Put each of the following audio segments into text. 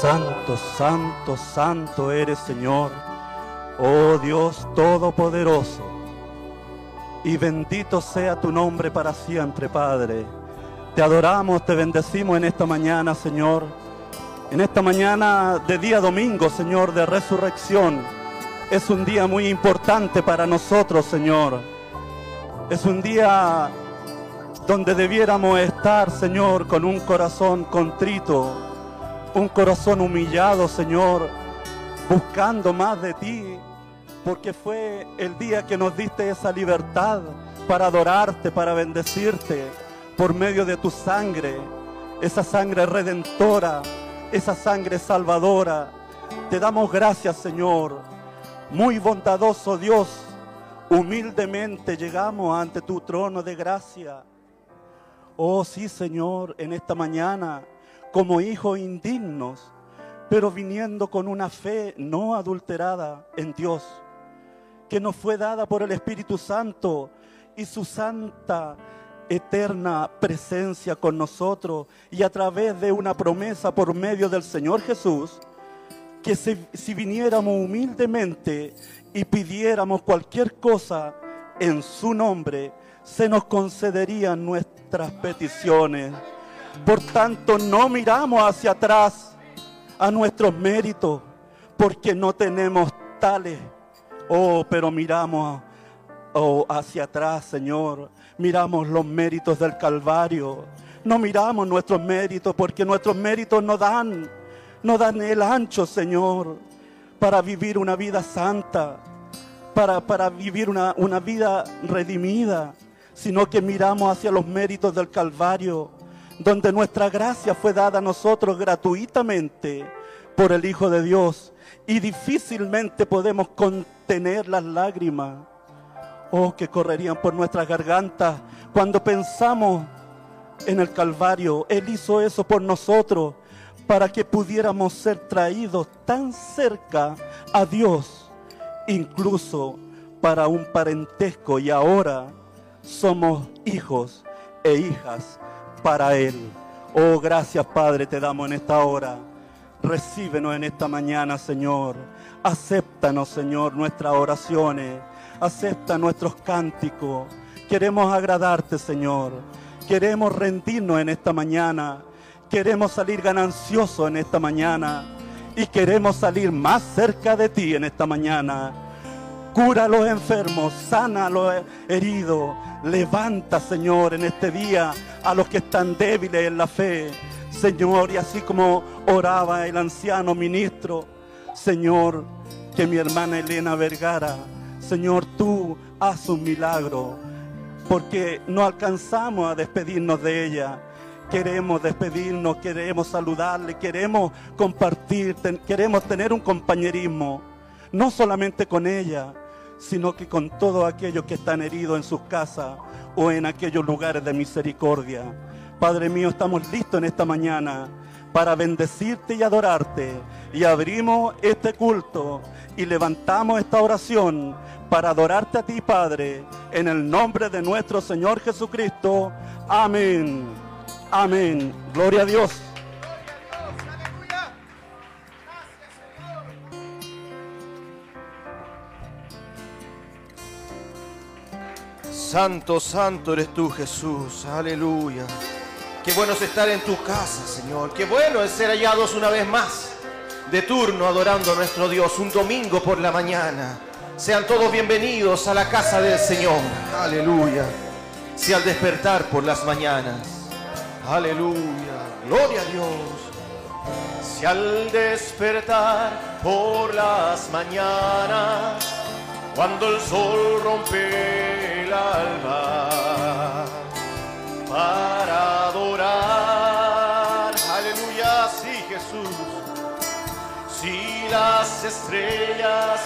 Santo, santo, santo eres Señor, oh Dios Todopoderoso. Y bendito sea tu nombre para siempre, Padre. Te adoramos, te bendecimos en esta mañana, Señor. En esta mañana de día domingo, Señor, de resurrección. Es un día muy importante para nosotros, Señor. Es un día donde debiéramos estar, Señor, con un corazón contrito, un corazón humillado, Señor, buscando más de ti, porque fue el día que nos diste esa libertad para adorarte, para bendecirte, por medio de tu sangre, esa sangre redentora, esa sangre salvadora. Te damos gracias, Señor. Muy bondadoso Dios, humildemente llegamos ante tu trono de gracia. Oh sí, Señor, en esta mañana, como hijos indignos, pero viniendo con una fe no adulterada en Dios, que nos fue dada por el Espíritu Santo y su santa eterna presencia con nosotros y a través de una promesa por medio del Señor Jesús, que si, si viniéramos humildemente y pidiéramos cualquier cosa en su nombre, se nos concederían nuestras peticiones. Por tanto, no miramos hacia atrás a nuestros méritos, porque no tenemos tales. Oh, pero miramos oh, hacia atrás, Señor. Miramos los méritos del Calvario. No miramos nuestros méritos, porque nuestros méritos no dan, no dan el ancho, Señor, para vivir una vida santa, para, para vivir una, una vida redimida sino que miramos hacia los méritos del Calvario, donde nuestra gracia fue dada a nosotros gratuitamente por el Hijo de Dios y difícilmente podemos contener las lágrimas, oh, que correrían por nuestras gargantas cuando pensamos en el Calvario. Él hizo eso por nosotros para que pudiéramos ser traídos tan cerca a Dios, incluso para un parentesco y ahora somos hijos e hijas para Él. Oh, gracias Padre te damos en esta hora. Recíbenos en esta mañana, Señor. Acéptanos, Señor, nuestras oraciones. Acepta nuestros cánticos. Queremos agradarte, Señor. Queremos rendirnos en esta mañana. Queremos salir gananciosos en esta mañana. Y queremos salir más cerca de ti en esta mañana. Cura a los enfermos, sana a los heridos. Levanta, Señor, en este día a los que están débiles en la fe. Señor, y así como oraba el anciano ministro, Señor, que mi hermana Elena Vergara, Señor, tú haz un milagro, porque no alcanzamos a despedirnos de ella. Queremos despedirnos, queremos saludarle, queremos compartir, queremos tener un compañerismo, no solamente con ella, sino que con todos aquellos que están heridos en sus casas o en aquellos lugares de misericordia. Padre mío, estamos listos en esta mañana para bendecirte y adorarte. Y abrimos este culto y levantamos esta oración para adorarte a ti, Padre, en el nombre de nuestro Señor Jesucristo. Amén. Amén. Gloria a Dios. Santo, santo eres tú, Jesús. Aleluya. Qué bueno es estar en tu casa, Señor. Qué bueno es ser hallados una vez más de turno adorando a nuestro Dios un domingo por la mañana. Sean todos bienvenidos a la casa del Señor. Aleluya. Si al despertar por las mañanas. Aleluya. Gloria a Dios. Si al despertar por las mañanas, cuando el sol rompe estrellas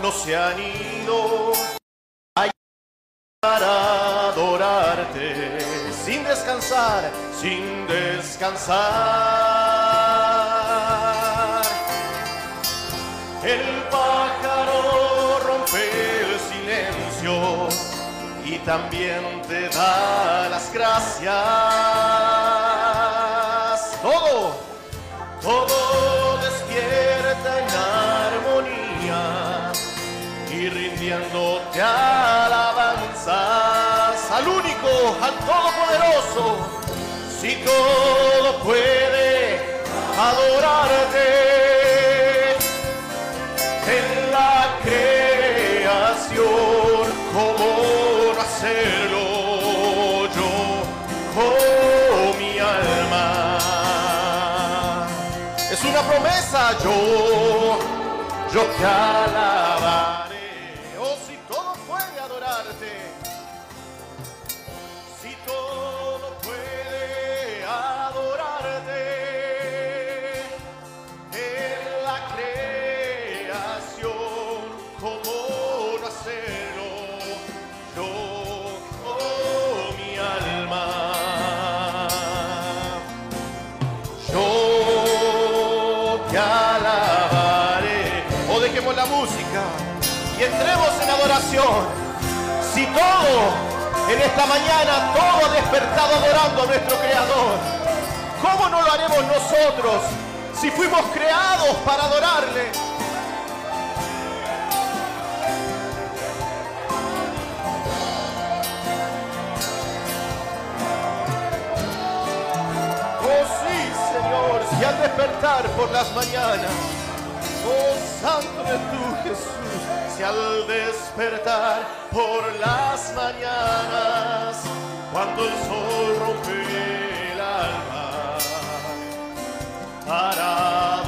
no se han ido, para adorarte, sin descansar, sin descansar. El pájaro rompe el silencio y también te da las gracias. Todo, todo alabanzas al único, al todopoderoso, si todo puede adorarte en la creación, como no hacerlo yo con mi alma. Es una promesa, yo, yo te alabaré. Y entremos en adoración. Si todo en esta mañana, todo ha despertado adorando a nuestro Creador, ¿cómo no lo haremos nosotros si fuimos creados para adorarle? Oh sí, si al despertar por las mañanas, oh Santo de tu Jesús, al despertar por las mañanas, cuando el sol rompe el alma, para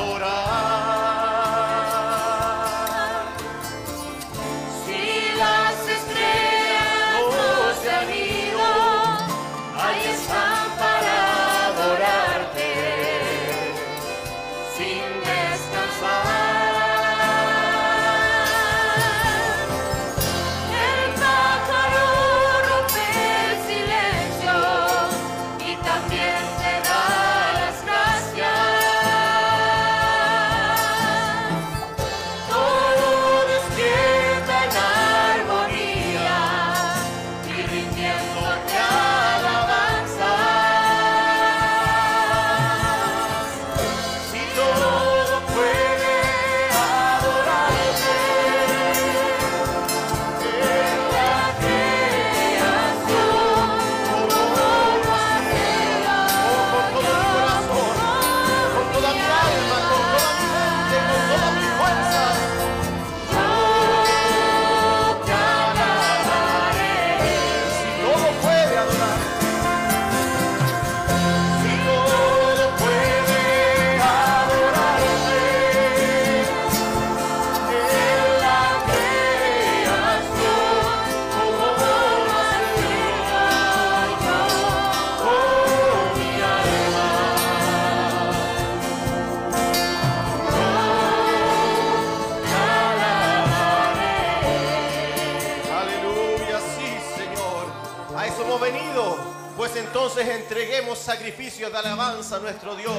sacrificios de alabanza a nuestro Dios.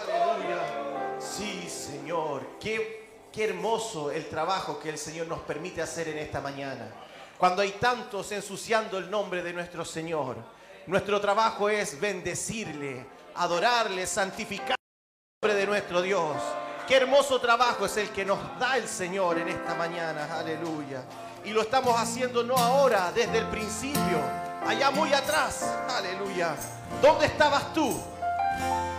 Aleluya. Sí, Señor. Qué, qué hermoso el trabajo que el Señor nos permite hacer en esta mañana. Cuando hay tantos ensuciando el nombre de nuestro Señor. Nuestro trabajo es bendecirle, adorarle, santificar nombre de nuestro Dios. Qué hermoso trabajo es el que nos da el Señor en esta mañana. Aleluya. Y lo estamos haciendo no ahora, desde el principio, allá muy atrás. Aleluya. ¿Dónde estabas tú?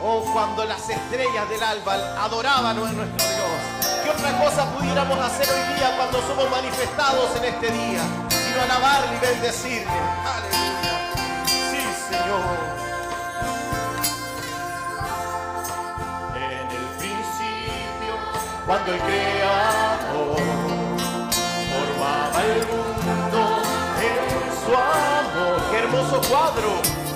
Oh, cuando las estrellas del alba adoraban a nuestro Dios. ¿Qué otra cosa pudiéramos hacer hoy día cuando somos manifestados en este día? Sino alabarle y bendecirle. Aleluya. Sí, Señor. En el principio, cuando el Creador el mundo en su amor. ¡Qué hermoso cuadro!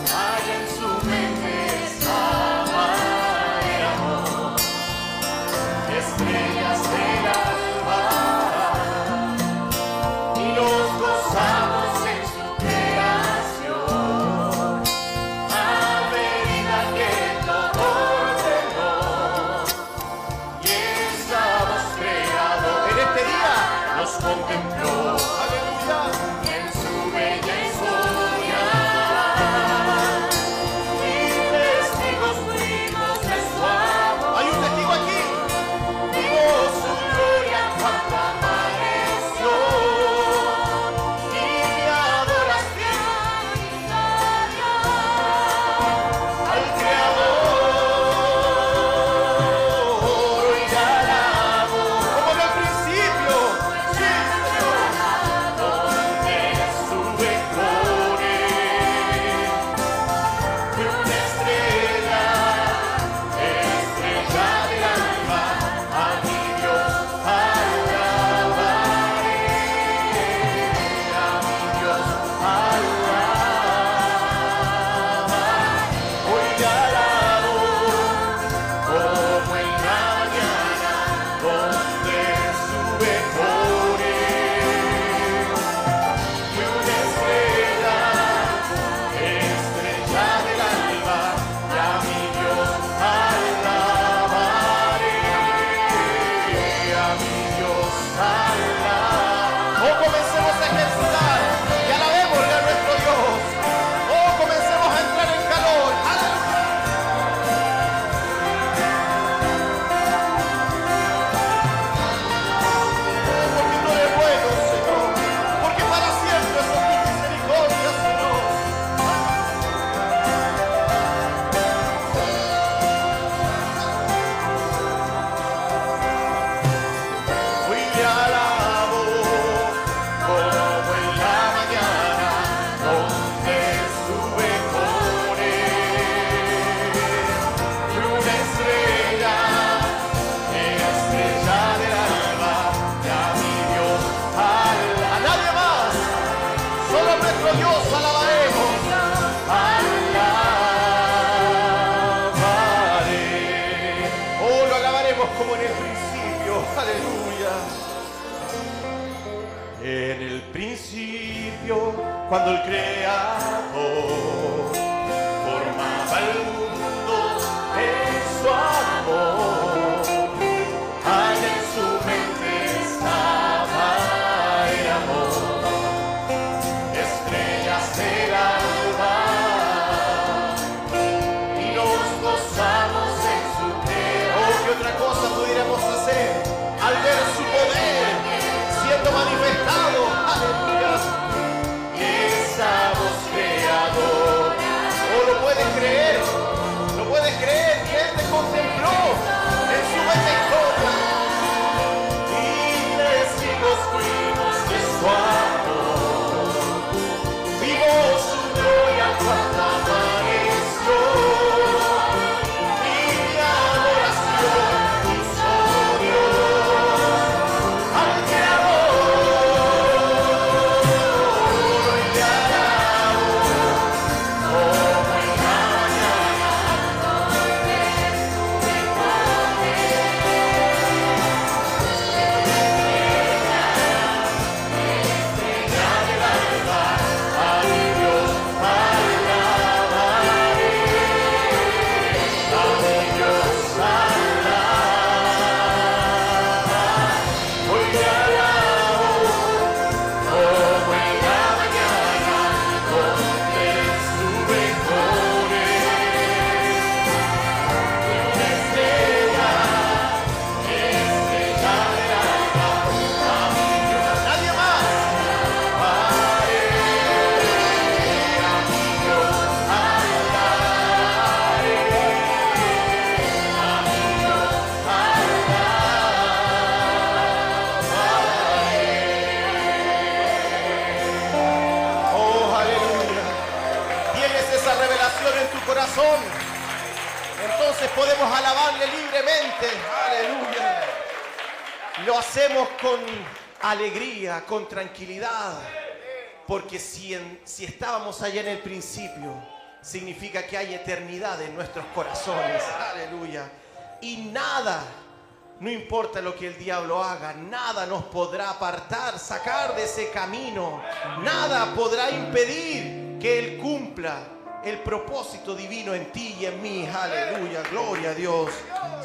diablo haga, nada nos podrá apartar, sacar de ese camino. Nada podrá impedir que Él cumpla el propósito divino en ti y en mí. Aleluya, gloria a Dios.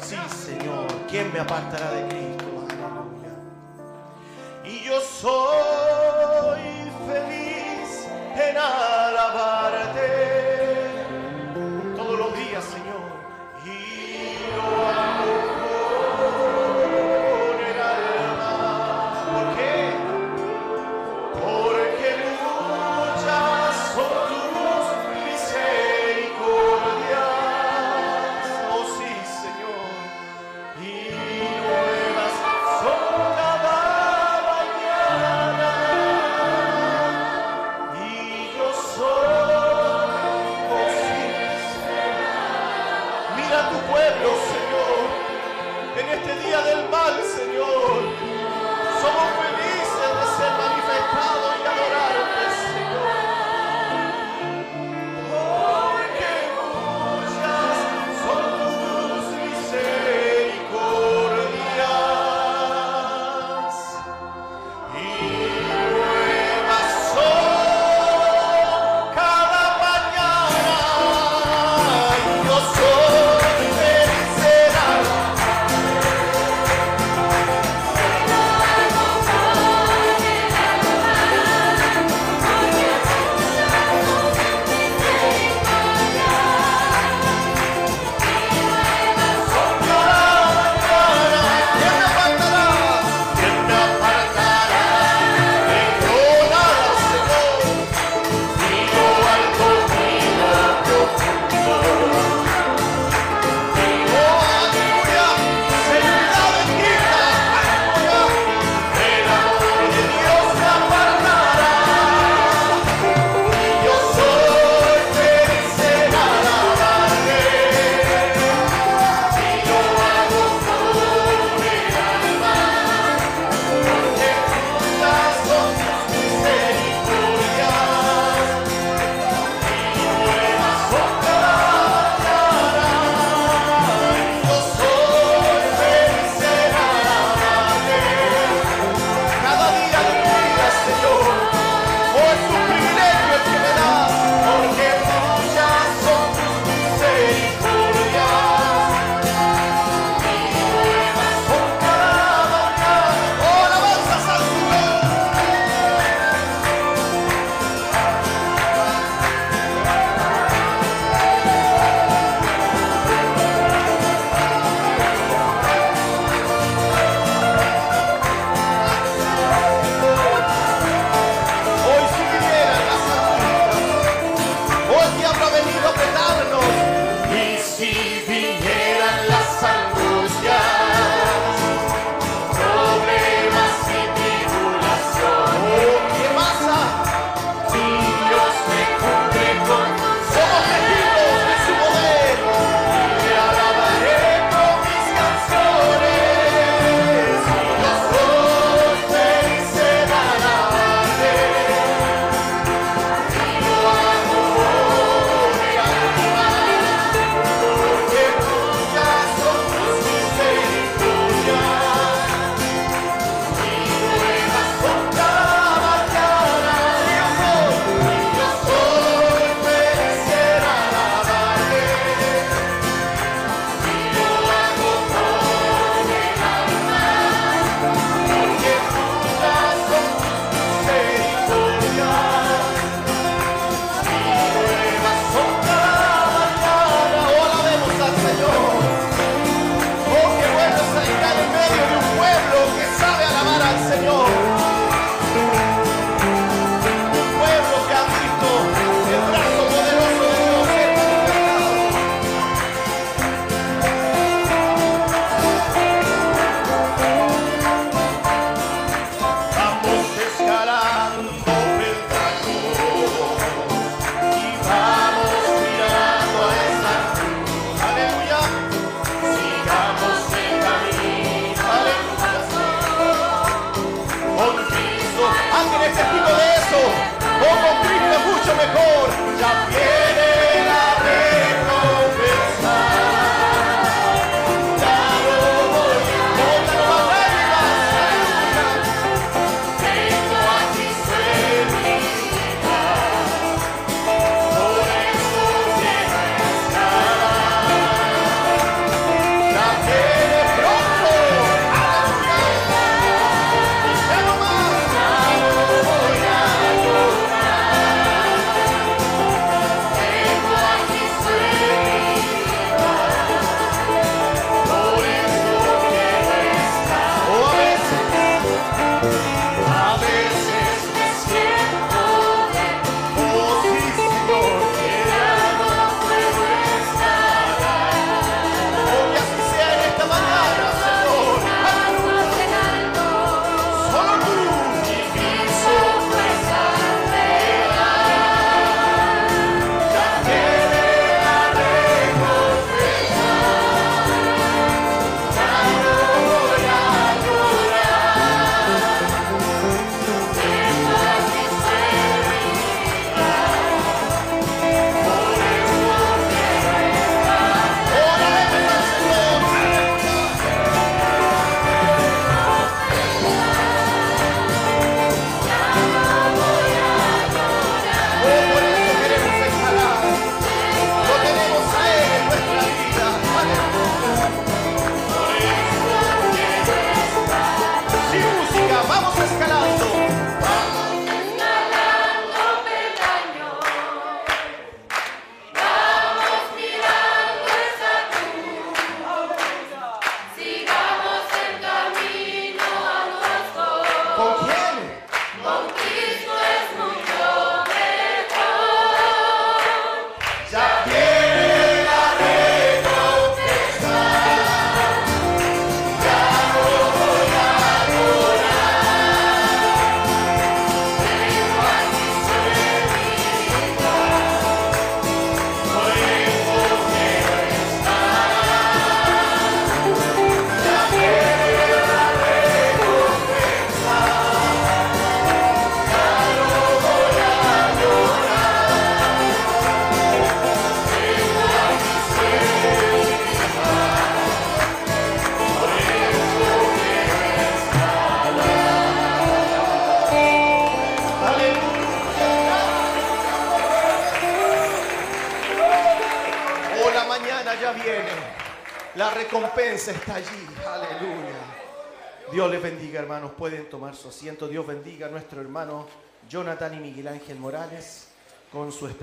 Sí, Señor. ¿Quién me apartará de Cristo? Aleluya. Y yo soy feliz en alabarte.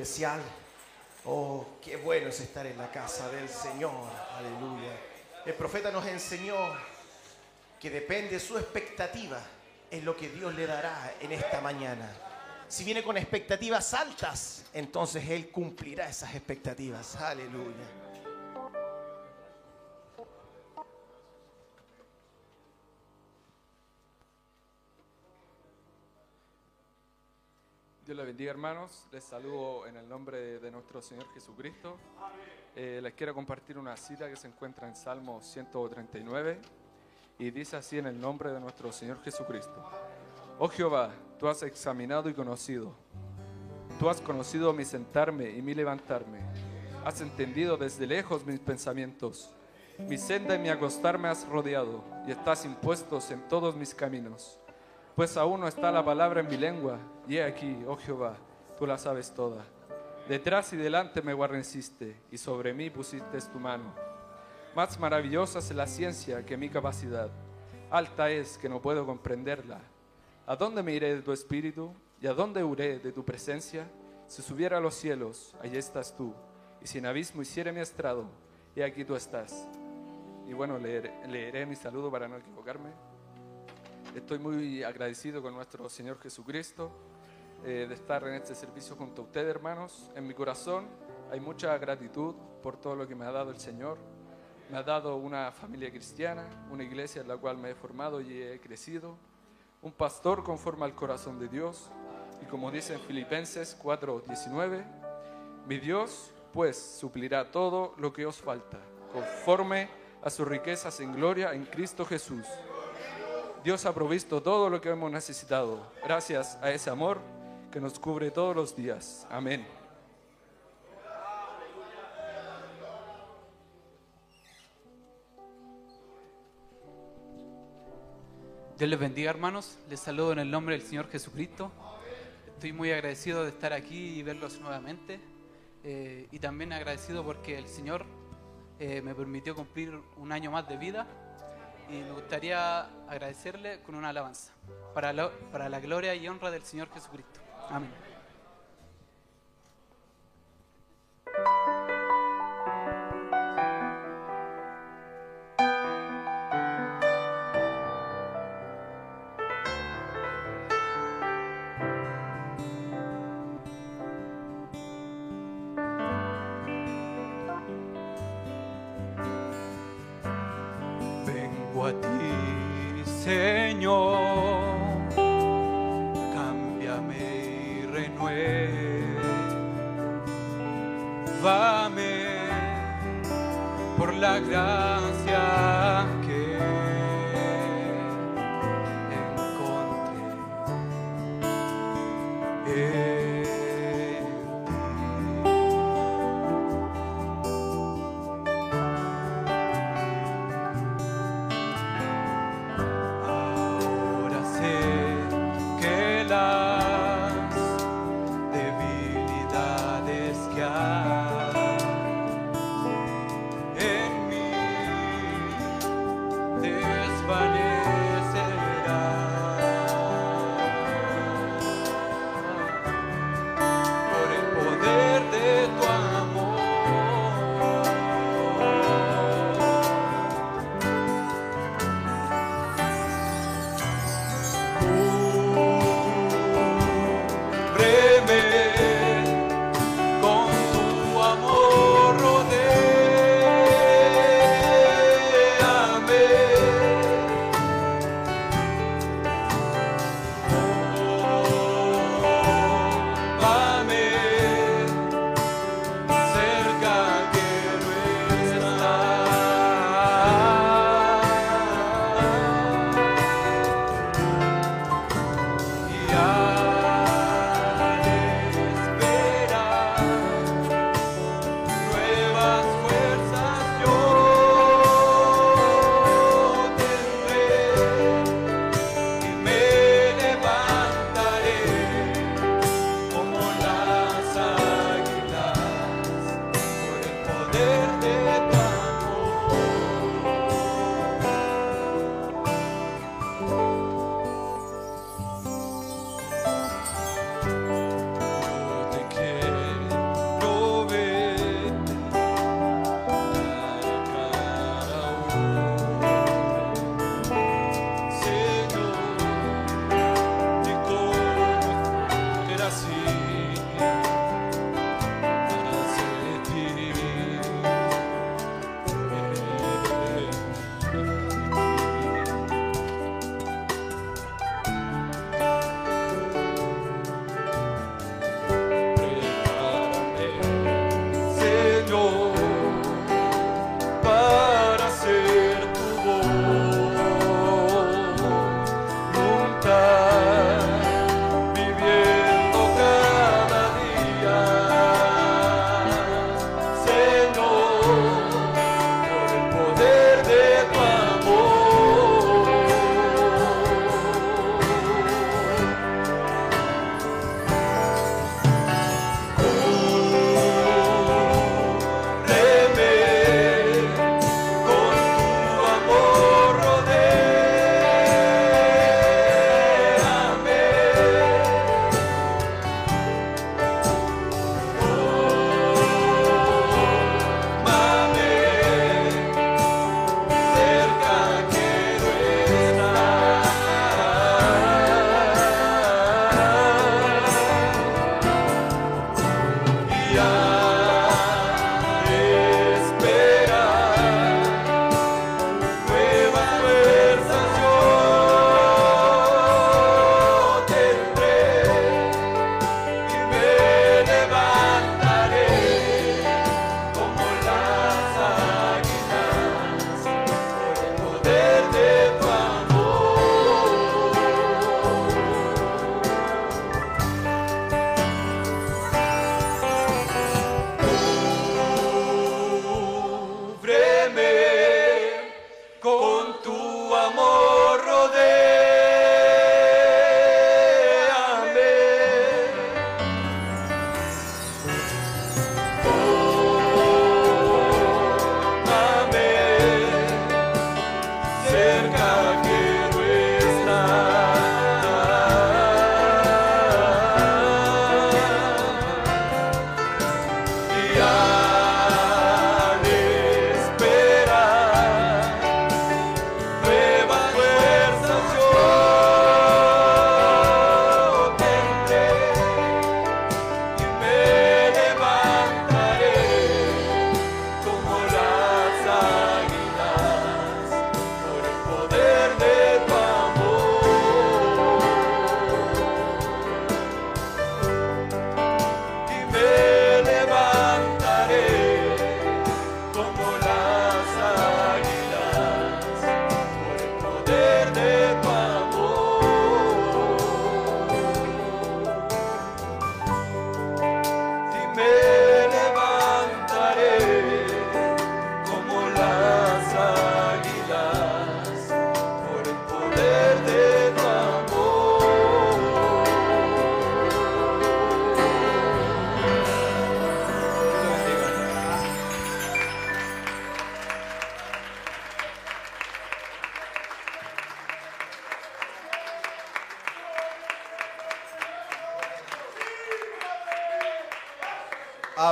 Especial. Oh, qué bueno es estar en la casa del Señor. Aleluya. El profeta nos enseñó que depende su expectativa en lo que Dios le dará en esta mañana. Si viene con expectativas altas, entonces Él cumplirá esas expectativas. Aleluya. Dios les bendiga hermanos, les saludo en el nombre de, nuestro Señor Jesucristo. Eh, les quiero compartir una cita que se encuentra en Salmo 139 y dice así en el nombre de nuestro Señor Jesucristo. Oh Jehová, tú has examinado y conocido. Tú has conocido mi sentarme y mi levantarme. Has entendido desde lejos mis pensamientos. Mi senda y mi acostarme has rodeado y estás impuestos en todos mis caminos. Pues aún no está la palabra en mi lengua, y he aquí, oh Jehová, tú la sabes toda. Detrás y delante me guarneciste, y sobre mí pusiste tu mano. Más maravillosa es la ciencia que mi capacidad. Alta es que no puedo comprenderla. ¿A dónde me iré de tu espíritu? ¿Y a dónde huiré de tu presencia? Si subiera a los cielos, allí estás tú. Y si en abismo hiciere mi estrado, y aquí tú estás. Y bueno, leeré, leeré mi saludo para no equivocarme. Estoy muy agradecido con nuestro Señor Jesucristo eh, de estar en este servicio junto a ustedes, hermanos. En mi corazón hay mucha gratitud por todo lo que me ha dado el Señor. Me ha dado una familia cristiana, una iglesia en la cual me he formado y he crecido, un pastor conforme al corazón de Dios. Y como dice en Filipenses 4:19, mi Dios pues suplirá todo lo que os falta, conforme a sus riquezas en gloria en Cristo Jesús. Dios ha provisto todo lo que hemos necesitado, gracias a ese amor que nos cubre todos los días. Amén. Dios les bendiga hermanos, les saludo en el nombre del Señor Jesucristo. Estoy muy agradecido de estar aquí y verlos nuevamente eh, y también agradecido porque el Señor eh, me permitió cumplir un año más de vida y me gustaría agradecerle con una alabanza para la, para la gloria y honra del Señor Jesucristo. Amén.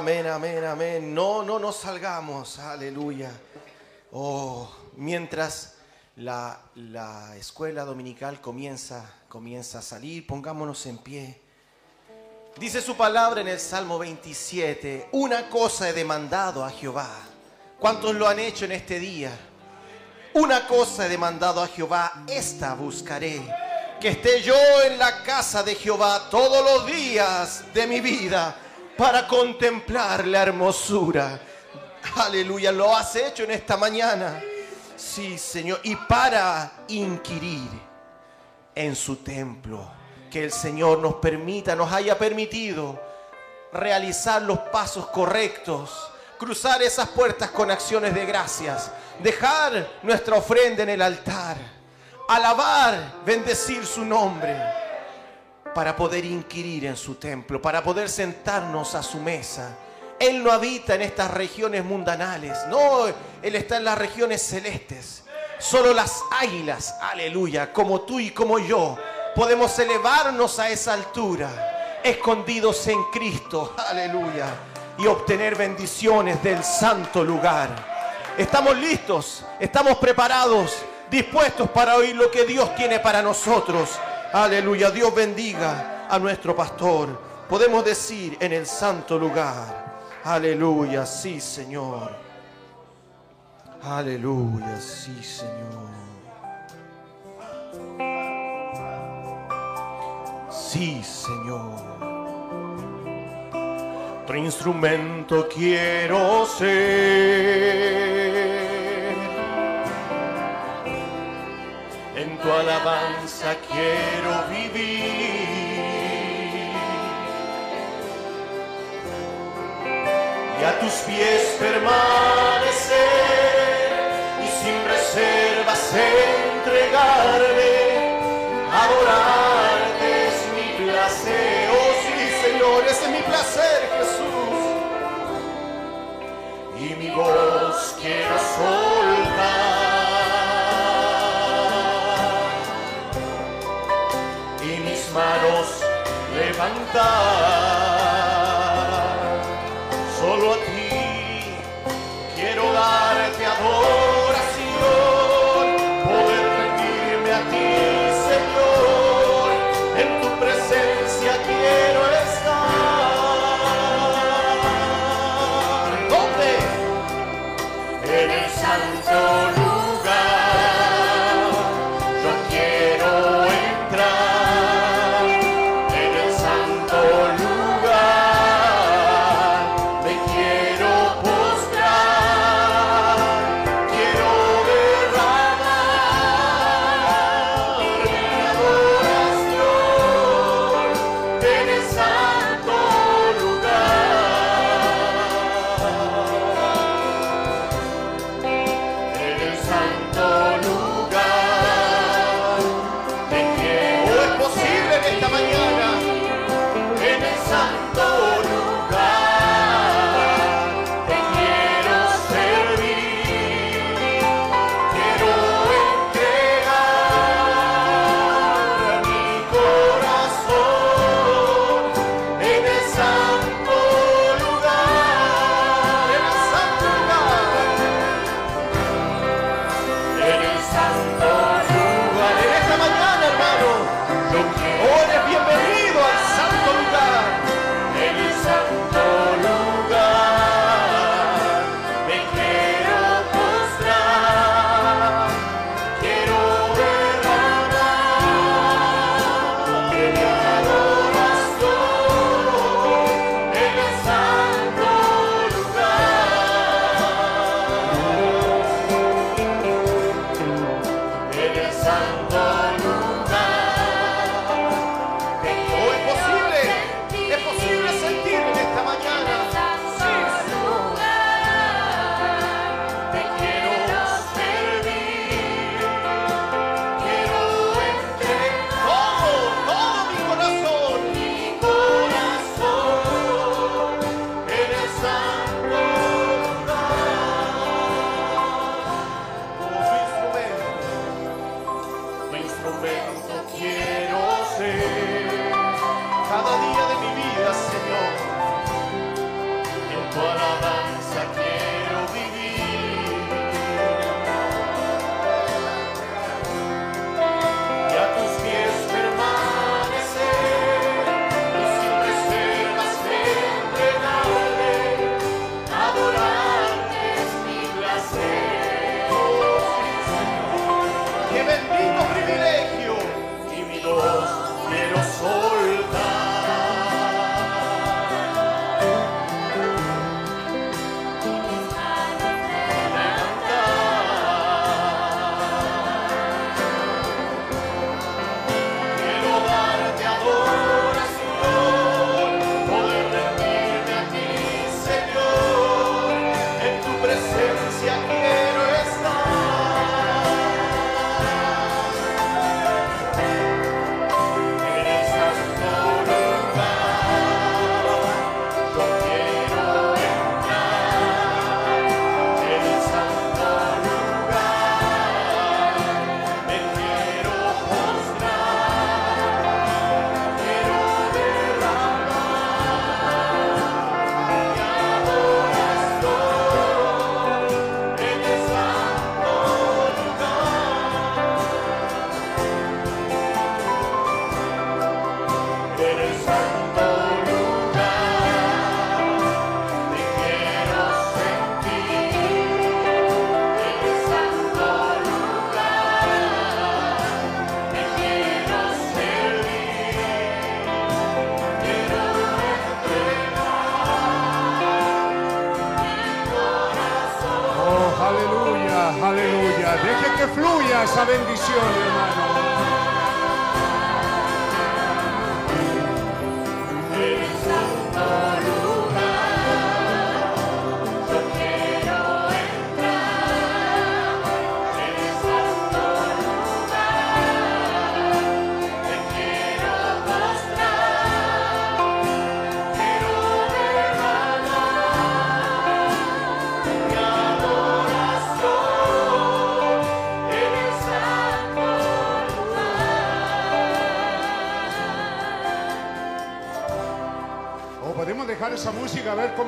Amén, amén, amén. No, no nos salgamos. Aleluya. Oh, mientras la, la escuela dominical comienza, comienza a salir, pongámonos en pie. Dice su palabra en el Salmo 27, una cosa he demandado a Jehová. ¿Cuántos lo han hecho en este día? Una cosa he demandado a Jehová, esta buscaré. Que esté yo en la casa de Jehová todos los días de mi vida para contemplar la hermosura. Aleluya, lo has hecho en esta mañana. Sí, Señor, y para inquirir en su templo. Que el Señor nos permita, nos haya permitido realizar los pasos correctos, cruzar esas puertas con acciones de gracias, dejar nuestra ofrenda en el altar, alabar, bendecir su nombre, para poder inquirir en su templo, para poder sentarnos a su mesa. Él no habita en estas regiones mundanales, no, Él está en las regiones celestes. Solo las águilas, aleluya, como tú y como yo, podemos elevarnos a esa altura, escondidos en Cristo, aleluya, y obtener bendiciones del santo lugar. Estamos listos, estamos preparados, dispuestos para oír lo que Dios tiene para nosotros. Aleluya, Dios bendiga a nuestro pastor. Podemos decir en el santo lugar, aleluya, sí Señor. Aleluya, sí Señor. Sí, Señor. Tu instrumento quiero ser. En tu alabanza quiero vivir. Y a tus pies permanecer. Y sin reservas entregarme. Adorarte es mi placer. Oh sí, Señor, ese es mi placer, Jesús. Y mi voz quiero soltar. Levantar.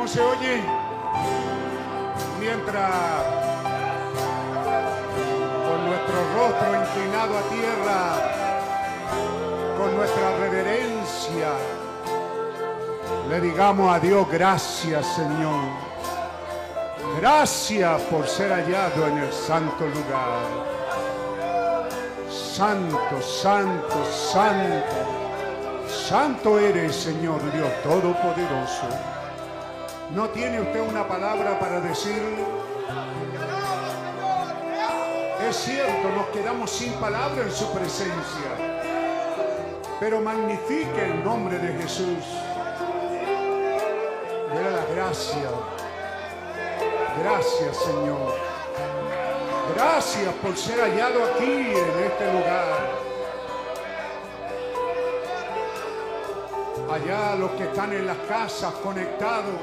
Cómo se oye mientras con nuestro rostro inclinado a tierra, con nuestra reverencia, le digamos a Dios gracias Señor. Gracias por ser hallado en el santo lugar. Santo, santo, santo. Santo eres, Señor Dios Todopoderoso. ¿No tiene usted una palabra para decir? Es cierto, nos quedamos sin palabra en su presencia. Pero magnifique el nombre de Jesús. Dele las gracias. Gracias, Señor. Gracias por ser hallado aquí en este lugar. allá los que están en las casas conectados.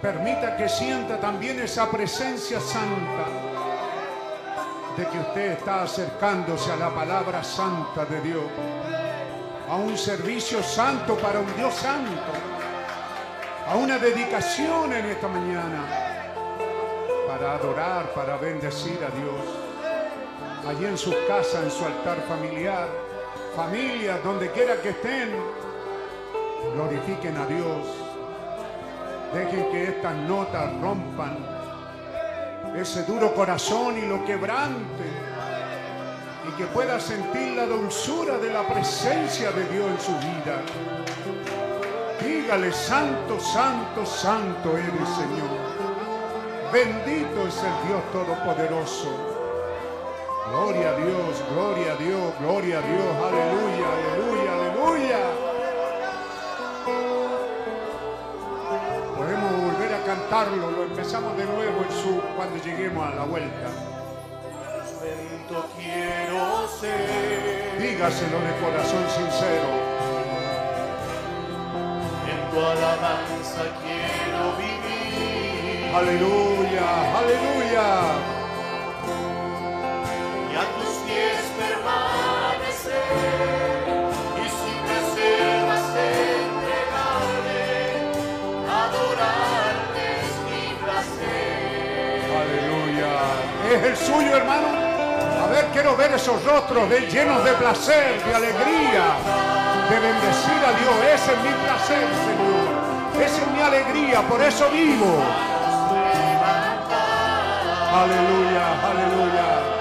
Permita que sienta también esa presencia santa de que usted está acercándose a la palabra santa de Dios, a un servicio santo para un Dios santo, a una dedicación en esta mañana para adorar, para bendecir a Dios, allí en sus casas, en su altar familiar familias, donde quiera que estén, glorifiquen a Dios. Dejen que estas notas rompan ese duro corazón y lo quebrante. Y que pueda sentir la dulzura de la presencia de Dios en su vida. Dígale, santo, santo, santo eres Señor. Bendito es el Dios Todopoderoso. Gloria a Dios, gloria a Dios, gloria a Dios, aleluya, aleluya, aleluya. Lo empezamos de nuevo en su cuando lleguemos a la vuelta. Quiero ser. Dígaselo de corazón sincero. En tu alabanza quiero vivir. Aleluya, aleluya. Es el suyo, hermano. A ver, quiero ver esos rostros de- llenos de placer, de alegría, de bendecir a Dios. Ese es mi placer, Señor. Esa es mi alegría, por eso vivo. Aleluya, aleluya.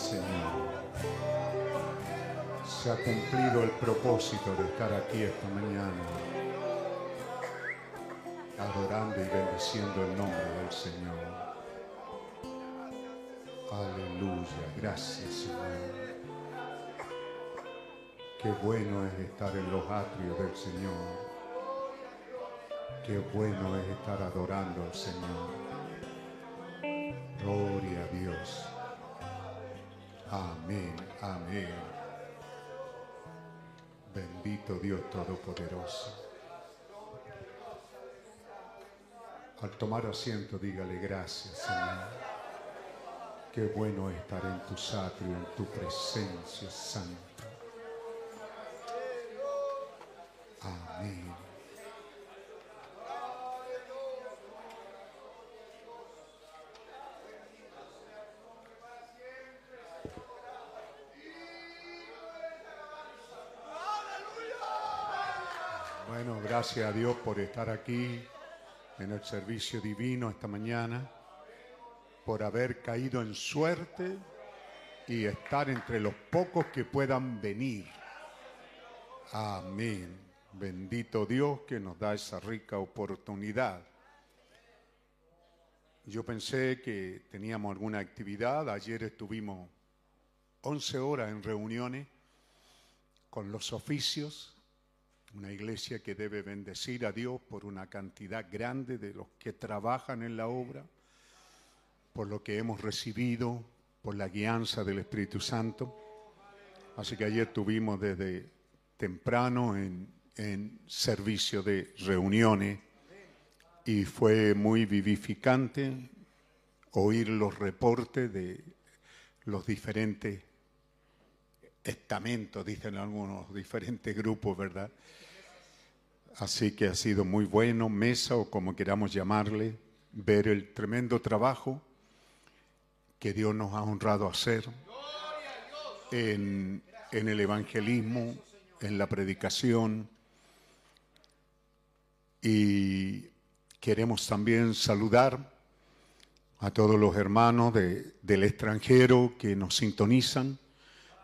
Señor. Se ha cumplido el propósito de estar aquí esta mañana, adorando y bendiciendo el nombre del Señor. Aleluya, gracias Señor. Qué bueno es estar en los atrios del Señor. Qué bueno es estar adorando al Señor. Amén. Bendito Dios Todopoderoso. Al tomar asiento, dígale gracias, Señor. Qué bueno estar en tu satrio, en tu presencia santa. Amén. Gracias a Dios por estar aquí en el servicio divino esta mañana, por haber caído en suerte y estar entre los pocos que puedan venir. Amén. Bendito Dios que nos da esa rica oportunidad. Yo pensé que teníamos alguna actividad. Ayer estuvimos 11 horas en reuniones con los oficios una iglesia que debe bendecir a Dios por una cantidad grande de los que trabajan en la obra, por lo que hemos recibido, por la guianza del Espíritu Santo. Así que ayer tuvimos desde temprano en, en servicio de reuniones y fue muy vivificante oír los reportes de los diferentes estamentos, dicen algunos, diferentes grupos, ¿verdad? Así que ha sido muy bueno, mesa o como queramos llamarle, ver el tremendo trabajo que Dios nos ha honrado hacer en, el evangelismo, en la predicación. Y queremos también saludar a todos los hermanos de- del extranjero que nos sintonizan,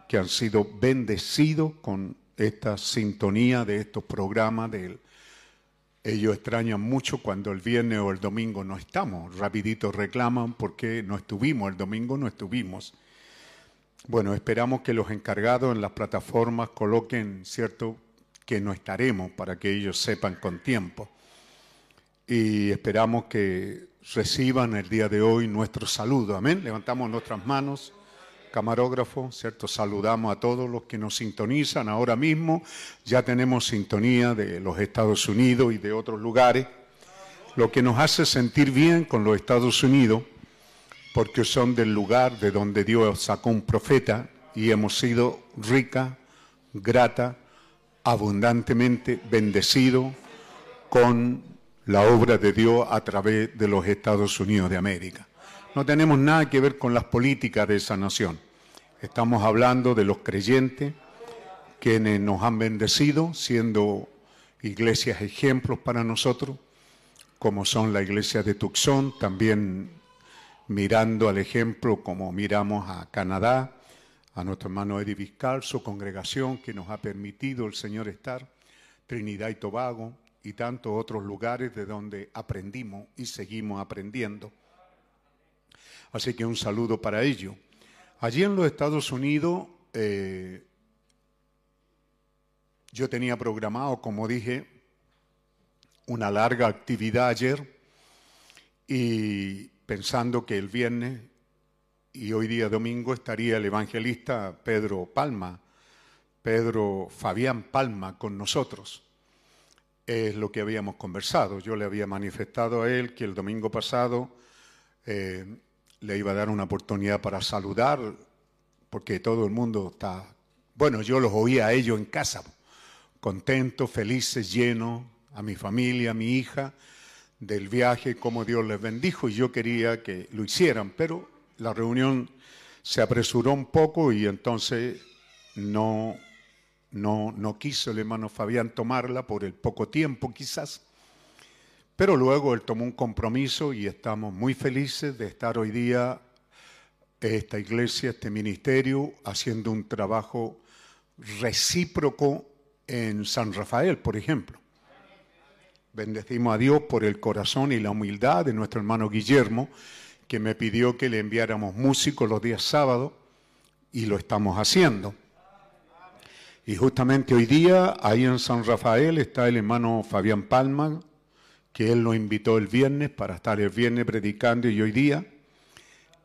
que han sido bendecidos con esta sintonía de estos programas. del- ellos extrañan mucho cuando el viernes o el domingo no estamos. Rapidito reclaman porque no estuvimos, el domingo no estuvimos. Bueno, esperamos que los encargados en las plataformas coloquen, ¿cierto?, que no estaremos para que ellos sepan con tiempo. Y esperamos que reciban el día de hoy nuestro saludo. Amén. Levantamos nuestras manos. Camarógrafo, ¿cierto? Saludamos a todos los que nos sintonizan ahora mismo. Ya tenemos sintonía de los Estados Unidos y de otros lugares, lo que nos hace sentir bien con los Estados Unidos, porque son del lugar de donde Dios sacó un profeta y hemos sido rica, grata, abundantemente bendecidos con la obra de Dios a través de los Estados Unidos de América. No tenemos nada que ver con las políticas de esa nación. Estamos hablando de los creyentes quienes nos han bendecido siendo iglesias ejemplos para nosotros, como son la iglesia de Tucson, también mirando al ejemplo como miramos a Canadá, a nuestro hermano Eddie Vizcal, su congregación que nos ha permitido el Señor estar, Trinidad y Tobago y tantos otros lugares de donde aprendimos y seguimos aprendiendo. Así que un saludo para ellos. Allí en los Estados Unidos, eh, yo tenía programado, como dije, una larga actividad ayer y pensando que el viernes y hoy día domingo estaría el evangelista Pedro Palma, Pedro Fabián Palma con nosotros. Es lo que habíamos conversado. Yo le había manifestado a él que el domingo pasado eh, le iba a dar una oportunidad para saludar, porque todo el mundo está, bueno, yo los oía a ellos en casa, contentos, felices, llenos, a mi familia, a mi hija, del viaje, cómo Dios les bendijo, y yo quería que lo hicieran, pero la reunión se apresuró un poco y entonces no, no, no quiso el hermano Fabián tomarla por el poco tiempo quizás. Pero luego él tomó un compromiso y estamos muy felices de estar hoy día esta iglesia, este ministerio, haciendo un trabajo recíproco en San Rafael, por ejemplo. Bendecimos a Dios por el corazón y la humildad de nuestro hermano Guillermo, que me pidió que le enviáramos músicos los días sábados y lo estamos haciendo. Y justamente hoy día, ahí en San Rafael, está el hermano Fabián Palma, que él lo invitó el viernes para estar el viernes predicando y hoy día.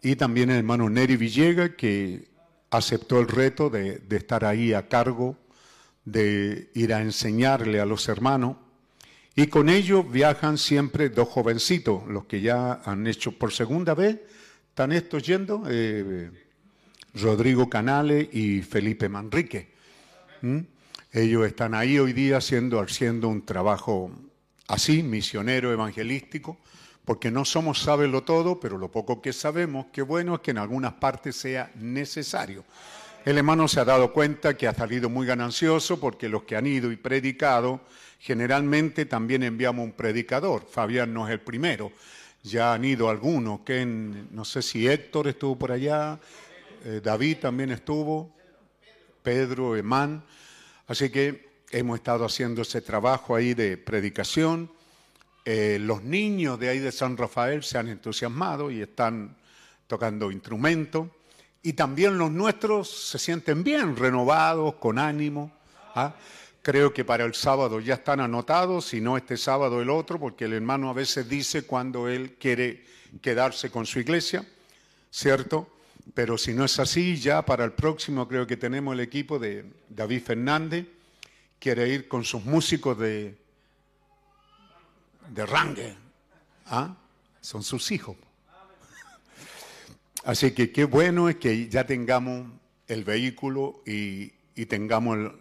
Y también el hermano Neri Villega, que aceptó el reto de, de estar ahí a cargo, de ir a enseñarle a los hermanos. Y con ellos viajan siempre dos jovencitos, los que ya han hecho por segunda vez, ¿Están estos yendo? Eh, Rodrigo Canales y Felipe Manrique. ¿Mm? Ellos están ahí hoy día haciendo, haciendo un trabajo así, misionero, evangelístico, porque no somos sábelo todo, pero lo poco que sabemos, qué bueno es que en algunas partes sea necesario. El hermano se ha dado cuenta que ha salido muy ganancioso porque los que han ido y predicado, generalmente también enviamos un predicador. Fabián no es el primero, ya han ido algunos, que no sé si Héctor estuvo por allá, eh, David también estuvo, Pedro, Emán. Así que hemos estado haciendo ese trabajo ahí de predicación. Eh, los niños de ahí de San Rafael se han entusiasmado y están tocando instrumentos. Y también los nuestros se sienten bien, renovados, con ánimo. ¿ah? Creo que para el sábado ya están anotados, si no este sábado el otro, porque el hermano a veces dice cuando él quiere quedarse con su iglesia, ¿cierto? Pero si no es así, ya para el próximo creo que tenemos el equipo de David Fernández, quiere ir con sus músicos de, de rangue. ¿ah? Son sus hijos. Así que qué bueno es que ya tengamos el vehículo y, y tengamos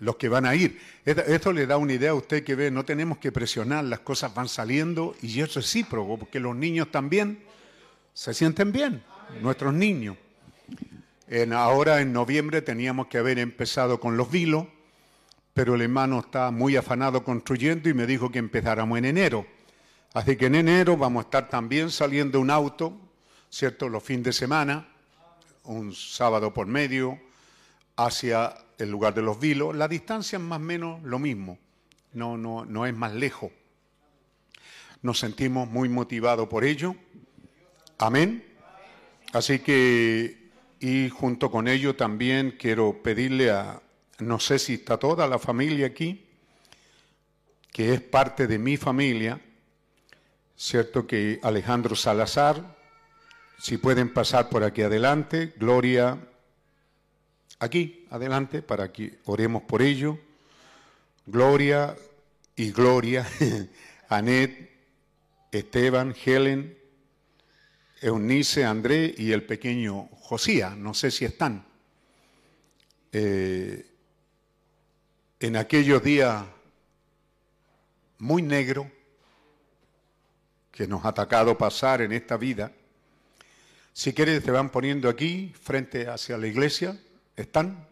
los que van a ir. Esto, le da una idea a usted que ve, no tenemos que presionar, las cosas van saliendo y es recíproco, porque los niños también se sienten bien, nuestros niños. Ahora en noviembre teníamos que haber empezado con los vilos, pero el hermano está muy afanado construyendo y me dijo que empezáramos en enero. Así que en enero vamos a estar también saliendo un auto, ¿cierto? Los fines de semana, un sábado por medio, hacia el lugar de los vilos. La distancia es más o menos lo mismo, no, no, no es más lejos. Nos sentimos muy motivados por ello. Amén. Así que, y junto con ello también quiero pedirle a, no sé si está toda la familia aquí, que es parte de mi familia, cierto que Alejandro Salazar, si pueden pasar por aquí adelante, Gloria, aquí adelante, para que oremos por ello, Gloria y Gloria, Anet, Esteban, Helen, Eunice, André y el pequeño Josía, no sé si están. Eh, en aquellos días muy negros que nos ha atacado pasar en esta vida, si quieres se van poniendo aquí, frente hacia la iglesia, ¿están?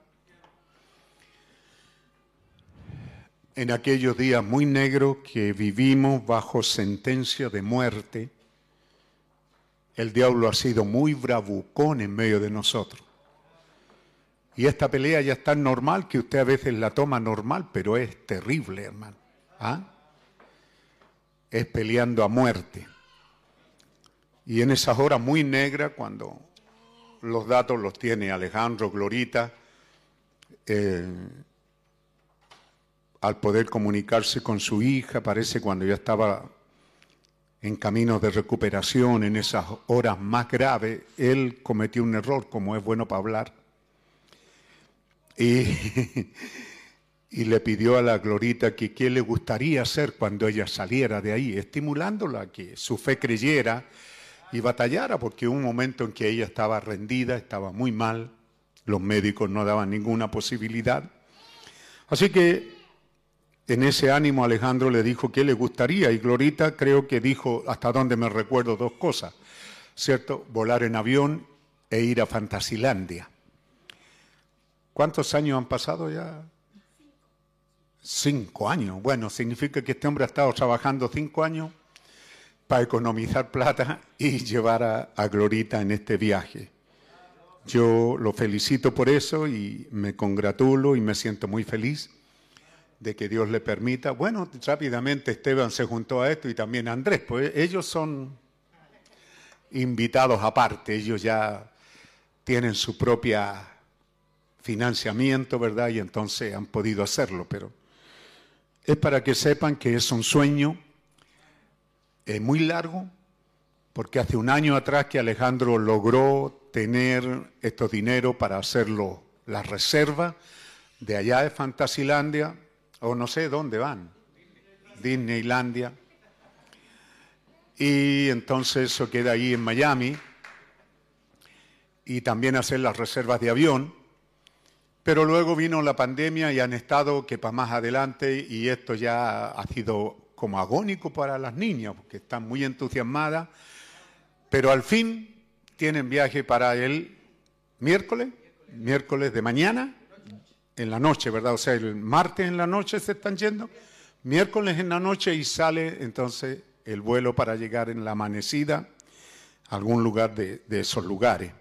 En aquellos días muy negros que vivimos bajo sentencia de muerte, el diablo ha sido muy bravucón en medio de nosotros. Y esta pelea ya es tan normal que usted a veces la toma normal, pero es terrible, hermano. ¿Ah? Es peleando a muerte. Y en esas horas muy negras, cuando los datos los tiene Alejandro, Glorita, eh, al poder comunicarse con su hija, parece cuando ya estaba en caminos de recuperación, en esas horas más graves, él cometió un error, como es bueno para hablar, y, y le pidió a la Glorita que qué le gustaría hacer cuando ella saliera de ahí, estimulándola a que su fe creyera y batallara, porque un momento en que ella estaba rendida, estaba muy mal, los médicos no daban ninguna posibilidad. Así que en ese ánimo Alejandro le dijo que le gustaría y Glorita creo que dijo, hasta donde me recuerdo, dos cosas, ¿cierto? Volar en avión e ir a Fantasilandia. ¿Cuántos años han pasado ya? Cinco años. Bueno, significa que este hombre ha estado trabajando cinco años para economizar plata y llevar a, Glorita en este viaje. Yo lo felicito por eso y me congratulo y me siento muy feliz de que Dios le permita. Bueno, rápidamente Esteban se juntó a esto y también Andrés, pues ellos son invitados aparte, ellos ya tienen su propia financiamiento, ¿verdad? Y entonces han podido hacerlo, pero es para que sepan que es un sueño eh, muy largo, porque hace un año atrás que Alejandro logró tener estos dinero para hacerlo, la reserva de allá de Fantasilandia, o no sé dónde van, Disneylandia. Y entonces eso queda ahí en Miami. y también hacer las reservas de avión. Pero luego vino la pandemia y han estado que para más adelante y esto ya ha sido como agónico para las niñas, porque están muy entusiasmadas, pero al fin tienen viaje para el miércoles, miércoles de mañana, en la noche, ¿verdad? O sea, el martes en la noche se están yendo, miércoles en la noche y sale entonces el vuelo para llegar en la amanecida a algún lugar de, de esos lugares.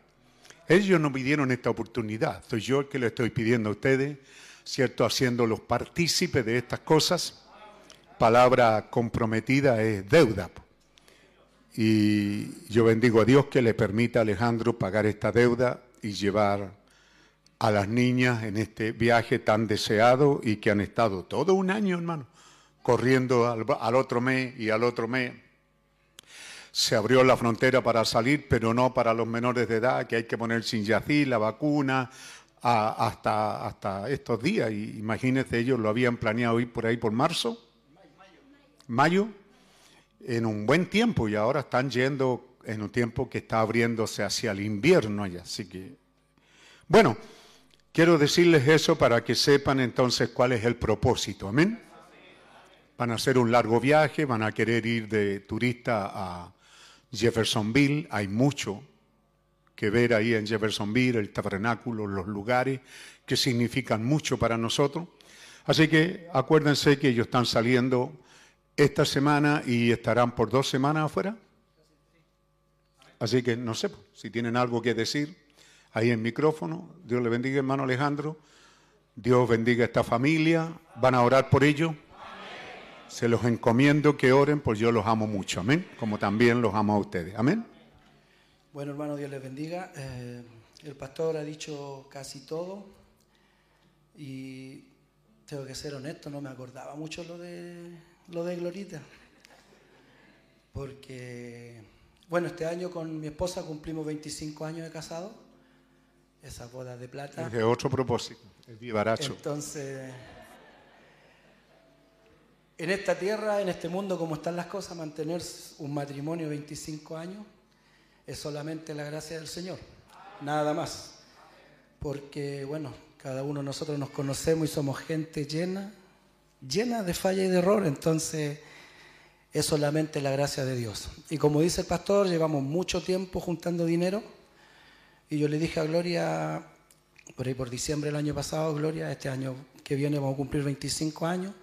Ellos no pidieron esta oportunidad, soy yo el que le estoy pidiendo a ustedes, ¿cierto? Haciéndolos partícipes de estas cosas. Palabra comprometida es deuda. Y yo bendigo a Dios que le permita a Alejandro pagar esta deuda y llevar a las niñas en este viaje tan deseado y que han estado todo un año, hermano, corriendo al, al otro mes y al otro mes se abrió la frontera para salir, pero no para los menores de edad, que hay que poner sin yacir, la vacuna, hasta, hasta estos días. Y imagínense, ellos lo habían planeado ir por ahí por marzo, mayo, en un buen tiempo, y ahora están yendo en un tiempo que está abriéndose hacia el invierno allá. Así que, bueno, quiero decirles eso para que sepan entonces cuál es el propósito. Amén. Van a hacer un largo viaje, van a querer ir de turista a Jeffersonville. Hay mucho que ver ahí en Jeffersonville, el tabernáculo, los lugares que significan mucho para nosotros. Así que acuérdense que ellos están saliendo esta semana y estarán por dos semanas afuera. Así que no sé si tienen algo que decir ahí en micrófono. Dios le bendiga, hermano Alejandro. Dios bendiga a esta familia. ¿Van a orar por ellos? Se los encomiendo que oren, pues yo los amo mucho. Amén. Como también los amo a ustedes. Amén. Bueno, hermano, Dios les bendiga. Eh, el pastor ha dicho casi todo y tengo que ser honesto, no me acordaba mucho lo de, lo de Glorita. Porque, bueno, este año con mi esposa cumplimos 25 años de casado, esa boda de plata. Es de otro propósito, el vivaracho. Entonces, en esta tierra, en este mundo, como están las cosas, mantener un matrimonio 25 años es solamente la gracia del Señor, nada más. Porque, bueno, cada uno de nosotros nos conocemos y somos gente llena, llena de falla y de error, entonces es solamente la gracia de Dios. Y como dice el pastor, llevamos mucho tiempo juntando dinero y yo le dije a Gloria, por ahí por diciembre del año pasado, Gloria, este año que viene vamos a cumplir 25 años,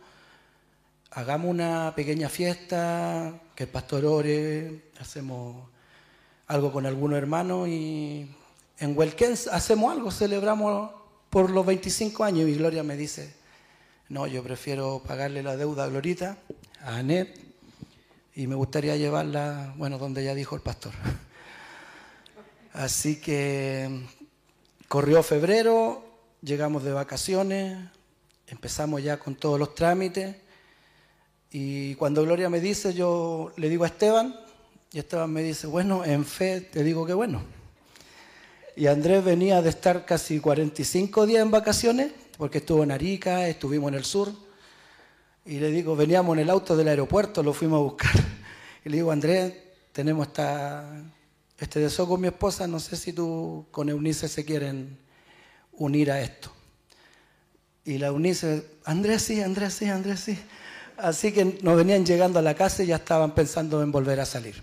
hagamos una pequeña fiesta, que el pastor ore, hacemos algo con algunos hermanos y en Huelquén hacemos algo, celebramos por los 25 años y Gloria me dice, no, yo prefiero pagarle la deuda a Glorita, a Anet, y me gustaría llevarla, bueno, donde ya dijo el pastor. Así que corrió febrero, llegamos de vacaciones, empezamos ya con todos los trámites y cuando Gloria me dice, yo le digo a Esteban, y Esteban me dice, bueno, en fe te digo que bueno. Y Andrés venía de estar casi 45 días en vacaciones, porque estuvo en Arica, estuvimos en el sur, y le digo, veníamos en el auto del aeropuerto, lo fuimos a buscar. Y le digo, Andrés, tenemos esta, este deseo con mi esposa, no sé si tú con Eunice se quieren unir a esto. Y la Eunice, Andrés sí, Andrés sí, Andrés sí. Así que nos venían llegando a la casa y ya estaban pensando en volver a salir.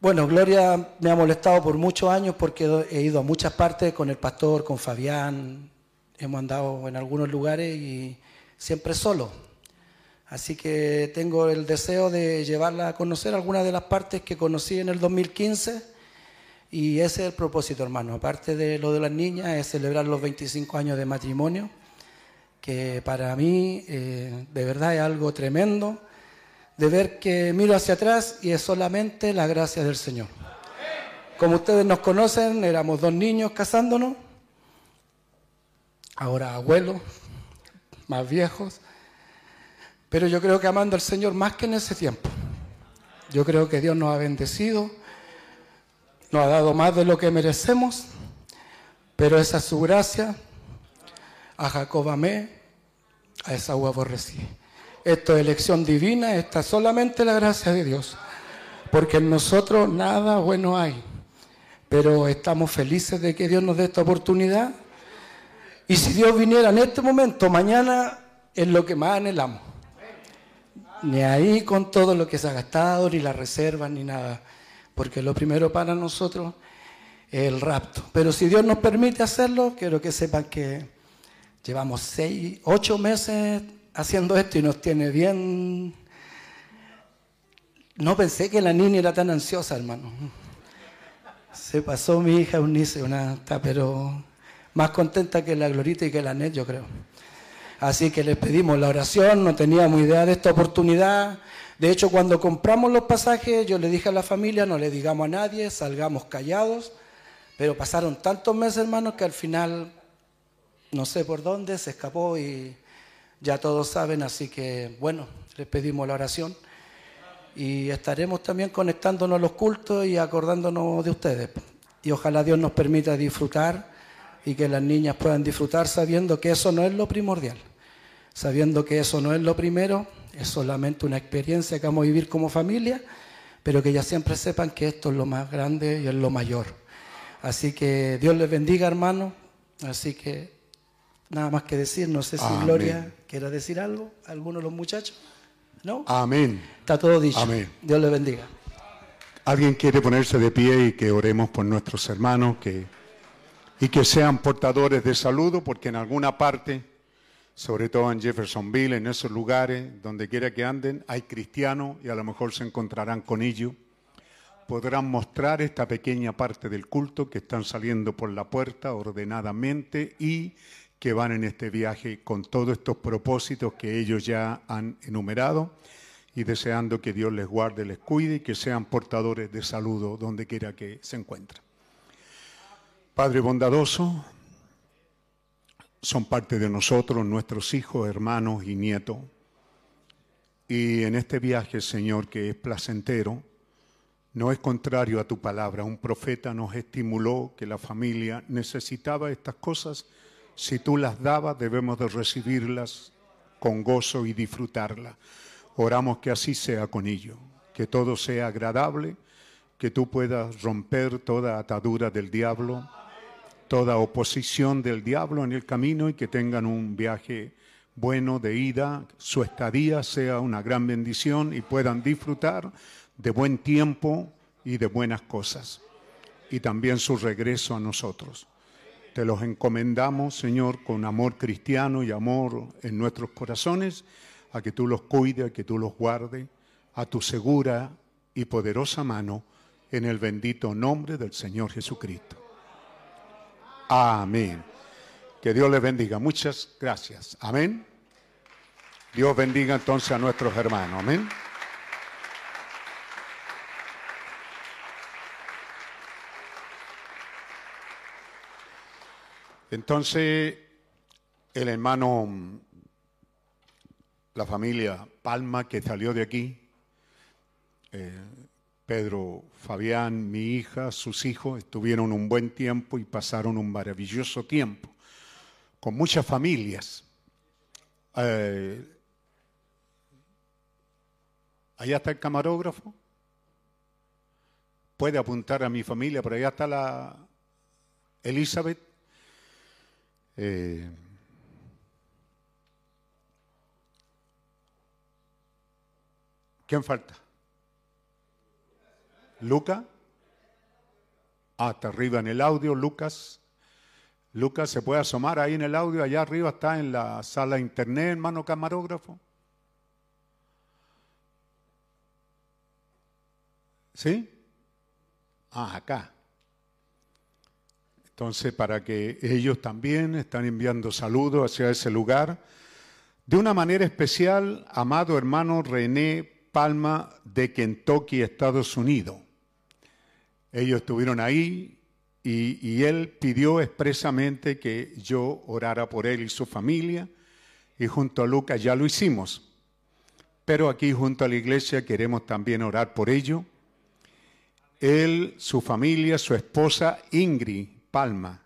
Bueno, Gloria me ha molestado por muchos años porque he ido a muchas partes con el pastor, con Fabián, hemos andado en algunos lugares y siempre solo. Así que tengo el deseo de llevarla a conocer algunas de las partes que conocí en el 2015 y ese es el propósito, hermano. Aparte de lo de las niñas, es celebrar los 25 años de matrimonio, que para mí eh, de verdad es algo tremendo de ver que miro hacia atrás y es solamente la gracia del Señor. Como ustedes nos conocen, éramos dos niños casándonos, ahora abuelos, más viejos, pero yo creo que amando al Señor más que en ese tiempo. Yo creo que Dios nos ha bendecido, nos ha dado más de lo que merecemos, pero esa es su gracia. A Jacob amé, a Esaú aborrecí. Esto es elección divina, esta es solamente la gracia de Dios. Porque en nosotros nada bueno hay. pero estamos felices de que Dios nos dé esta oportunidad. Y si Dios viniera en este momento, mañana, es lo que más anhelamos. Ni ahí con todo lo que se ha gastado, ni las reservas, ni nada. Porque lo primero para nosotros es el rapto. Pero si Dios nos permite hacerlo, quiero que sepan que llevamos seis, ocho meses haciendo esto y nos tiene bien. No pensé que la niña era tan ansiosa, hermano. Se pasó mi hija Eunice, una pero más contenta que la Glorita y que la Net, yo creo. Así que les pedimos la oración, no teníamos idea de esta oportunidad. De hecho, cuando compramos los pasajes, yo le dije a la familia, no le digamos a nadie, salgamos callados. Pero pasaron tantos meses, hermanos, que al final, no sé por dónde, se escapó y ya todos saben. Así que, bueno, les pedimos la oración. Y estaremos también conectándonos a los cultos y acordándonos de ustedes. Y ojalá Dios nos permita disfrutar y que las niñas puedan disfrutar sabiendo que eso no es lo primordial. Sabiendo que eso no es lo primero, es solamente una experiencia que vamos a vivir como familia, pero que ya siempre sepan que esto es lo más grande y es lo mayor. Así que Dios les bendiga, hermano. Así que nada más que decir, no sé si Amén. Gloria quiera decir algo, alguno de los muchachos. ¿No? Amén. Está todo dicho. Amén. Dios les bendiga. ¿Alguien quiere ponerse de pie y que oremos por nuestros hermanos que, y que sean portadores de saludo? Porque en alguna parte, sobre todo en Jeffersonville, en esos lugares, donde quiera que anden, hay cristianos y a lo mejor se encontrarán con ellos. Podrán mostrar esta pequeña parte del culto que están saliendo por la puerta ordenadamente y que van en este viaje con todos estos propósitos que ellos ya han enumerado y deseando que Dios les guarde, les cuide y que sean portadores de saludo donde quiera que se encuentren. Padre bondadoso, son parte de nosotros, nuestros hijos, hermanos y nietos. Y en este viaje, Señor, que es placentero, no es contrario a tu palabra. Un profeta nos estimuló que la familia necesitaba estas cosas. Si tú las dabas, debemos de recibirlas con gozo y disfrutarlas. Oramos que así sea con ello, que todo sea agradable, que tú puedas romper toda atadura del diablo, toda oposición del diablo en el camino y que tengan un viaje bueno de ida, su estadía sea una gran bendición y puedan disfrutar de buen tiempo y de buenas cosas. Y también su regreso a nosotros. Te los encomendamos, Señor, con amor cristiano y amor en nuestros corazones, a que tú los cuides, a que tú los guardes, a tu segura y poderosa mano, en el bendito nombre del Señor Jesucristo. Amén. Que Dios les bendiga. Muchas gracias. Amén. Dios bendiga entonces a nuestros hermanos. Amén. Entonces, el hermano, la familia Palma que salió de aquí, eh, Pedro, Fabián, mi hija, sus hijos, estuvieron un buen tiempo y pasaron un maravilloso tiempo con muchas familias. Eh, allá está el camarógrafo. Puede apuntar a mi familia, por allá está la Elizabeth. Eh, ¿Quién falta? Luca. Ah, está arriba en el audio, Lucas. Lucas, ¿se puede asomar ahí en el audio? Allá arriba está en la sala internet, hermano camarógrafo. ¿Sí? Ah, acá. Entonces, para que ellos también están enviando saludos hacia ese lugar. De una manera especial, amado hermano René Palma de Kentucky, Estados Unidos. Ellos estuvieron ahí y, él pidió expresamente que yo orara por él y su familia y junto a Lucas ya lo hicimos. Pero aquí junto a la iglesia queremos también orar por ello. Él, su familia, su esposa Ingrid Palma.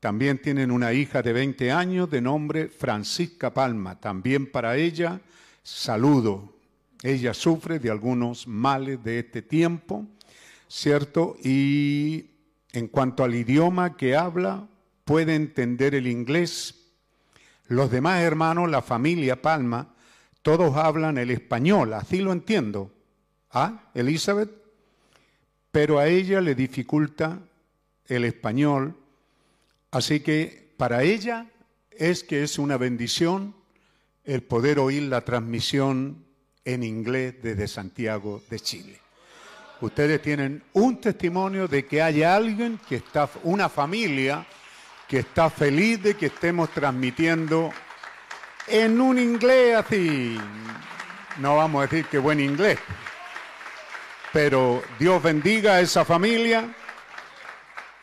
También tienen una hija de 20 años de nombre Francisca Palma. También para ella saludo. Ella sufre de algunos males de este tiempo ¿cierto? Y en cuanto al idioma que habla, puede entender el inglés. Los demás hermanos, la familia Palma, todos hablan el español, así lo entiendo. ¿Ah, Elizabeth? Pero a ella le dificulta el español, así que para ella es que es una bendición el poder oír la transmisión en inglés desde Santiago de Chile. Ustedes tienen un testimonio de que hay alguien que está, una familia que está feliz de que estemos transmitiendo en un inglés así. No vamos a decir que buen inglés, pero Dios bendiga a esa familia.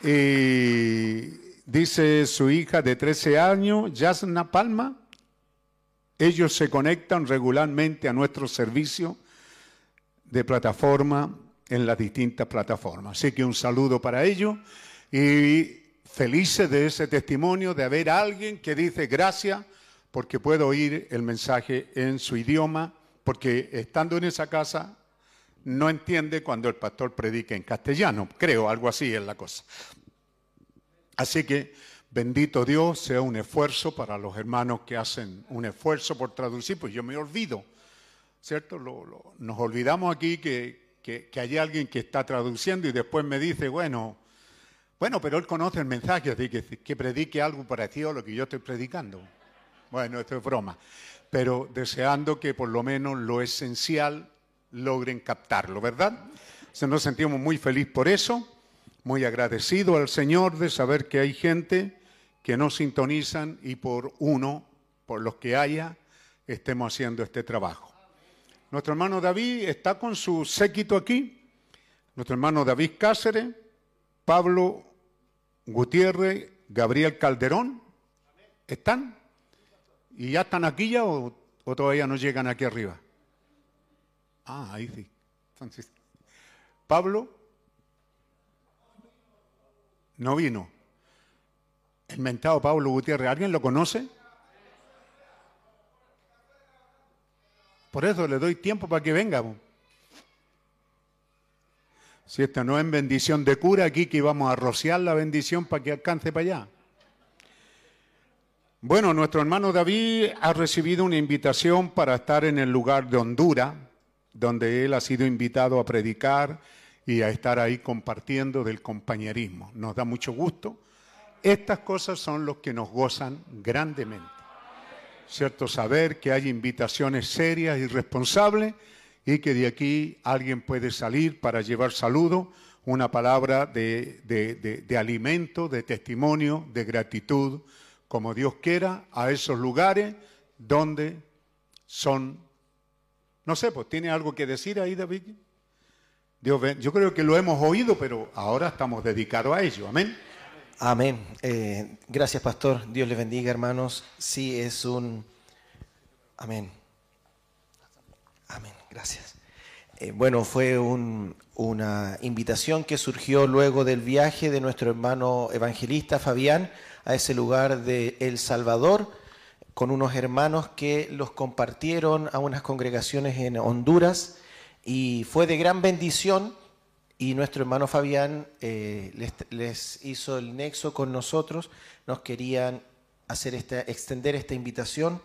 Y dice su hija de 13 años, Yasna Palma, ellos se conectan regularmente a nuestro servicio de plataforma en las distintas plataformas. Así que un saludo para ellos y felices de ese testimonio, de haber alguien que dice gracias porque puedo oír el mensaje en su idioma, porque estando en esa casa no entiende cuando el pastor predica en castellano, creo, algo así es la cosa. Así que bendito Dios, sea un esfuerzo para los hermanos que hacen un esfuerzo por traducir, pues yo me olvido, ¿cierto? Nos olvidamos aquí que hay alguien que está traduciendo y después me dice, bueno, bueno, pero él conoce el mensaje, así que, que predique algo parecido a lo que yo estoy predicando. Bueno, esto es broma, pero deseando que por lo menos lo esencial logren captarlo, ¿verdad? Se nos sentimos muy felices por eso, muy agradecido al Señor de saber que hay gente que nos sintonizan y por uno, por los que haya, estemos haciendo este trabajo. Nuestro hermano David está con su séquito aquí, nuestro hermano David Cáceres, Pablo Gutiérrez, Gabriel Calderón, ¿están? ¿Y ya están aquí ya o todavía no llegan aquí arriba? Ah, ahí sí. Entonces, Pablo no vino. El mentado Pablo Gutiérrez, ¿alguien lo conoce? Por eso le doy tiempo para que venga. Si esta no es bendición de cura, aquí que íbamos a rociar la bendición para que alcance para allá. Bueno, nuestro hermano David ha recibido una invitación para estar en el lugar de Honduras, donde él ha sido invitado a predicar y a estar ahí compartiendo del compañerismo. Nos da mucho gusto. Estas cosas son los que nos gozan grandemente. ¿Cierto? Saber que hay invitaciones serias y responsables y que de aquí alguien puede salir para llevar saludo, una palabra de, de- de- de alimento, de testimonio, de gratitud, como Dios quiera, a esos lugares donde son, no sé, pues tiene algo que decir ahí, David. Dios, yo creo que lo hemos oído, pero ahora estamos dedicados a ello. Amén. Amén. Eh, gracias, pastor. Dios les bendiga, hermanos. Sí, es un... Amén. Amén. Gracias. Eh, bueno, fue un- una invitación que surgió luego del viaje de nuestro hermano evangelista Fabián a ese lugar de El Salvador con unos hermanos que los compartieron a unas congregaciones en Honduras y fue de gran bendición y nuestro hermano Fabián eh, les, hizo el nexo con nosotros, nos querían hacer extender esta invitación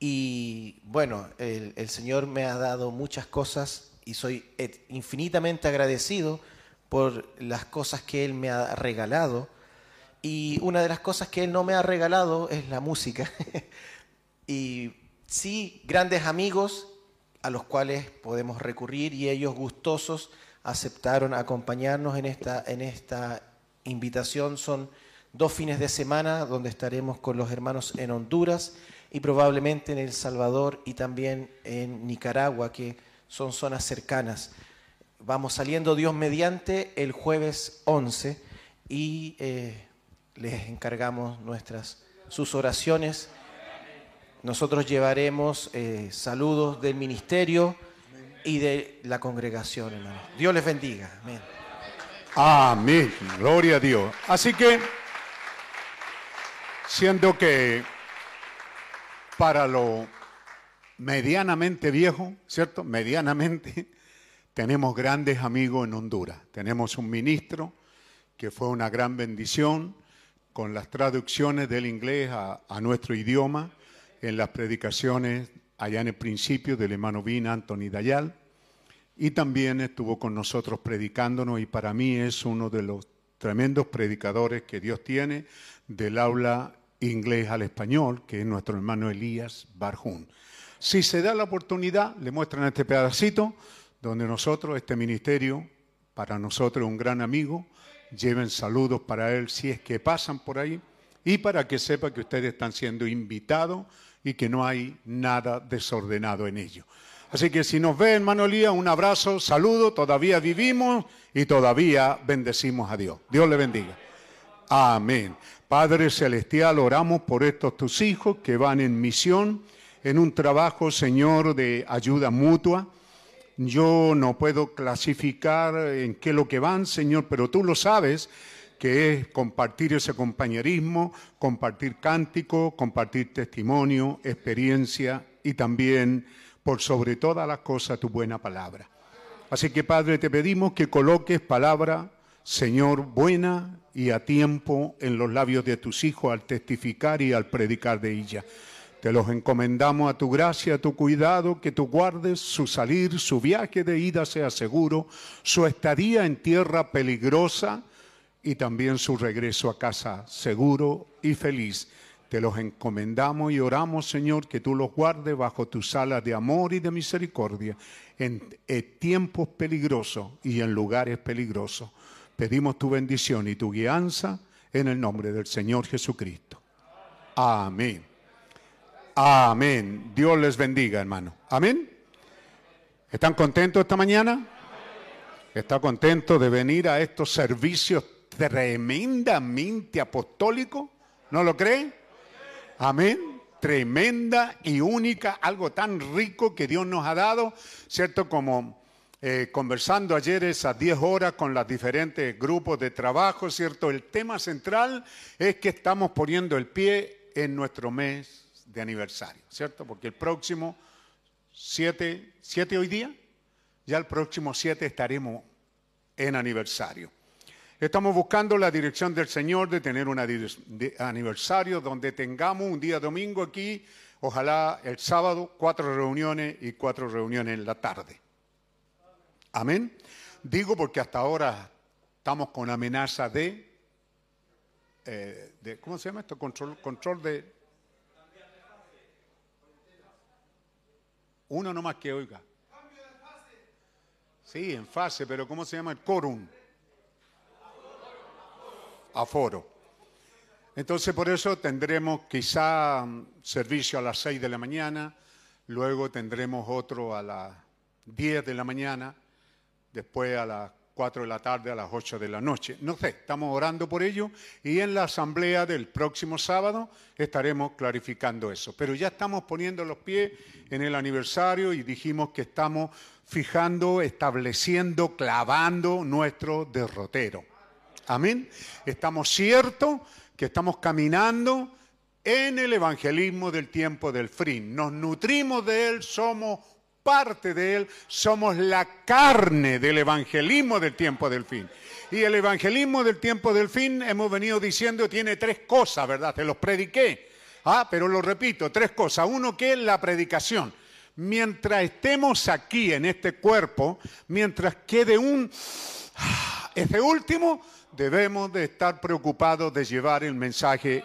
y bueno, el, Señor me ha dado muchas cosas y soy infinitamente agradecido por las cosas que Él me ha regalado. Y una de las cosas que Él no me ha regalado es la música. y sí, grandes amigos a los cuales podemos recurrir y ellos gustosos aceptaron acompañarnos en esta, en esta invitación. Son dos fines de semana donde estaremos con los hermanos en Honduras y probablemente en El Salvador y también en Nicaragua, que son zonas cercanas. Vamos saliendo Dios mediante el jueves 11 y eh, les encargamos nuestras sus oraciones. Nosotros llevaremos eh, saludos del ministerio y de la congregación. Dios les bendiga. Amén. Amén. Gloria a Dios. Así que, siendo que para lo medianamente viejo, ¿cierto? Medianamente, tenemos grandes amigos en Honduras. Tenemos un ministro que fue una gran bendición con las traducciones del inglés a, nuestro idioma en las predicaciones allá en el principio del hermano Vina Anthony Dayal. Y también estuvo con nosotros predicándonos y para mí es uno de los tremendos predicadores que Dios tiene del aula inglés al español, que es nuestro hermano Elías Barjún. Si se da la oportunidad, le muestran este pedacito donde nosotros, este ministerio, para nosotros un gran amigo, lleven saludos para él si es que pasan por ahí y para que sepa que ustedes están siendo invitados y que no hay nada desordenado en ello. Así que si nos ve, hermano Elías, un abrazo, saludo, todavía vivimos y todavía bendecimos a Dios. Dios le bendiga. Amén. Padre Celestial, oramos por estos tus hijos que van en misión, en un trabajo, Señor, de ayuda mutua. Yo no puedo clasificar en qué lo que van, Señor, pero tú lo sabes, que es compartir ese compañerismo, compartir cántico, compartir testimonio, experiencia y también, por sobre todas las cosas, tu buena palabra. Así que, Padre, te pedimos que coloques palabra, Señor, buena y a tiempo en los labios de tus hijos al testificar y al predicar de ella. Te los encomendamos a tu gracia, a tu cuidado, que tú guardes su salir, su viaje de ida sea seguro, su estadía en tierra peligrosa y también su regreso a casa seguro y feliz. Te los encomendamos y oramos, Señor, que tú los guardes bajo tus alas de amor y de misericordia en, en tiempos peligrosos y en lugares peligrosos. Pedimos tu bendición y tu guianza en el nombre del Señor Jesucristo. Amén. Amén. Dios les bendiga, hermano. Amén. ¿Están contentos esta mañana? ¿Está contento de venir a estos servicios tremendamente apostólicos? ¿No lo cree? Amén. Tremenda y única, algo tan rico que Dios nos ha dado, ¿cierto? Como eh, conversando ayer esas 10 horas con los diferentes grupos de trabajo, ¿cierto? El tema central es que estamos poniendo el pie en nuestro mes de aniversario, ¿cierto? Porque el próximo 7, 7 hoy día, ya el próximo 7 estaremos en aniversario. Estamos buscando la dirección del Señor de tener un aniversario donde tengamos un día domingo aquí, ojalá el sábado, cuatro reuniones y cuatro reuniones en la tarde. Amén. Digo porque hasta ahora estamos con amenaza de, eh, de ¿cómo se llama esto? Control, control de... Uno nomás que oiga. Sí, en fase, pero ¿cómo se llama el quórum? Aforo. Entonces por eso tendremos quizá mm, servicio a las 6 de la mañana, luego tendremos otro a las 10 de la mañana, después a las 4 de la tarde, a las 8 de la noche. No sé, estamos orando por ello y en la asamblea del próximo sábado estaremos clarificando eso. Pero ya estamos poniendo los pies en el aniversario y dijimos que estamos fijando, estableciendo, clavando nuestro derrotero. Amén. Estamos ciertos que estamos caminando en el evangelismo del tiempo del fin. Nos nutrimos de él, somos parte de él, somos la carne del evangelismo del tiempo del fin. Y el evangelismo del tiempo del fin, hemos venido diciendo, tiene tres cosas, ¿verdad? Te los prediqué. Ah, pero lo repito, tres cosas. Uno que es la predicación. Mientras estemos aquí en este cuerpo, mientras quede un... Ese último, debemos de estar preocupados de llevar el mensaje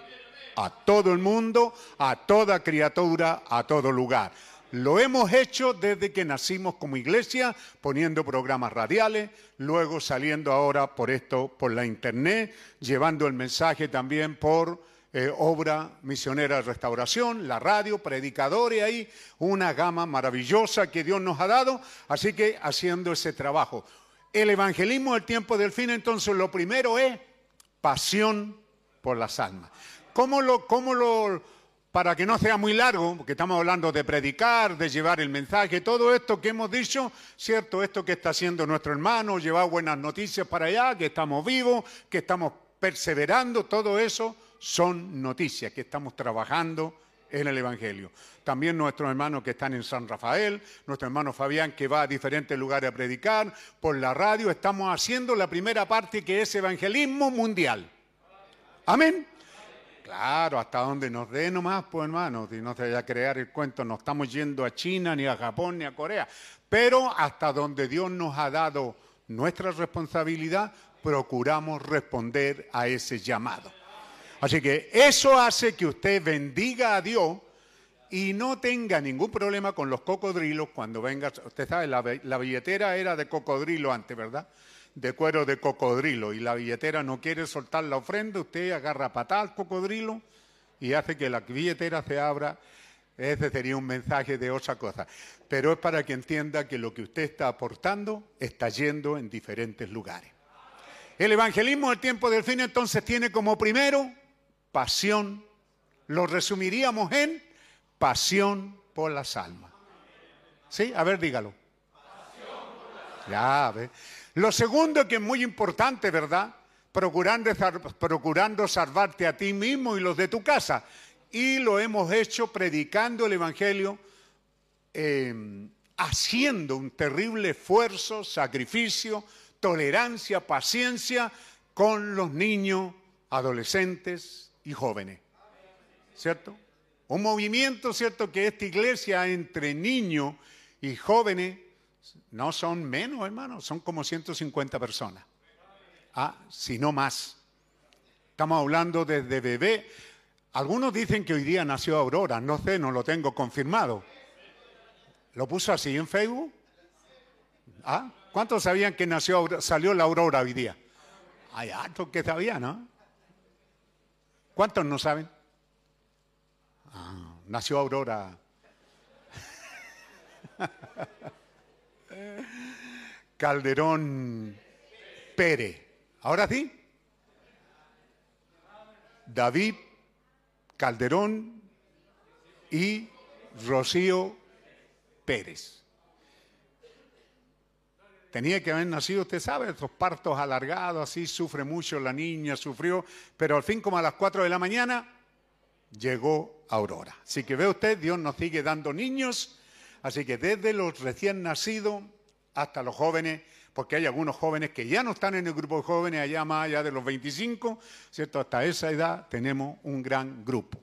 a todo el mundo, a toda criatura, a todo lugar. Lo hemos hecho desde que nacimos como iglesia, poniendo programas radiales, luego saliendo ahora por esto, por la internet, llevando el mensaje también por eh, obra misionera de restauración, la radio, predicadores ahí, una gama maravillosa que Dios nos ha dado, así que haciendo ese trabajo. El evangelismo del tiempo del fin, entonces, lo primero es pasión por las almas. ¿Cómo lo, cómo lo, para que no sea muy largo, porque estamos hablando de predicar, de llevar el mensaje, todo esto que hemos dicho, cierto, esto que está haciendo nuestro hermano, llevar buenas noticias para allá, que estamos vivos, que estamos perseverando, todo eso son noticias, que estamos trabajando en el Evangelio. También nuestros hermanos que están en San Rafael, nuestro hermano Fabián que va a diferentes lugares a predicar, por la radio, estamos haciendo la primera parte que es evangelismo mundial. Amén. Claro, hasta donde nos dé nomás, pues hermano, si no se vaya a crear el cuento, no estamos yendo a China, ni a Japón, ni a Corea, pero hasta donde Dios nos ha dado nuestra responsabilidad, procuramos responder a ese llamado. Así que eso hace que usted bendiga a Dios y no tenga ningún problema con los cocodrilos cuando venga. Usted sabe, la, la billetera era de cocodrilo antes, ¿verdad? De cuero de cocodrilo. Y la billetera no quiere soltar la ofrenda, usted agarra patada al cocodrilo y hace que la billetera se abra. Ese sería un mensaje de otra cosa. Pero es para que entienda que lo que usted está aportando está yendo en diferentes lugares. El evangelismo del tiempo del fin entonces tiene como primero pasión. Lo resumiríamos en pasión por las almas. ¿Sí? A ver, dígalo. Ya, ve. Lo segundo que es muy importante, ¿verdad? Procurando, sal- procurando salvarte a ti mismo y los de tu casa. Y lo hemos hecho predicando el Evangelio, eh, haciendo un terrible esfuerzo, sacrificio, tolerancia, paciencia con los niños, adolescentes y jóvenes. ¿Cierto? Un movimiento, ¿cierto? Que esta iglesia entre niños y jóvenes no son menos, hermano, son como 150 personas. Ah, si no más. Estamos hablando desde bebé. Algunos dicen que hoy día nació Aurora, no sé, no lo tengo confirmado. ¿Lo puso así en Facebook? ¿Ah? ¿Cuántos sabían que nació, salió la Aurora hoy día? Hay hartos que sabían, ¿no? ¿Cuántos no saben? Ah, nació Aurora. Calderón Pérez. ¿Ahora sí? David Calderón y Rocío Pérez. Tenía que haber nacido, usted sabe, esos partos alargados, así sufre mucho la niña, sufrió, pero al fin como a las 4 de la mañana llegó Aurora. Así que ve usted, Dios nos sigue dando niños, así que desde los recién nacidos hasta los jóvenes, porque hay algunos jóvenes que ya no están en el grupo de jóvenes, allá más allá de los 25, ¿cierto? Hasta esa edad tenemos un gran grupo.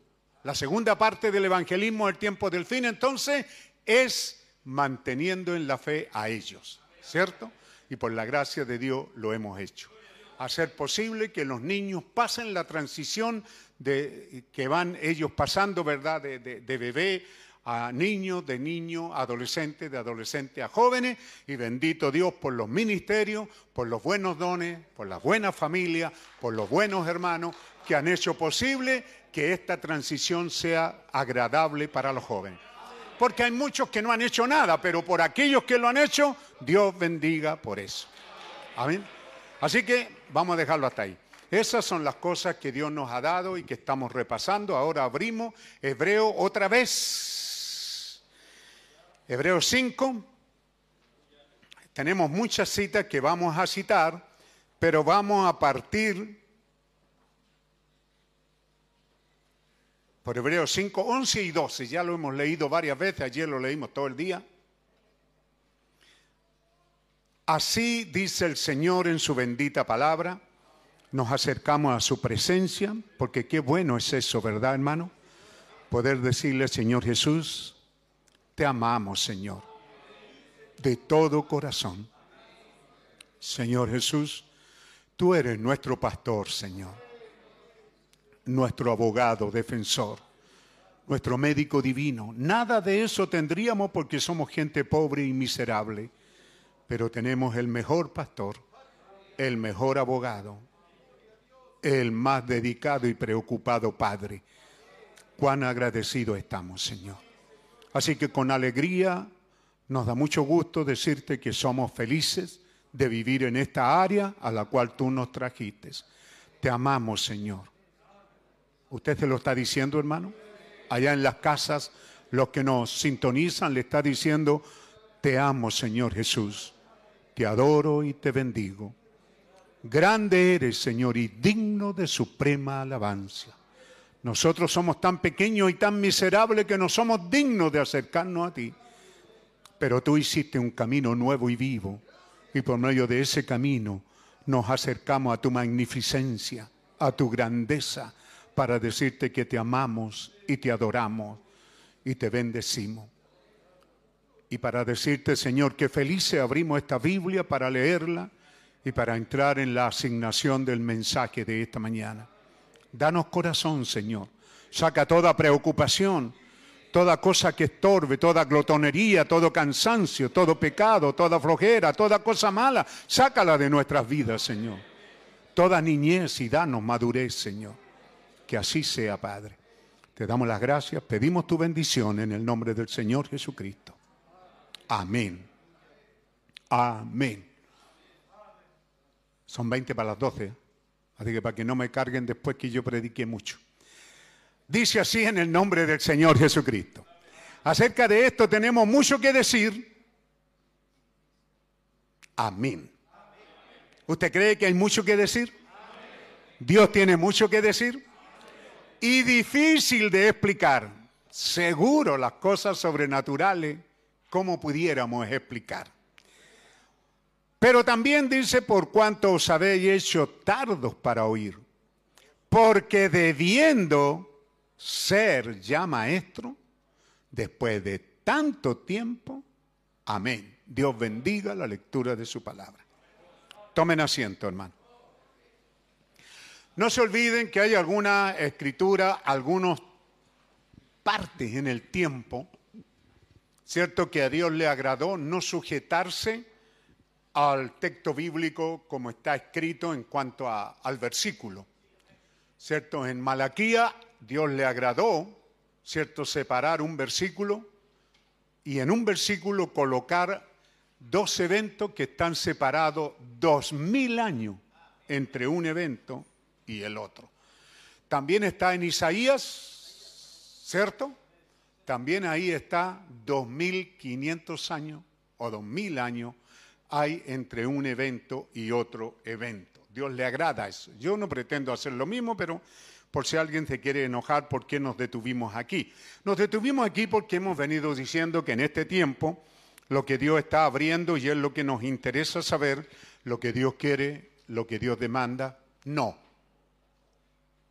La segunda parte del evangelismo del tiempo del fin, entonces, es manteniendo en la fe a ellos, ¿cierto? Y por la gracia de Dios lo hemos hecho. Hacer posible que los niños pasen la transición de, que van ellos pasando, ¿verdad? De- de bebé a niño, de niño a adolescente, de adolescente a jóvenes. Y bendito Dios por los ministerios, por los buenos dones, por las buenas familias, por los buenos hermanos que han hecho posible que esta transición sea agradable para los jóvenes. Porque hay muchos que no han hecho nada, pero por aquellos que lo han hecho, Dios bendiga por eso. Amén. Así que vamos a dejarlo hasta ahí. Esas son las cosas que Dios nos ha dado y que estamos repasando. Ahora abrimos Hebreo otra vez. Hebreo 5. Tenemos muchas citas que vamos a citar, pero vamos a partir por Hebreos 5, 11 y 12. Ya lo hemos leído varias veces, ayer lo leímos todo el día. Así dice el Señor en su bendita palabra. Nos acercamos a su presencia, porque qué bueno es eso, ¿verdad, hermano? Poder decirle, Señor Jesús, te amamos, Señor, de todo corazón. Señor Jesús, tú eres nuestro pastor, Señor, nuestro abogado, defensor, nuestro médico divino. Nada de eso tendríamos porque somos gente pobre y miserable pero tenemos el mejor pastor, el mejor abogado, el más dedicado y preocupado Padre. Cuán agradecido estamos, Señor. Así que con alegría nos da mucho gusto decirte que somos felices de vivir en esta área a la cual tú nos trajiste. Te amamos, Señor. ¿Usted se lo está diciendo, hermano? Allá en las casas, los que nos sintonizan le está diciendo, te amo, Señor Jesús. Te adoro y te bendigo. Grande eres, Señor, y digno de suprema alabanza. Nosotros somos tan pequeños y tan miserables que no somos dignos de acercarnos a ti. Pero tú hiciste un camino nuevo y vivo. Y por medio de ese camino nos acercamos a tu magnificencia, a tu grandeza, para decirte que te amamos y te adoramos y te bendecimos. Y para decirte, Señor, que felices abrimos esta Biblia para leerla y para entrar en la asignación del mensaje de esta mañana. Danos corazón, Señor. Saca toda preocupación, toda cosa que estorbe, toda glotonería, todo cansancio, todo pecado, toda flojera, toda cosa mala. Sácala de nuestras vidas, Señor. Toda niñez y danos madurez, Señor. Que así sea, Padre. Te damos las gracias, pedimos tu bendición en el nombre del Señor Jesucristo. Amén. Amén. Son 20 para las 12. Así que para que no me carguen después que yo prediqué mucho. Dice así en el nombre del Señor Jesucristo. Acerca de esto tenemos mucho que decir. Amén. ¿Usted cree que hay mucho que decir? Dios tiene mucho que decir. Y difícil de explicar. Seguro las cosas sobrenaturales, como pudiéramos explicar. Pero también dice, por cuanto os habéis hecho tardos para oír, porque debiendo ser ya maestro, después de tanto tiempo, amén. Dios bendiga la lectura de su palabra. Tomen asiento, hermano. No se olviden que hay alguna escritura, algunas partes en el tiempo, cierto que a Dios le agradó no sujetarse al texto bíblico como está escrito en cuanto al versículo. ¿Cierto? En Malaquía Dios le agradó, ¿cierto? Separar un versículo y en un versículo colocar dos eventos que están separados dos mil años entre un evento y el otro. También está en Isaías, ¿cierto? También ahí está 2500 años o 2000 años hay entre un evento y otro evento. Dios le agrada eso. Yo no pretendo hacer lo mismo, pero por si alguien se quiere enojar, ¿por qué nos detuvimos aquí? Nos detuvimos aquí porque hemos venido diciendo que en este tiempo lo que Dios está abriendo y es lo que nos interesa saber, lo que Dios quiere, lo que Dios demanda, no.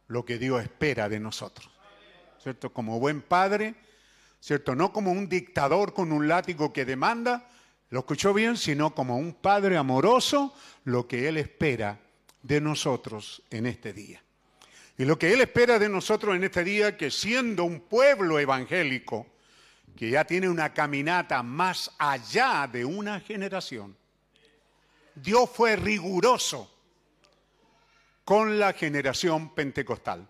Lo que Dios espera de nosotros. ¿Cierto? Como buen padre, ¿cierto? No como un dictador con un látigo que demanda, lo escuchó bien, sino como un padre amoroso, lo que Él espera de nosotros en este día. Y lo que Él espera de nosotros en este día, que siendo un pueblo evangélico, que ya tiene una caminata más allá de una generación, Dios fue riguroso con la generación pentecostal.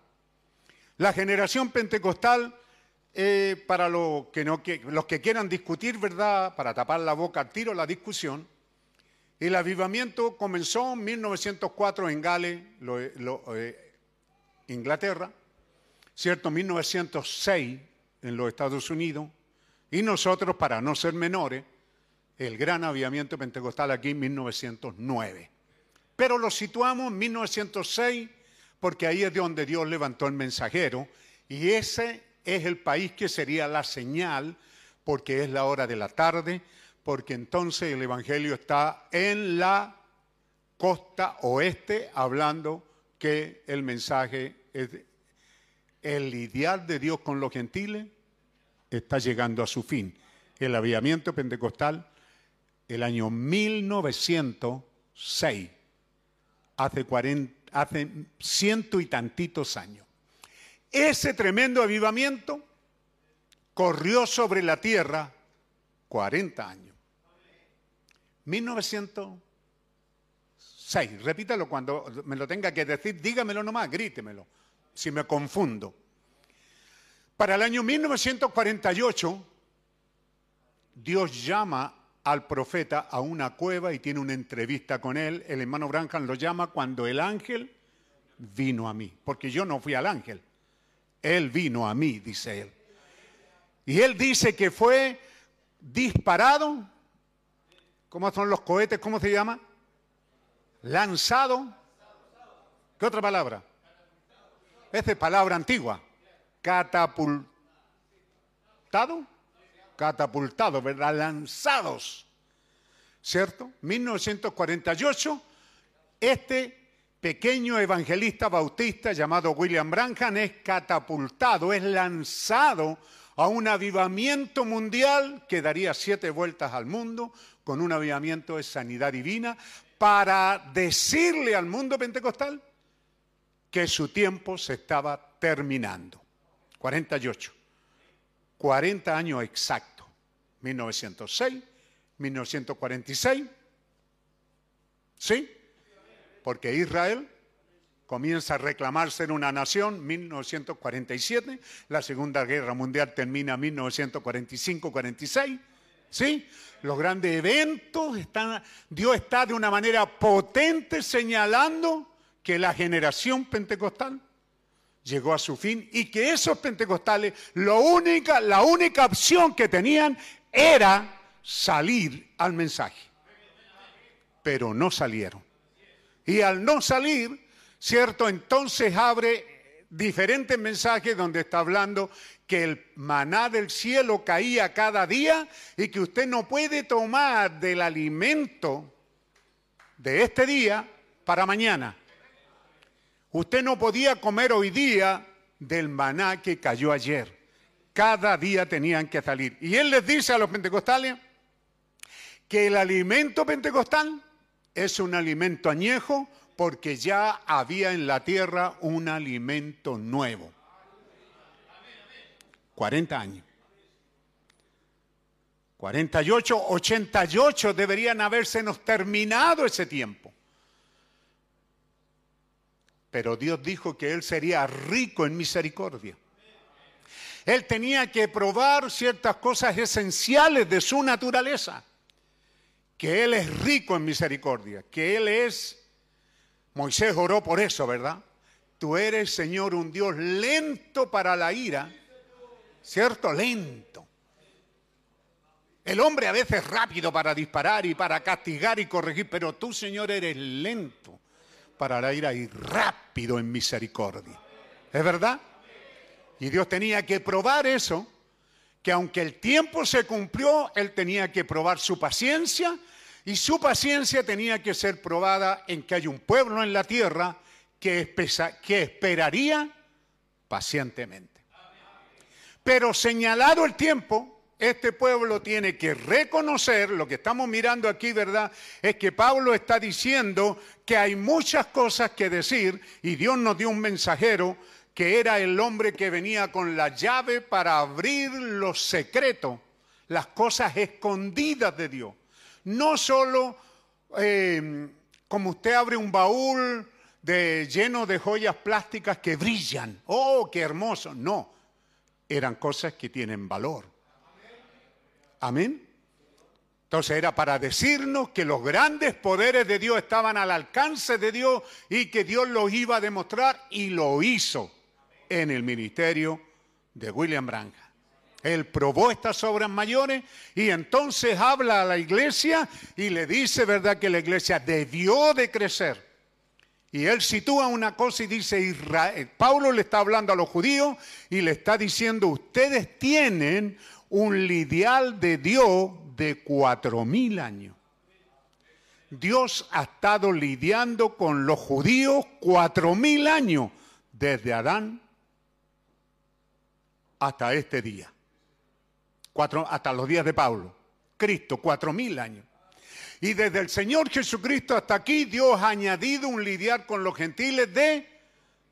La generación pentecostal, eh, para los que quieran discutir, ¿verdad? Para tapar la boca al tiro la discusión, el avivamiento comenzó en 1904 en Gales, eh, Inglaterra, ¿cierto? 1906 en los Estados Unidos, y nosotros, para no ser menores, el gran avivamiento pentecostal aquí en 1909. Pero lo situamos en 1906 porque ahí es de donde Dios levantó el mensajero y ese es el país que sería la señal porque es la hora de la tarde, porque entonces el Evangelio está en la costa oeste hablando que el mensaje es el ideal de Dios con los gentiles está llegando a su fin. El avivamiento pentecostal el año 1906 hace, 40, hace ciento y tantitos años. Ese tremendo avivamiento corrió sobre la tierra 40 años. 1906, repítalo cuando me lo tenga que decir, dígamelo nomás, grítemelo, si me confundo. Para el año 1948, Dios llama al profeta a una cueva y tiene una entrevista con él. El hermano Branham lo llama cuando el ángel vino a mí, porque yo no fui al ángel. Él vino a mí, dice él. Y él dice que fue disparado. ¿Cómo son los cohetes? ¿Cómo se llama? Lanzado. ¿Qué otra palabra? Esta es palabra antigua. catapultado, catapultado, ¿verdad? Lanzados, ¿cierto? 1948, este pequeño evangelista bautista llamado William Branham es catapultado, es lanzado a un avivamiento mundial que daría siete vueltas al mundo con un avivamiento de sanidad divina para decirle al mundo pentecostal que su tiempo se estaba terminando. 48. 40 años exactos. 1906, 1946. ¿Sí? Porque Israel comienza a reclamar ser una nación 1947, la Segunda Guerra Mundial termina 1945-46. ¿Sí? Los grandes eventos están Dios está de una manera potente señalando que la generación pentecostal llegó a su fin y que esos pentecostales la única opción que tenían era salir al mensaje. Pero no salieron. Y al no salir, ¿cierto? Entonces abre diferentes mensajes donde está hablando que el maná del cielo caía cada día y que usted no puede tomar del alimento de este día para mañana. Usted no podía comer hoy día del maná que cayó ayer. Cada día tenían que salir. Y él les dice a los pentecostales que el alimento pentecostal es un alimento añejo porque ya había en la tierra un alimento nuevo. 40 años. 48, 88 deberían habérsenos terminado ese tiempo. Pero Dios dijo que Él sería rico en misericordia. Él tenía que probar ciertas cosas esenciales de su naturaleza. Que Él es rico en misericordia, que Él es... Moisés oró por eso, ¿verdad? Tú eres, Señor, un Dios lento para la ira, ¿cierto? Lento. El hombre a veces rápido para disparar y para castigar y corregir, pero tú, Señor, eres lento para la ira y rápido en misericordia. ¿Es verdad? Y Dios tenía que probar eso, que aunque el tiempo se cumplió, Él tenía que probar su paciencia y su paciencia tenía que ser probada en que hay un pueblo en la tierra que, que esperaría pacientemente. Pero señalado el tiempo, este pueblo tiene que reconocer, lo que estamos mirando aquí, ¿verdad? Es que Pablo está diciendo que hay muchas cosas que decir y Dios nos dio un mensajero que era el hombre que venía con la llave para abrir los secretos, las cosas escondidas de Dios. No solo eh, como usted abre un baúl de, lleno de joyas plásticas que brillan. ¡Oh, qué hermoso! No, eran cosas que tienen valor. Amén. Entonces era para decirnos que los grandes poderes de Dios estaban al alcance de Dios y que Dios los iba a demostrar y lo hizo en el ministerio de William Branham. Él probó estas obras mayores y entonces habla a la iglesia y le dice, ¿verdad?, que la iglesia debió de crecer. Y él sitúa una cosa y dice, Pablo le está hablando a los judíos y le está diciendo, ustedes tienen un lidial de Dios de cuatro mil años. Dios ha estado lidiando con los judíos cuatro mil años, desde Adán hasta este día. Cuatro, hasta los días de Pablo. Cristo, cuatro mil años. Y desde el Señor Jesucristo hasta aquí, Dios ha añadido un lidiar con los gentiles de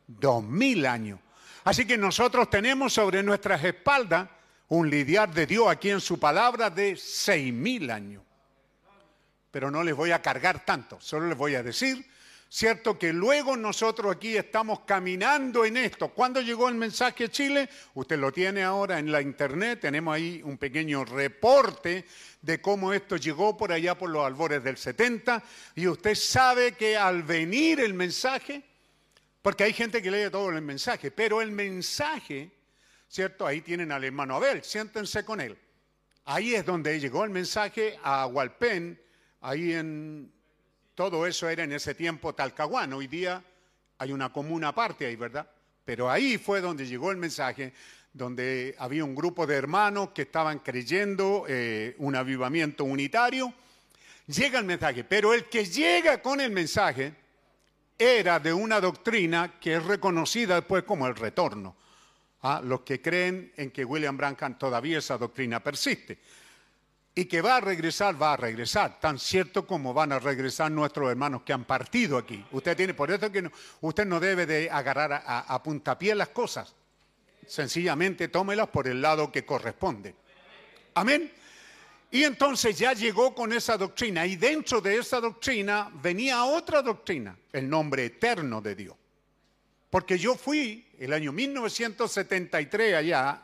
dos mil años. Así que nosotros tenemos sobre nuestras espaldas un lidiar de Dios aquí en su palabra de seis mil años. Pero no les voy a cargar tanto, solo les voy a decir, cierto que luego nosotros aquí estamos caminando en esto. ¿Cuándo llegó el mensaje a Chile? Usted lo tiene ahora en la internet, tenemos ahí un pequeño reporte de cómo esto llegó por allá por los albores del 70 y usted sabe que al venir el mensaje, porque hay gente que lee todo el mensaje, pero el mensaje, ¿cierto? Ahí tienen al hermano Abel, siéntense con él. Ahí es donde llegó el mensaje a Hualpén, ahí en todo eso era en ese tiempo Talcahuano. Hoy día hay una comuna aparte ahí, ¿verdad? Pero ahí fue donde llegó el mensaje, donde había un grupo de hermanos que estaban creyendo eh, un avivamiento unitario. Llega el mensaje, pero el que llega con el mensaje era de una doctrina que es reconocida después como el retorno. ¿Ah? Los que creen en que William Branham todavía esa doctrina persiste. Y que va a regresar, va a regresar, tan cierto como van a regresar nuestros hermanos que han partido aquí. Usted tiene, por eso que no- usted no debe de agarrar a, a- puntapié las cosas. Sencillamente tómelas por el lado que corresponde. Amén. Y entonces ya llegó con esa doctrina y dentro de esa doctrina venía otra doctrina, el nombre eterno de Dios. Porque yo fui el año 1973 allá,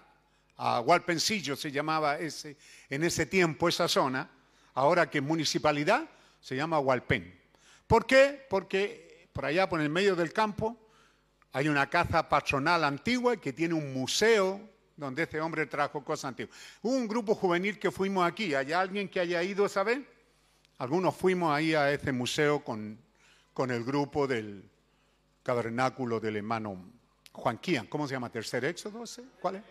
a Hualpencillo se llamaba ese, en ese tiempo esa zona, ahora que es municipalidad, se llama Hualpen. ¿Por qué? Porque por allá, por el medio del campo, hay una casa patronal antigua que tiene un museo donde este hombre trajo cosas antiguas. Hubo un grupo juvenil que fuimos aquí. ¿Hay alguien que haya ido esa vez? Algunos fuimos ahí a ese museo con, con el grupo del tabernáculo del hermano Juan Quian. ¿Cómo se llama? ¿Tercer éxodo? ¿Cuál es?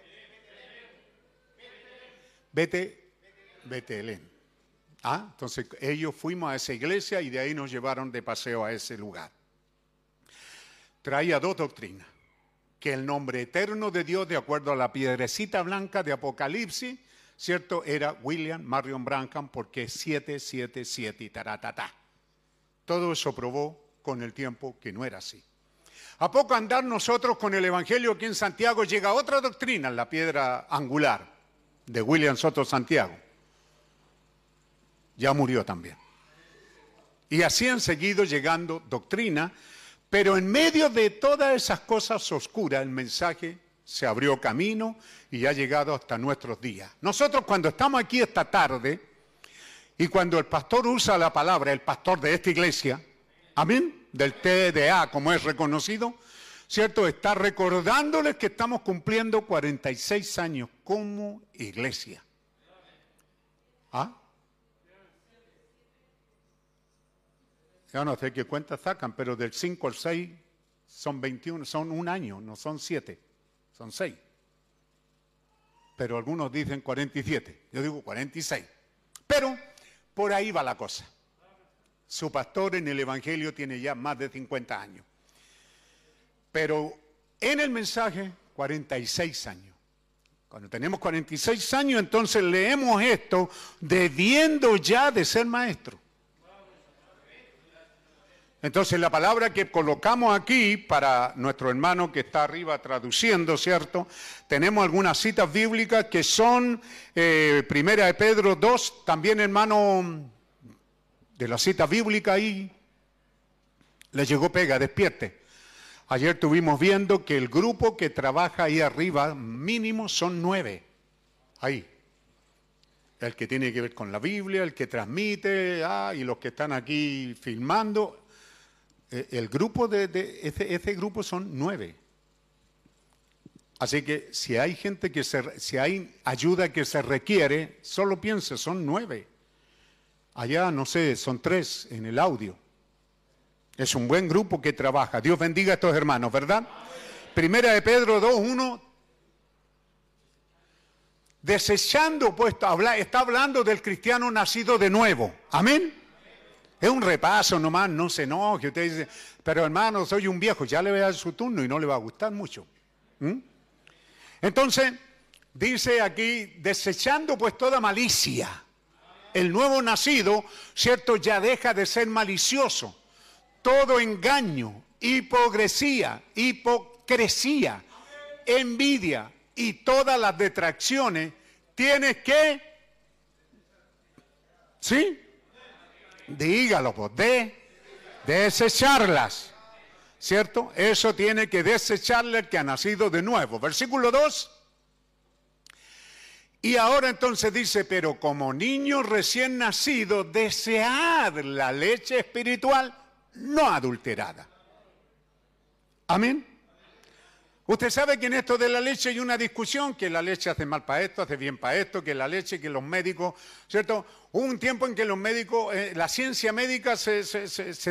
Vete, Betelén. Ah, entonces ellos fuimos a esa iglesia y de ahí nos llevaron de paseo a ese lugar. Traía dos doctrinas. Que el nombre eterno de Dios, de acuerdo a la piedrecita blanca de Apocalipsis, ¿cierto? Era William Marion Branham porque es 777 y taratata. Todo eso probó con el tiempo que no era así. A poco andar nosotros con el Evangelio aquí en Santiago llega otra doctrina, la piedra angular de William Soto Santiago. Ya murió también. Y así han seguido llegando doctrina, pero en medio de todas esas cosas oscuras el mensaje se abrió camino y ha llegado hasta nuestros días. Nosotros cuando estamos aquí esta tarde y cuando el pastor usa la palabra, el pastor de esta iglesia, amén, del TDA como es reconocido, ¿cierto? Está recordándoles que estamos cumpliendo 46 años como iglesia. ¿Ah? Yo no sé qué cuentas sacan, pero del 5 al 6 son 21, son un año, no son 7, son 6. Pero algunos dicen 47, yo digo 46. Pero por ahí va la cosa. Su pastor en el Evangelio tiene ya más de 50 años. Pero en el mensaje, 46 años. Cuando tenemos 46 años, entonces leemos esto debiendo ya de ser maestro. Entonces la palabra que colocamos aquí para nuestro hermano que está arriba traduciendo, ¿cierto? Tenemos algunas citas bíblicas que son eh, Primera de Pedro 2, también hermano de la cita bíblica ahí, le llegó pega, despierte. Ayer estuvimos viendo que el grupo que trabaja ahí arriba, mínimo son nueve, ahí. El que tiene que ver con la Biblia, el que transmite, ah, y los que están aquí filmando, eh, el grupo de, de- ese, ese grupo son nueve. Así que si hay gente que se, si hay ayuda que se requiere, solo piense, son nueve. Allá, no sé, son tres en el audio. Es un buen grupo que trabaja. Dios bendiga a estos hermanos, ¿verdad? Primera de Pedro 2, 1. Desechando, pues, está hablando del cristiano nacido de nuevo. Amén. Es un repaso nomás, no se enoje. Usted dice, pero hermano, soy un viejo, ya le voy a dar su turno y no le va a gustar mucho. ¿Mm? Entonces, dice aquí, desechando pues toda malicia. El nuevo nacido, ¿cierto? Ya deja de ser malicioso. Todo engaño, hipocresía, hipocresía, envidia y todas las detracciones, tienes que, ¿sí? Dígalo, pues, de desecharlas. ¿Cierto? Eso tiene que desecharle el que ha nacido de nuevo. Versículo 2. Y ahora entonces dice, pero como niño recién nacido, desead la leche espiritual no adulterada. Amén. Usted sabe que en esto de la leche hay una discusión, que la leche hace mal para esto, hace bien para esto, que la leche, que los médicos, ¿cierto? Hubo un tiempo en que los médicos, eh, la ciencia médica se,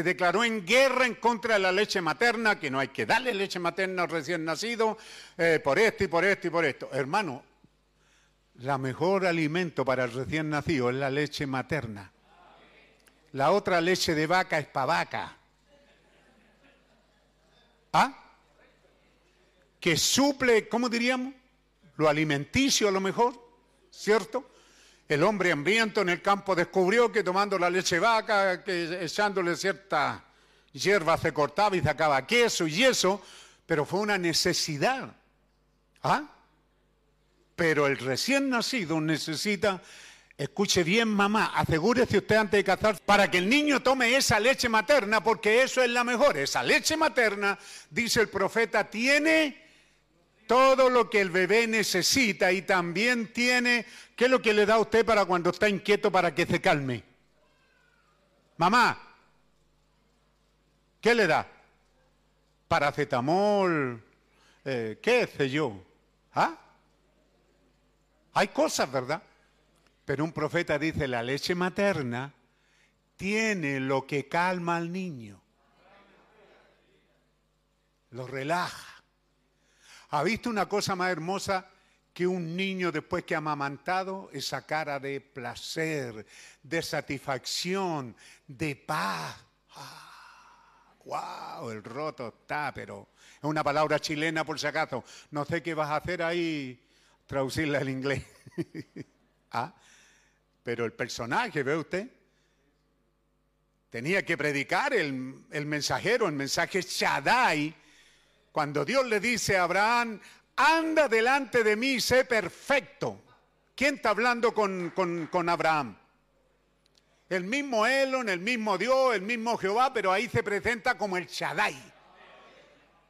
declaró en guerra en contra de la leche materna, que no hay que darle leche materna al recién nacido, eh, por esto y por esto y por esto. Hermano, la mejor alimento para el recién nacido es la leche materna. La otra leche de vaca es para vaca. ¿Ah? que suple, ¿cómo diríamos? Lo alimenticio a lo mejor, ¿cierto? El hombre hambriento en el campo descubrió que tomando la leche de vaca, que echándole cierta hierba se cortaba y sacaba queso y eso, pero fue una necesidad. ¿Ah? Pero el recién nacido necesita, escuche bien mamá, asegúrese usted antes de casarse, para que el niño tome esa leche materna, porque eso es la mejor. Esa leche materna, dice el profeta, tiene todo lo que el bebé necesita y también tiene, ¿qué es lo que le da a usted para cuando está inquieto para que se calme? Mamá, ¿qué le da? Paracetamol, eh, qué sé yo. ¿Ah? Hay cosas, ¿verdad? Pero un profeta dice, la leche materna tiene lo que calma al niño. Lo relaja. ¿Ha visto una cosa más hermosa que un niño después que ha amamantado? Esa cara de placer, de satisfacción, de paz. ¡Wow! El roto está, pero es una palabra chilena por si acaso. No sé qué vas a hacer ahí, traducirla al inglés. ¿Ah? Pero el personaje, ¿ve usted? Tenía que predicar el, mensajero, el mensaje Shaddai, cuando Dios le dice a Abraham, anda delante de mí y sé perfecto. ¿Quién está hablando con Abraham? El mismo Elon, el mismo Dios, el mismo Jehová, pero ahí se presenta como el Shaddai.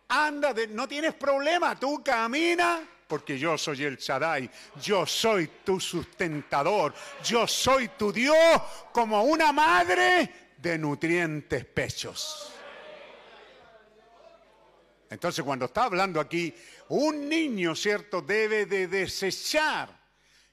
Anda, de- no tienes problema, tú camina, porque yo soy el Shaddai, yo soy tu sustentador, yo soy tu Dios como una madre de nutrientes pechos. Entonces, cuando está hablando aquí, un niño, ¿cierto?, debe de desechar.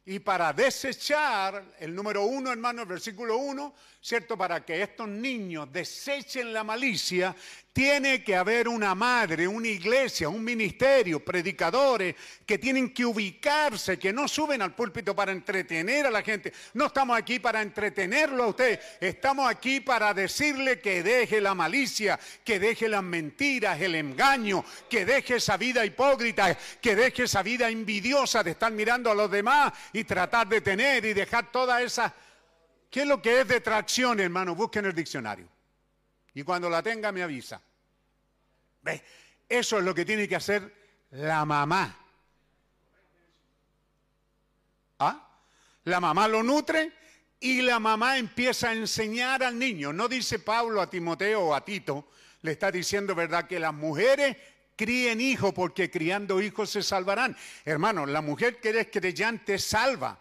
Y para desechar, el número uno, hermano, el versículo uno, ¿cierto? Para que estos niños desechen la malicia, tiene que haber una madre, una iglesia, un ministerio, predicadores que tienen que ubicarse, que no suben al púlpito para entretener a la gente. No estamos aquí para entretenerlo a usted, estamos aquí para decirle que deje la malicia, que deje las mentiras, el engaño, que deje esa vida hipócrita, que deje esa vida envidiosa de estar mirando a los demás y tratar de tener y dejar toda esa... ¿Qué es lo que es detracción, hermano? Busquen el diccionario. Y cuando la tenga me avisa. ¿Ve? Eso es lo que tiene que hacer la mamá. ¿Ah? La mamá lo nutre y la mamá empieza a enseñar al niño. No dice Pablo a Timoteo o a Tito, le está diciendo, ¿verdad?, que las mujeres críen hijos porque criando hijos se salvarán. Hermano, la mujer que es creyente salva.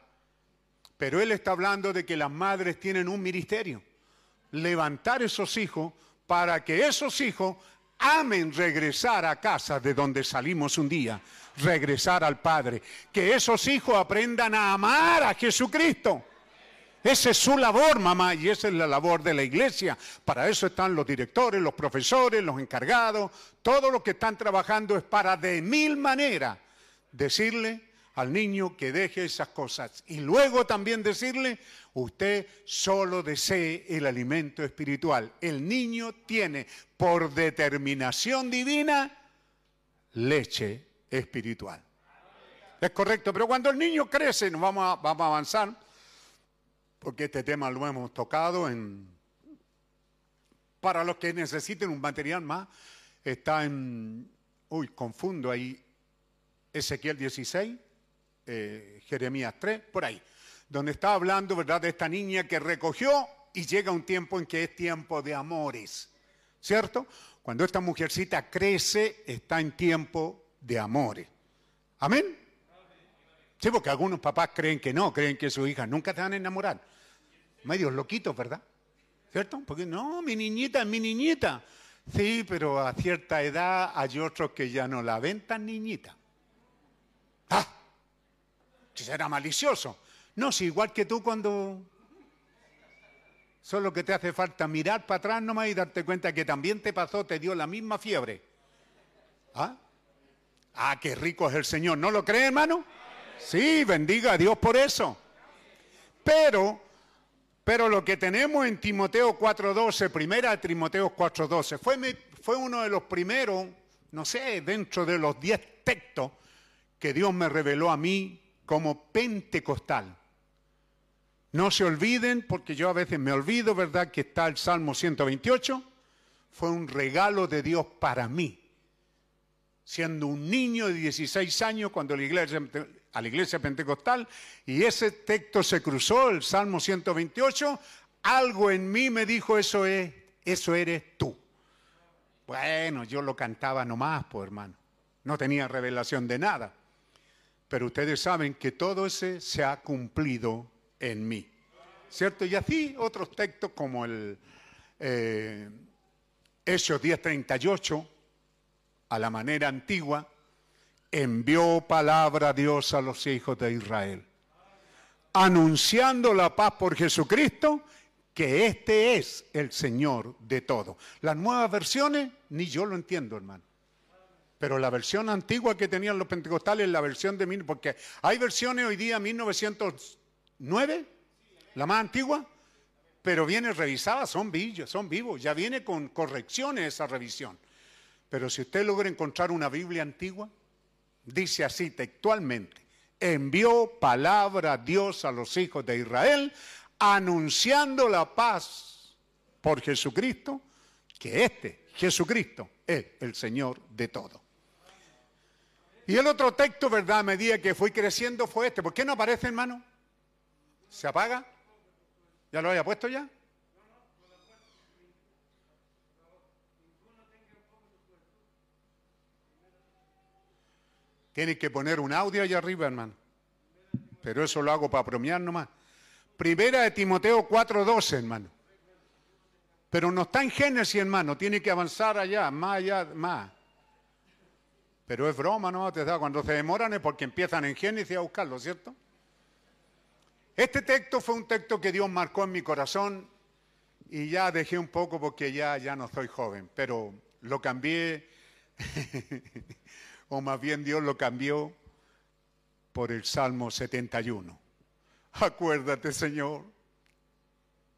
Pero él está hablando de que las madres tienen un ministerio. Levantar esos hijos para que esos hijos amen regresar a casa de donde salimos un día, regresar al Padre. Que esos hijos aprendan a amar a Jesucristo. Esa es su labor, mamá, y esa es la labor de la iglesia. Para eso están los directores, los profesores, los encargados. Todo lo que están trabajando es para de mil maneras decirle al niño que deje esas cosas. Y luego también decirle, usted solo desee el alimento espiritual. El niño tiene por determinación divina leche espiritual. Es correcto, pero cuando el niño crece, nos vamos a, vamos a avanzar, porque este tema lo hemos tocado en... Para los que necesiten un material más, está en... Uy, confundo ahí. Ezequiel 16, eh, Jeremías 3, por ahí, donde está hablando, ¿verdad?, de esta niña que recogió y llega un tiempo en que es tiempo de amores, ¿cierto? Cuando esta mujercita crece, está en tiempo de amores. Amén. Sí, porque algunos papás creen que no, creen que sus hijas nunca te van a enamorar. Medios loquitos, ¿verdad? ¿Cierto? Porque no, mi niñita mi niñita. Sí, pero a cierta edad hay otros que ya no la ven tan niñita. ¡Ah! Será malicioso. No, si igual que tú cuando... Solo que te hace falta mirar para atrás nomás y darte cuenta que también te pasó, te dio la misma fiebre. ¿Ah? Ah, qué rico es el Señor. ¿No lo cree, hermano? Sí, bendiga a Dios por eso. Pero, pero lo que tenemos en Timoteo 4.12, primera de Timoteo 4.12, fue, fue uno de los primeros, no sé, dentro de los diez textos que Dios me reveló a mí como pentecostal. No se olviden, porque yo a veces me olvido, ¿verdad? Que está el Salmo 128. Fue un regalo de Dios para mí. Siendo un niño de 16 años cuando la iglesia, a la iglesia pentecostal, y ese texto se cruzó, el Salmo 128, algo en mí me dijo, eso es, eso eres tú. Bueno, yo lo cantaba nomás, pues hermano. No tenía revelación de nada. Pero ustedes saben que todo ese se ha cumplido en mí. ¿Cierto? Y así otros textos como el eh, Hechos 10:38, a la manera antigua, envió palabra a Dios a los hijos de Israel, anunciando la paz por Jesucristo, que este es el Señor de todo. Las nuevas versiones, ni yo lo entiendo, hermano. Pero la versión antigua que tenían los pentecostales, la versión de mil, porque hay versiones hoy día 1909, la más antigua, pero viene revisada, son vivos, son vivos, ya viene con correcciones esa revisión. Pero si usted logra encontrar una Biblia antigua, dice así textualmente, envió palabra Dios a los hijos de Israel, anunciando la paz por Jesucristo, que este, Jesucristo, es el Señor de todo. Y el otro texto, ¿verdad? A medida que fui creciendo fue este. ¿Por qué no aparece, hermano? ¿Se apaga? ¿Ya lo había puesto ya? Tienes que poner un audio allá arriba, hermano. Pero eso lo hago para bromear nomás. Primera de Timoteo 4.12, hermano. Pero no está en Génesis, hermano. Tiene que avanzar allá, más allá, más. Pero es broma, ¿no? Cuando se demoran es porque empiezan en Génesis a buscarlo, ¿cierto? Este texto fue un texto que Dios marcó en mi corazón y ya dejé un poco porque ya, ya no soy joven, pero lo cambié, o más bien Dios lo cambió por el Salmo 71. Acuérdate, Señor,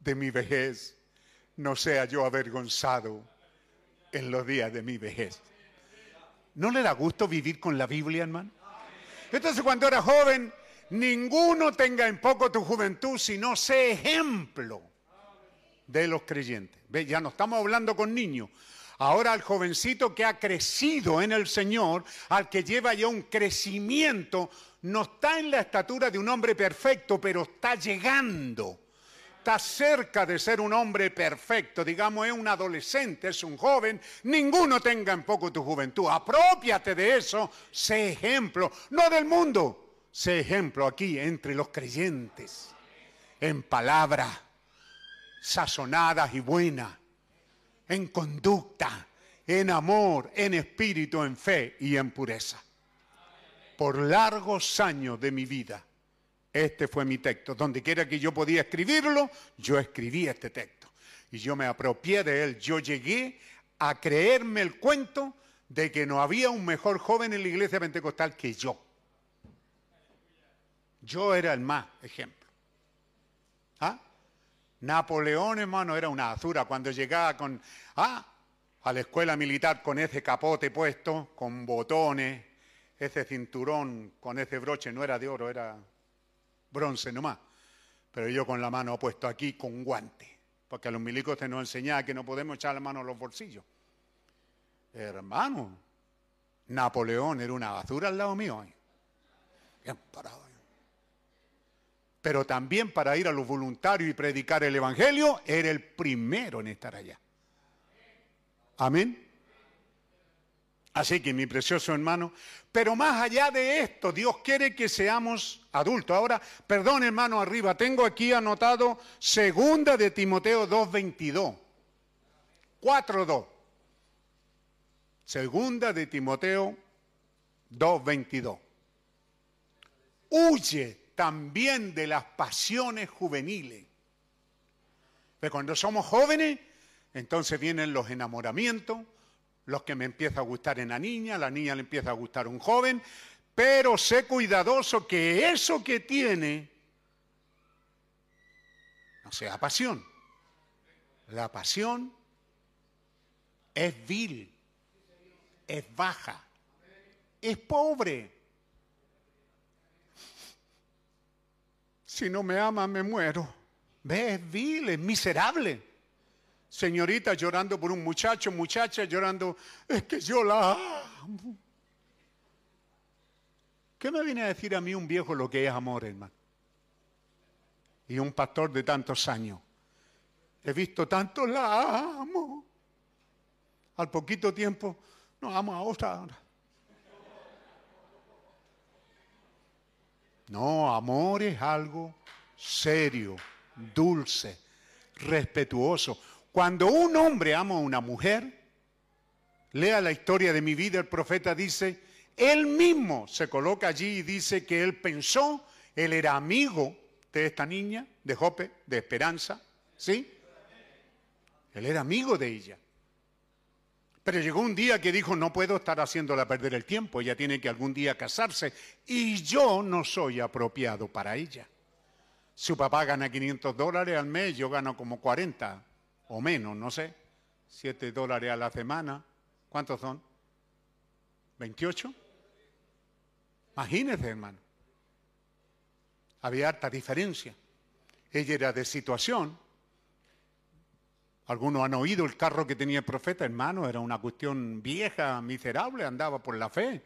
de mi vejez, no sea yo avergonzado en los días de mi vejez. ¿No le da gusto vivir con la Biblia, hermano? Entonces cuando era joven, ninguno tenga en poco tu juventud, sino sé ejemplo de los creyentes. Ya no estamos hablando con niños. Ahora al jovencito que ha crecido en el Señor, al que lleva ya un crecimiento, no está en la estatura de un hombre perfecto, pero está llegando. Está cerca de ser un hombre perfecto, digamos, es un adolescente, es un joven. Ninguno tenga en poco tu juventud. Apropiate de eso, sé ejemplo, no del mundo, sé ejemplo aquí entre los creyentes, en palabra, sazonadas y buenas, en conducta, en amor, en espíritu, en fe y en pureza. Por largos años de mi vida, este fue mi texto. Donde quiera que yo podía escribirlo, yo escribí este texto. Y yo me apropié de él. Yo llegué a creerme el cuento de que no había un mejor joven en la iglesia pentecostal que yo. Yo era el más ejemplo. ¿Ah? Napoleón, hermano, era una azura cuando llegaba con, ah, a la escuela militar con ese capote puesto, con botones, ese cinturón con ese broche, no era de oro, era bronce nomás. Pero yo con la mano puesto aquí con guante, porque a los milicos se nos enseñaba que no podemos echar la mano en los bolsillos. Hermano, Napoleón era una basura al lado mío. ahí. Bien parado. ahí. Pero también para ir a los voluntarios y predicar el Evangelio, era el primero en estar allá. Amén. Así que mi precioso hermano, pero más allá de esto, Dios quiere que seamos adultos. Ahora, perdón hermano, arriba, tengo aquí anotado segunda de Timoteo 2.22. 4.2. Segunda de Timoteo 2:22. Huye también de las pasiones juveniles. Pero cuando somos jóvenes, entonces vienen los enamoramientos, los que me empieza a gustar en la niña, la niña le empieza a gustar un joven, pero sé cuidadoso que eso que tiene no sea pasión. La pasión es vil, es baja, es pobre. Si no me ama, me muero. Ve, es vil, es miserable. Señorita llorando por un muchacho, muchacha llorando, es que yo la amo. ¿Qué me viene a decir a mí un viejo lo que es amor, hermano? Y un pastor de tantos años. He visto tanto, la amo. Al poquito tiempo, no amo a otra. No, amor es algo serio, dulce, respetuoso. Cuando un hombre ama a una mujer, lea la historia de mi vida, el profeta dice, él mismo se coloca allí y dice que él pensó, él era amigo de esta niña, de Jope, de Esperanza, ¿sí? Él era amigo de ella. Pero llegó un día que dijo, no puedo estar haciéndola perder el tiempo, ella tiene que algún día casarse y yo no soy apropiado para ella. Su papá gana 500 dólares al mes, yo gano como 40 o menos, no sé, 7 dólares a la semana. ¿Cuántos son? ¿28? Imagínese, hermano. Había harta diferencia. Ella era de situación, algunos han oído el carro que tenía el profeta, hermano, era una cuestión vieja, miserable, andaba por la fe.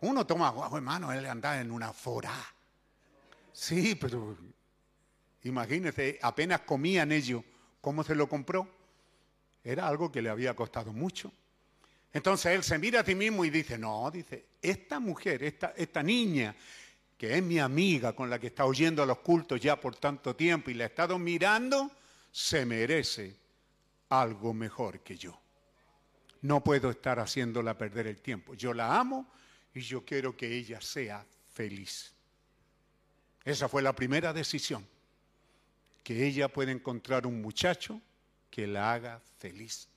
Uno toma, guau, hermano, él andaba en una fora. Sí, pero imagínese, apenas comían ellos, ¿cómo se lo compró? Era algo que le había costado mucho. Entonces él se mira a sí mismo y dice, no, dice, esta mujer, esta, esta niña, que es mi amiga con la que está oyendo los cultos ya por tanto tiempo y la he estado mirando, se merece algo mejor que yo. No puedo estar haciéndola perder el tiempo. Yo la amo y yo quiero que ella sea feliz. Esa fue la primera decisión. Que ella pueda encontrar un muchacho que la haga feliz.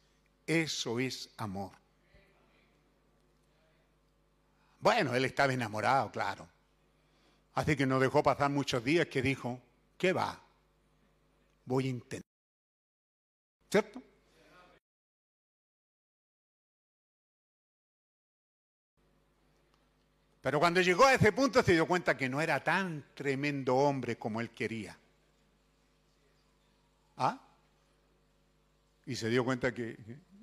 Eso es amor. Bueno, él estaba enamorado, claro. Así que no dejó pasar muchos días que dijo, ¿qué va? Voy a intentar. ¿Cierto? Pero cuando llegó a ese punto se dio cuenta que no era tan tremendo hombre como él quería. ¿Ah? Y se dio cuenta que,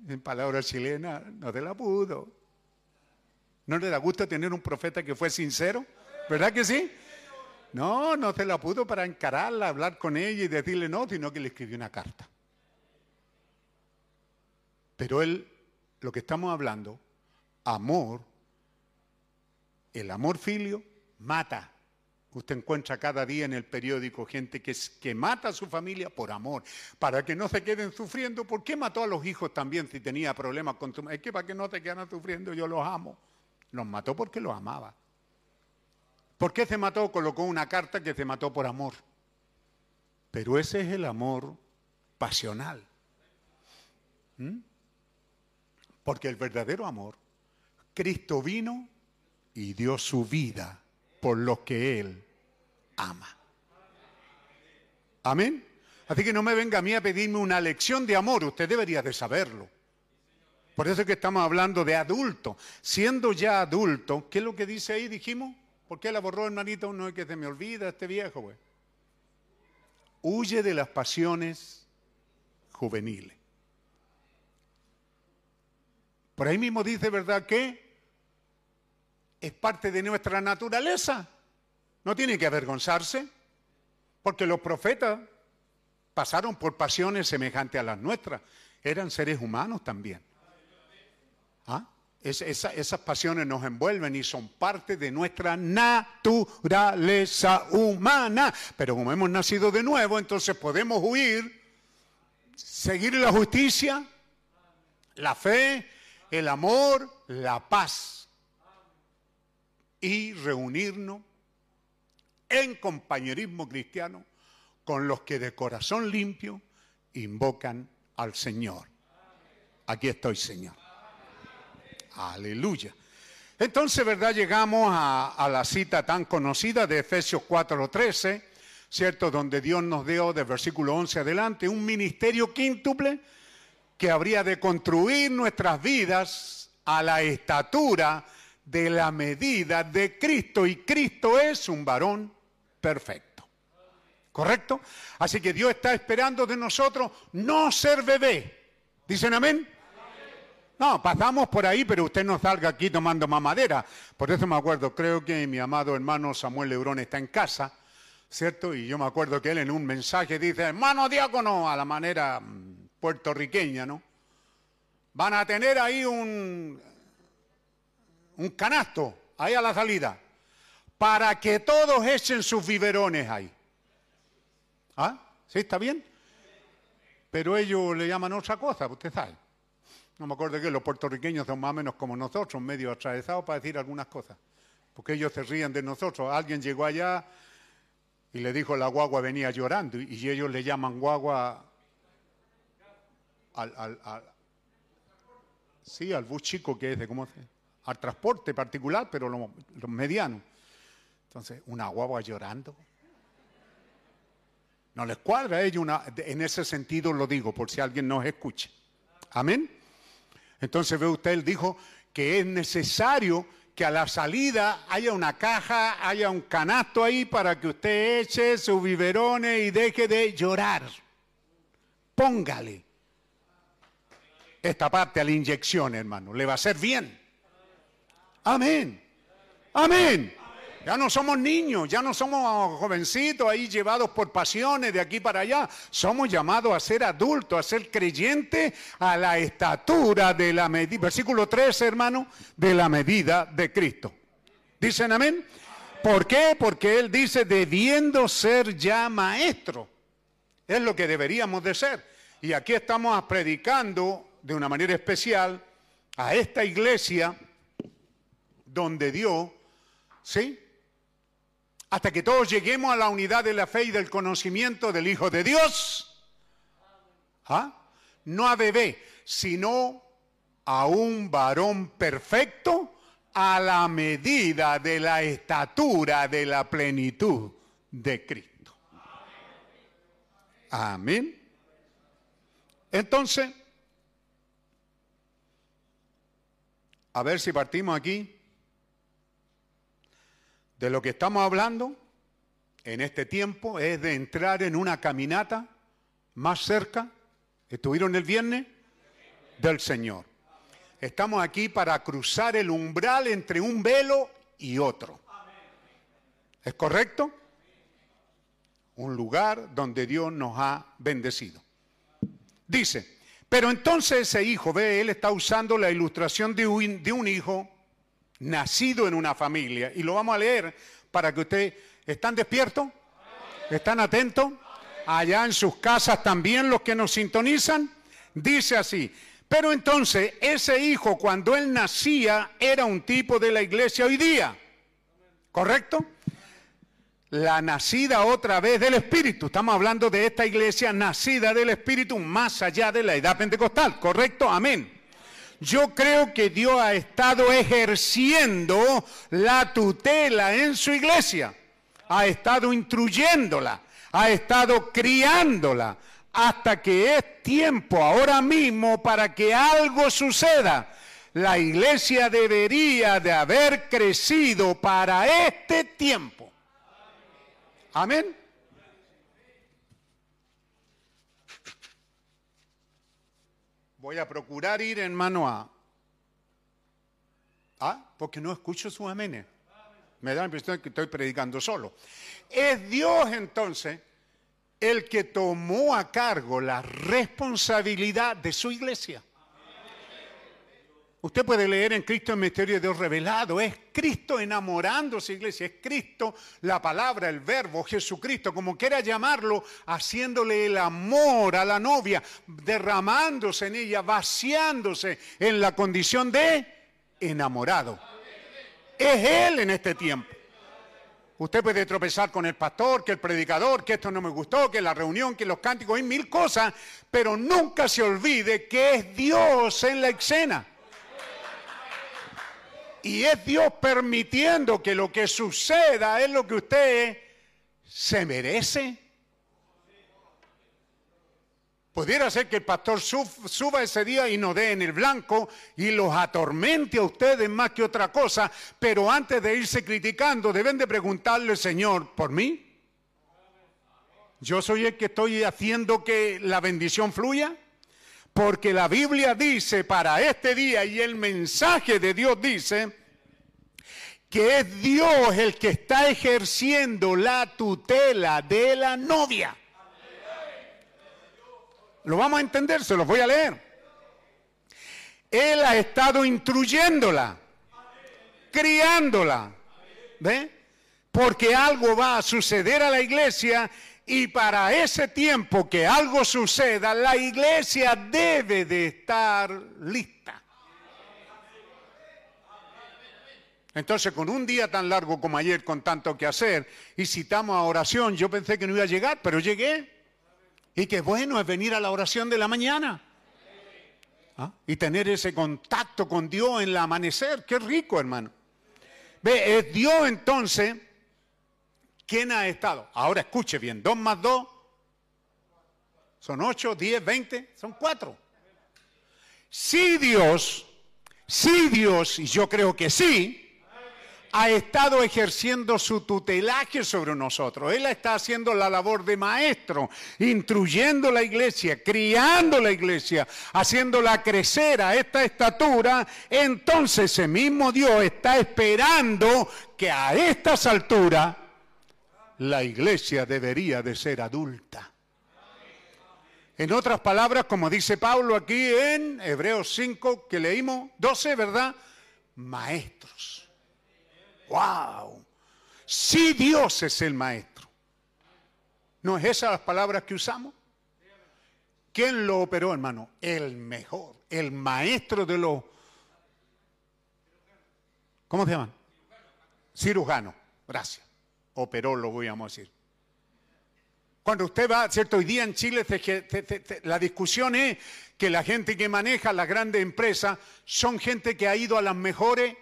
en palabras chilenas, no te la pudo. ¿No le da gusto tener un profeta que fue sincero? ¿Verdad que sí? No, no se la pudo para encararla, hablar con ella y decirle no, sino que le escribió una carta. Pero él, lo que estamos hablando, amor, el amor filio mata. Usted encuentra cada día en el periódico gente que, mata a su familia por amor, para que no se queden sufriendo. ¿Por qué mató a los hijos también si tenía problemas con tu Es que para que no te quedan sufriendo, yo los amo. Los mató porque los amaba. ¿Por qué se mató? Colocó una carta que se mató por amor. Pero ese es el amor pasional. ¿Mm? Porque el verdadero amor, Cristo vino y dio su vida por los que Él ama. Amén. Así que no me venga a mí a pedirme una lección de amor, usted debería de saberlo. Por eso es que estamos hablando de adulto. Siendo ya adulto, ¿qué es lo que dice ahí? Dijimos, ¿por qué la borró hermanito? No es que se me olvida este viejo, güey. Huye de las pasiones juveniles. Por ahí mismo dice, ¿verdad que? Es parte de nuestra naturaleza. No tiene que avergonzarse, porque los profetas pasaron por pasiones semejantes a las nuestras. Eran seres humanos también. ¿Ah? Es, esa, esas pasiones nos envuelven y son parte de nuestra naturaleza humana. Pero como hemos nacido de nuevo, entonces podemos huir, seguir la justicia, la fe, el amor, la paz y reunirnos en compañerismo cristiano con los que de corazón limpio invocan al Señor. Aquí estoy, Señor. Aleluya. Entonces, ¿verdad? Llegamos a, la cita tan conocida de Efesios 4:13, ¿cierto? Donde Dios nos dio, del versículo 11 adelante, un ministerio quíntuple que habría de construir nuestras vidas a la estatura de la medida de Cristo. Y Cristo es un varón perfecto. ¿Correcto? Así que Dios está esperando de nosotros no ser bebé. ¿Dicen amén? No, pasamos por ahí, pero usted no salga aquí tomando mamadera. Por eso me acuerdo, creo que mi amado hermano Samuel Lebrón está en casa, ¿cierto? Y yo me acuerdo que él en un mensaje dice, hermano diácono, a la manera mm, puertorriqueña, ¿no? Van a tener ahí un, un canasto, ahí a la salida, para que todos echen sus biberones ahí. ¿Ah? ¿Sí está bien? Pero ellos le llaman otra cosa, usted sabe. No me acuerdo que los puertorriqueños son más o menos como nosotros, medio atravesados para decir algunas cosas. Porque ellos se ríen de nosotros. Alguien llegó allá y le dijo la guagua venía llorando y ellos le llaman guagua al, al, al- sí, al bus chico que es de cómo se al transporte particular, pero los medianos. Entonces, una guagua llorando. No les cuadra a ellos una, en ese sentido lo digo, por si alguien nos escucha. Amén. Entonces ve usted, él dijo que es necesario que a la salida haya una caja, haya un canasto ahí para que usted eche sus biberones y deje de llorar. Póngale esta parte a la inyección, hermano. Le va a hacer bien. Amén. Amén. Ya no somos niños, ya no somos jovencitos ahí llevados por pasiones de aquí para allá. Somos llamados a ser adultos, a ser creyentes a la estatura de la medida. Versículo 13, hermano, de la medida de Cristo. ¿Dicen amén? ¿Por qué? Porque Él dice, debiendo ser ya maestro. Es lo que deberíamos de ser. Y aquí estamos predicando de una manera especial a esta iglesia donde Dios, ¿sí? Hasta que todos lleguemos a la unidad de la fe y del conocimiento del Hijo de Dios. ¿Ah? No a bebé, sino a un varón perfecto a la medida de la estatura de la plenitud de Cristo. Amén. Entonces, a ver si partimos aquí de lo que estamos hablando en este tiempo es de entrar en una caminata más cerca. ¿Estuvieron el viernes? Del Señor. Estamos aquí para cruzar el umbral entre un velo y otro. ¿Es correcto? Un lugar donde Dios nos ha bendecido. Dice, pero entonces ese hijo, ve, él está usando la ilustración de un, de un hijo nacido en una familia. Y lo vamos a leer para que ustedes, ¿están despiertos? ¿Están atentos? Allá en sus casas también los que nos sintonizan. Dice así, pero entonces ese hijo cuando él nacía era un tipo de la iglesia hoy día. ¿Correcto? La nacida otra vez del Espíritu. Estamos hablando de esta iglesia nacida del Espíritu más allá de la edad pentecostal. ¿Correcto? Amén. Yo creo que Dios ha estado ejerciendo la tutela en su iglesia. Ha estado instruyéndola, ha estado criándola, hasta que es tiempo ahora mismo para que algo suceda. La iglesia debería de haber crecido para este tiempo. Amén. Voy a procurar ir en mano a... Ah, porque no escucho su aménes. Me da la impresión que estoy predicando solo. Es Dios entonces el que tomó a cargo la responsabilidad de su iglesia. Usted puede leer en Cristo el misterio de Dios revelado. Es Cristo enamorándose, iglesia. Es Cristo, la palabra, el verbo, Jesucristo, como quiera llamarlo, haciéndole el amor a la novia, derramándose en ella, vaciándose en la condición de enamorado. Es Él en este tiempo. Usted puede tropezar con el pastor, que el predicador, que esto no me gustó, que la reunión, que los cánticos, hay mil cosas, pero nunca se olvide que es Dios en la escena. Y es Dios permitiendo que lo que suceda es lo que usted se merece. Pudiera ser que el pastor sub- suba ese día y no dé en el blanco y los atormente a ustedes más que otra cosa, pero antes de irse criticando deben de preguntarle, Señor, ¿por mí? ¿Yo soy el que estoy haciendo que la bendición fluya? Porque la Biblia dice para este día y el mensaje de Dios dice que es Dios el que está ejerciendo la tutela de la novia. Lo vamos a entender, se los voy a leer. Él ha estado instruyéndola, criándola. ¿Ve? Porque algo va a suceder a la iglesia y para ese tiempo que algo suceda, la iglesia debe de estar lista. Entonces, con un día tan largo como ayer, con tanto que hacer, y citamos a oración, yo pensé que no iba a llegar, pero llegué. Y qué bueno es venir a la oración de la mañana. ¿Ah? Y tener ese contacto con Dios en el amanecer. Qué rico, hermano. Ve, es Dios entonces quien ha estado. Ahora escuche bien, dos más dos son ocho, diez, veinte, son cuatro. Si Dios, si Dios, y yo creo que sí, ha estado ejerciendo su tutelaje sobre nosotros. Él está haciendo la labor de maestro, instruyendo la iglesia, criando la iglesia, haciéndola crecer a esta estatura. Entonces ese mismo Dios está esperando que a estas alturas la iglesia debería de ser adulta. En otras palabras, como dice Pablo aquí en Hebreos 5, que leímos, 12, ¿verdad? Maestros. ¡Wow! Si Dios es el maestro. ¿No es esas las palabras que usamos? ¿Quién lo operó, hermano? El mejor, el maestro de los... ¿Cómo se llaman? Cirujano. Gracias. Operó, lo voy a decir. Cuando usted va, ¿cierto? Hoy día en Chile la discusión es que la gente que maneja las grandes empresas son gente que ha ido a las mejores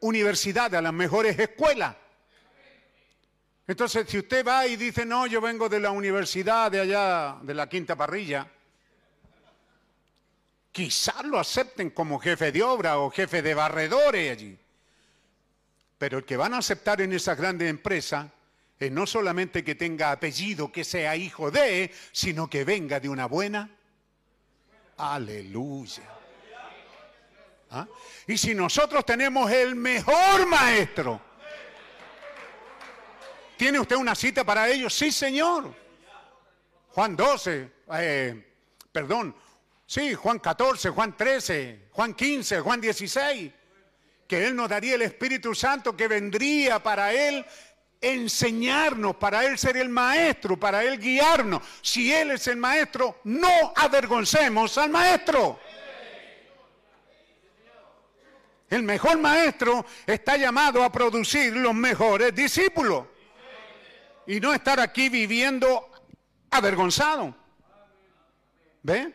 universidades, a las mejores escuelas. Entonces, si usted va y dice, no, yo vengo de la universidad de allá, de la Quinta Parrilla, quizás lo acepten como jefe de obra o jefe de barredores allí. Pero el que van a aceptar en esas grandes empresas es no solamente que tenga apellido, que sea hijo de, sino que venga de una buena. Aleluya. ¿Ah? Y si nosotros tenemos el mejor maestro, ¿tiene usted una cita para ellos? Sí, Señor. Juan 12, eh, perdón, sí, Juan 14, Juan 13, Juan 15, Juan 16, que Él nos daría el Espíritu Santo que vendría para Él enseñarnos, para Él ser el maestro, para Él guiarnos. Si Él es el maestro, no avergoncemos al maestro. El mejor maestro está llamado a producir los mejores discípulos y no estar aquí viviendo avergonzado. ¿Ve?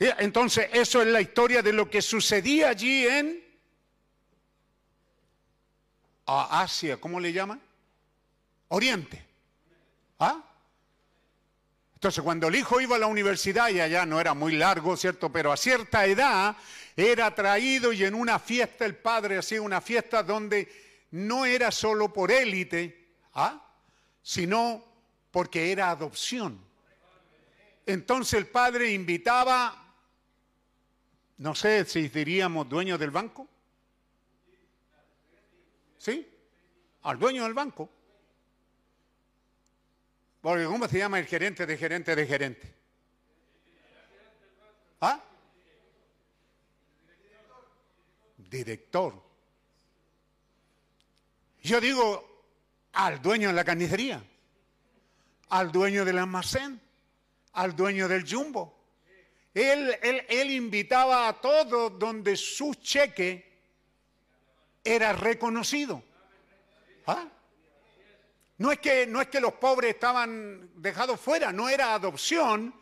Entonces, eso es la historia de lo que sucedía allí en Asia, ¿cómo le llaman? Oriente. ¿Ah? Entonces, cuando el hijo iba a la universidad, y allá no era muy largo, ¿cierto? Pero a cierta edad era traído y en una fiesta el padre hacía una fiesta donde no era solo por élite, ¿ah? sino porque era adopción. Entonces el padre invitaba, no sé si diríamos dueño del banco, ¿sí? Al dueño del banco. Porque ¿cómo se llama el gerente de gerente de gerente? ¿Ah? director. Yo digo al dueño de la carnicería, al dueño del almacén, al dueño del jumbo. Él, él, él invitaba a todos donde su cheque era reconocido. ¿Ah? No es, que, no es que los pobres estaban dejados fuera, no era adopción,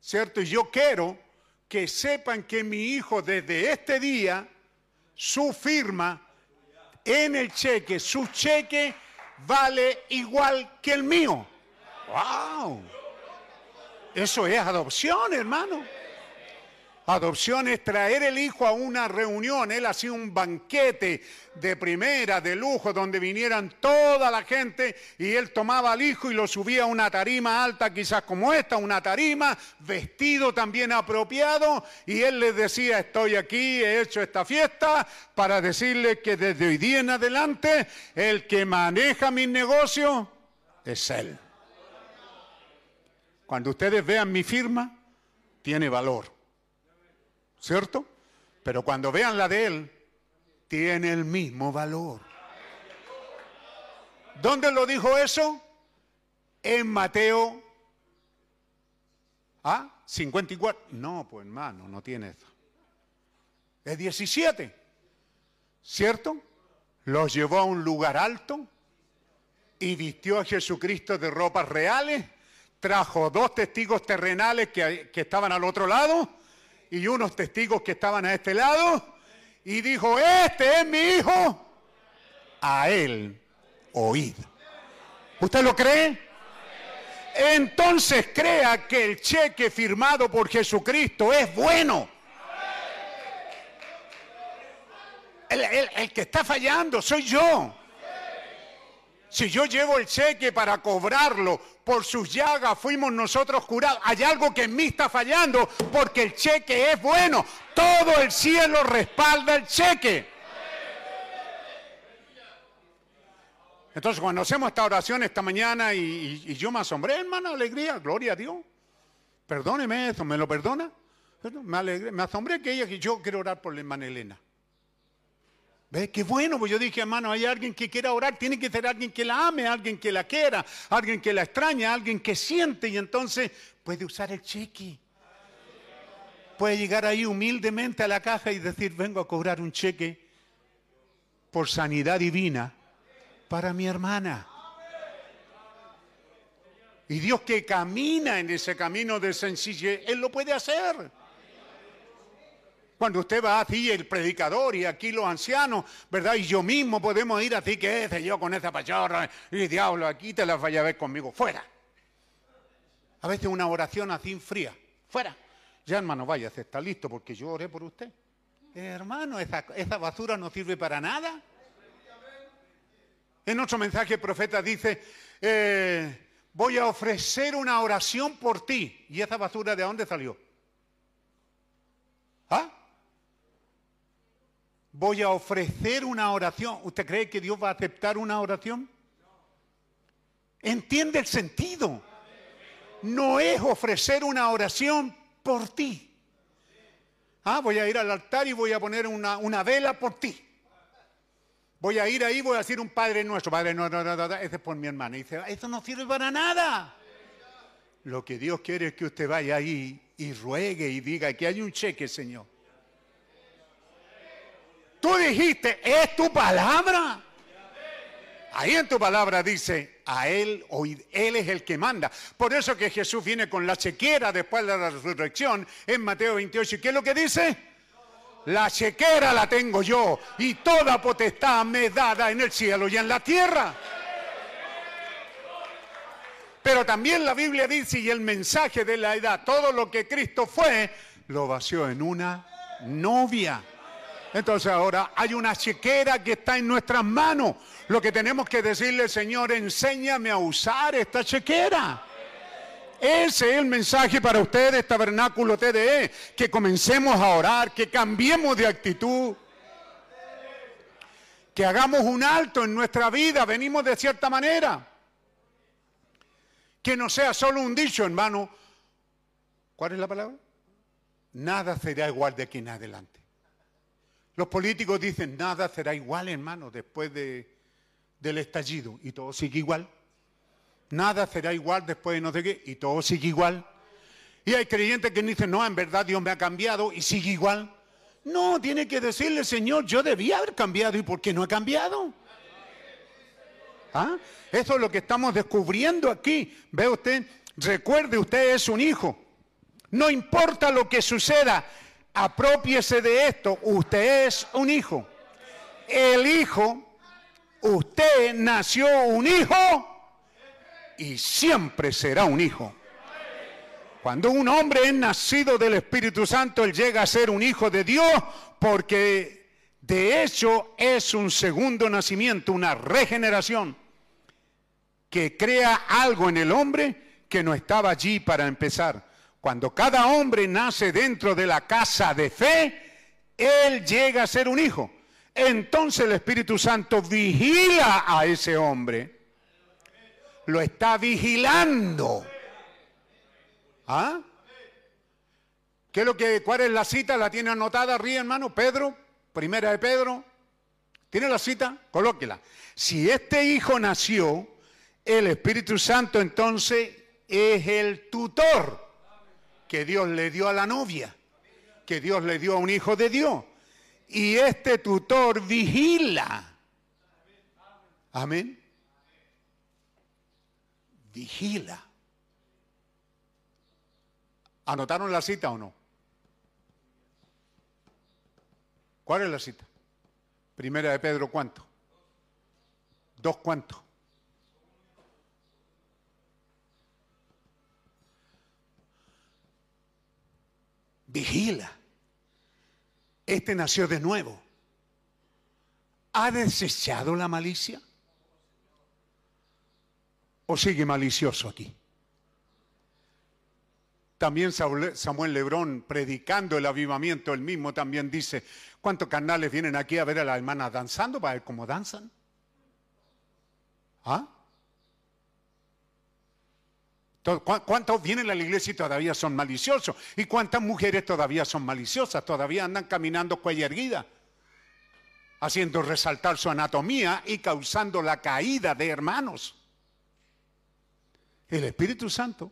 ¿cierto? Y yo quiero que sepan que mi hijo desde este día, su firma en el cheque, su cheque vale igual que el mío. ¡Wow! Eso es adopción, hermano. Adopción es traer el hijo a una reunión. Él hacía un banquete de primera, de lujo, donde vinieran toda la gente y él tomaba al hijo y lo subía a una tarima alta, quizás como esta, una tarima, vestido también apropiado. Y él les decía, estoy aquí, he hecho esta fiesta para decirle que desde hoy día en adelante el que maneja mis negocios es él. Cuando ustedes vean mi firma, tiene valor. ¿Cierto? Pero cuando vean la de él, tiene el mismo valor. ¿Dónde lo dijo eso? En Mateo ¿Ah? 54. No, pues hermano, no tiene eso. Es 17. ¿Cierto? Los llevó a un lugar alto y vistió a Jesucristo de ropas reales. Trajo dos testigos terrenales que, que estaban al otro lado y unos testigos que estaban a este lado. Y dijo, este es mi hijo. A él oíd. ¿Usted lo cree? Entonces crea que el cheque firmado por Jesucristo es bueno. El, el- el que está fallando soy yo. Si yo llevo el cheque para cobrarlo, por sus llagas fuimos nosotros curados. Hay algo que en mí está fallando porque el cheque es bueno. Todo el cielo respalda el cheque. Entonces, cuando hacemos esta oración esta mañana y, yo me asombré, hermano, alegría, gloria a Dios. Perdóneme eso, ¿me lo perdona? Me, alegré, asombré que ella, que yo quiero orar por la hermana Elena. ¿Ve? Qué bueno, pues yo dije, hermano, hay alguien que quiera orar, tiene que ser alguien que la ame, alguien que la quiera, alguien que la extraña, alguien que siente y entonces puede usar el cheque. Puede llegar ahí humildemente a la caja y decir, vengo a cobrar un cheque por sanidad divina para mi hermana. Y Dios que camina en ese camino de sencillez, Él lo puede hacer. Cuando usted va así, el predicador y aquí los ancianos, ¿verdad? Y yo mismo podemos ir así, que sé yo, con esa pachorra, y diablo, aquí te la vaya a ver conmigo, fuera. A veces una oración así fría, fuera. Ya hermano, vaya, se está listo porque yo oré por usted. Eh, hermano, esa, esa basura no sirve para nada. En otro mensaje el profeta dice, eh, voy a ofrecer una oración por ti. ¿Y esa basura de dónde salió? ¿Ah? Voy a ofrecer una oración. ¿Usted cree que Dios va a aceptar una oración? Entiende el sentido. No es ofrecer una oración por ti. Ah, voy a ir al altar y voy a poner una, una vela por ti. Voy a ir ahí, voy a decir un Padre nuestro. Padre nuestro, no, no, no, ese es por mi hermana. Y dice, eso no sirve para nada. Lo que Dios quiere es que usted vaya ahí y ruegue y diga que hay un cheque, Señor. Tú dijiste, es tu palabra. Ahí en tu palabra dice, a Él oíd, Él es el que manda. Por eso que Jesús viene con la chequera después de la resurrección en Mateo 28. ¿Y qué es lo que dice? La chequera la tengo yo y toda potestad me es dada en el cielo y en la tierra. Pero también la Biblia dice, y el mensaje de la edad, todo lo que Cristo fue, lo vació en una novia. Entonces ahora hay una chequera que está en nuestras manos. Lo que tenemos que decirle, Señor, enséñame a usar esta chequera. Ese es el mensaje para ustedes, Tabernáculo TDE, que comencemos a orar, que cambiemos de actitud, que hagamos un alto en nuestra vida, venimos de cierta manera. Que no sea solo un dicho, hermano. ¿Cuál es la palabra? Nada será igual de aquí en adelante. Los políticos dicen, nada será igual, hermano, después de, del estallido. Y todo sigue igual. Nada será igual después de no sé qué. Y todo sigue igual. Y hay creyentes que dicen, no, en verdad Dios me ha cambiado y sigue igual. No, tiene que decirle, Señor, yo debía haber cambiado. ¿Y por qué no he cambiado? ¿Ah? Eso es lo que estamos descubriendo aquí. Ve usted, recuerde, usted es un hijo. No importa lo que suceda, apropiese de esto. Usted es un hijo. El hijo, usted nació un hijo y siempre será un hijo. Cuando un hombre es nacido del Espíritu Santo, él llega a ser un hijo de Dios porque de hecho es un segundo nacimiento, una regeneración que crea algo en el hombre que no estaba allí para empezar. Cuando cada hombre nace dentro de la casa de fe, él llega a ser un hijo. Entonces el Espíritu Santo vigila a ese hombre. Lo está vigilando. ¿Ah? ¿Qué es lo que, cuál es la cita? ¿La tiene anotada arriba, hermano? Pedro, primera de Pedro. ¿Tiene la cita? Colóquela. Si este hijo nació, el Espíritu Santo entonces es el tutor que Dios le dio a la novia, que Dios le dio a un hijo de Dios. Y este tutor vigila. Amén. Vigila. ¿Anotaron la cita o no? ¿Cuál es la cita? Primera de Pedro, ¿cuánto? ¿Dos cuánto? Vigila. Este nació de nuevo. ¿Ha desechado la malicia? ¿O sigue malicioso aquí? También Samuel Lebrón, predicando el avivamiento, él mismo también dice, ¿cuántos carnales vienen aquí a ver a las hermanas danzando para ver cómo danzan? ¿Ah? To- ¿cu- ¿Cuántos vienen a la iglesia y todavía son maliciosos? ¿Y cuántas mujeres todavía son maliciosas? Todavía andan caminando cuella erguida, haciendo resaltar su anatomía y causando la caída de hermanos. El Espíritu Santo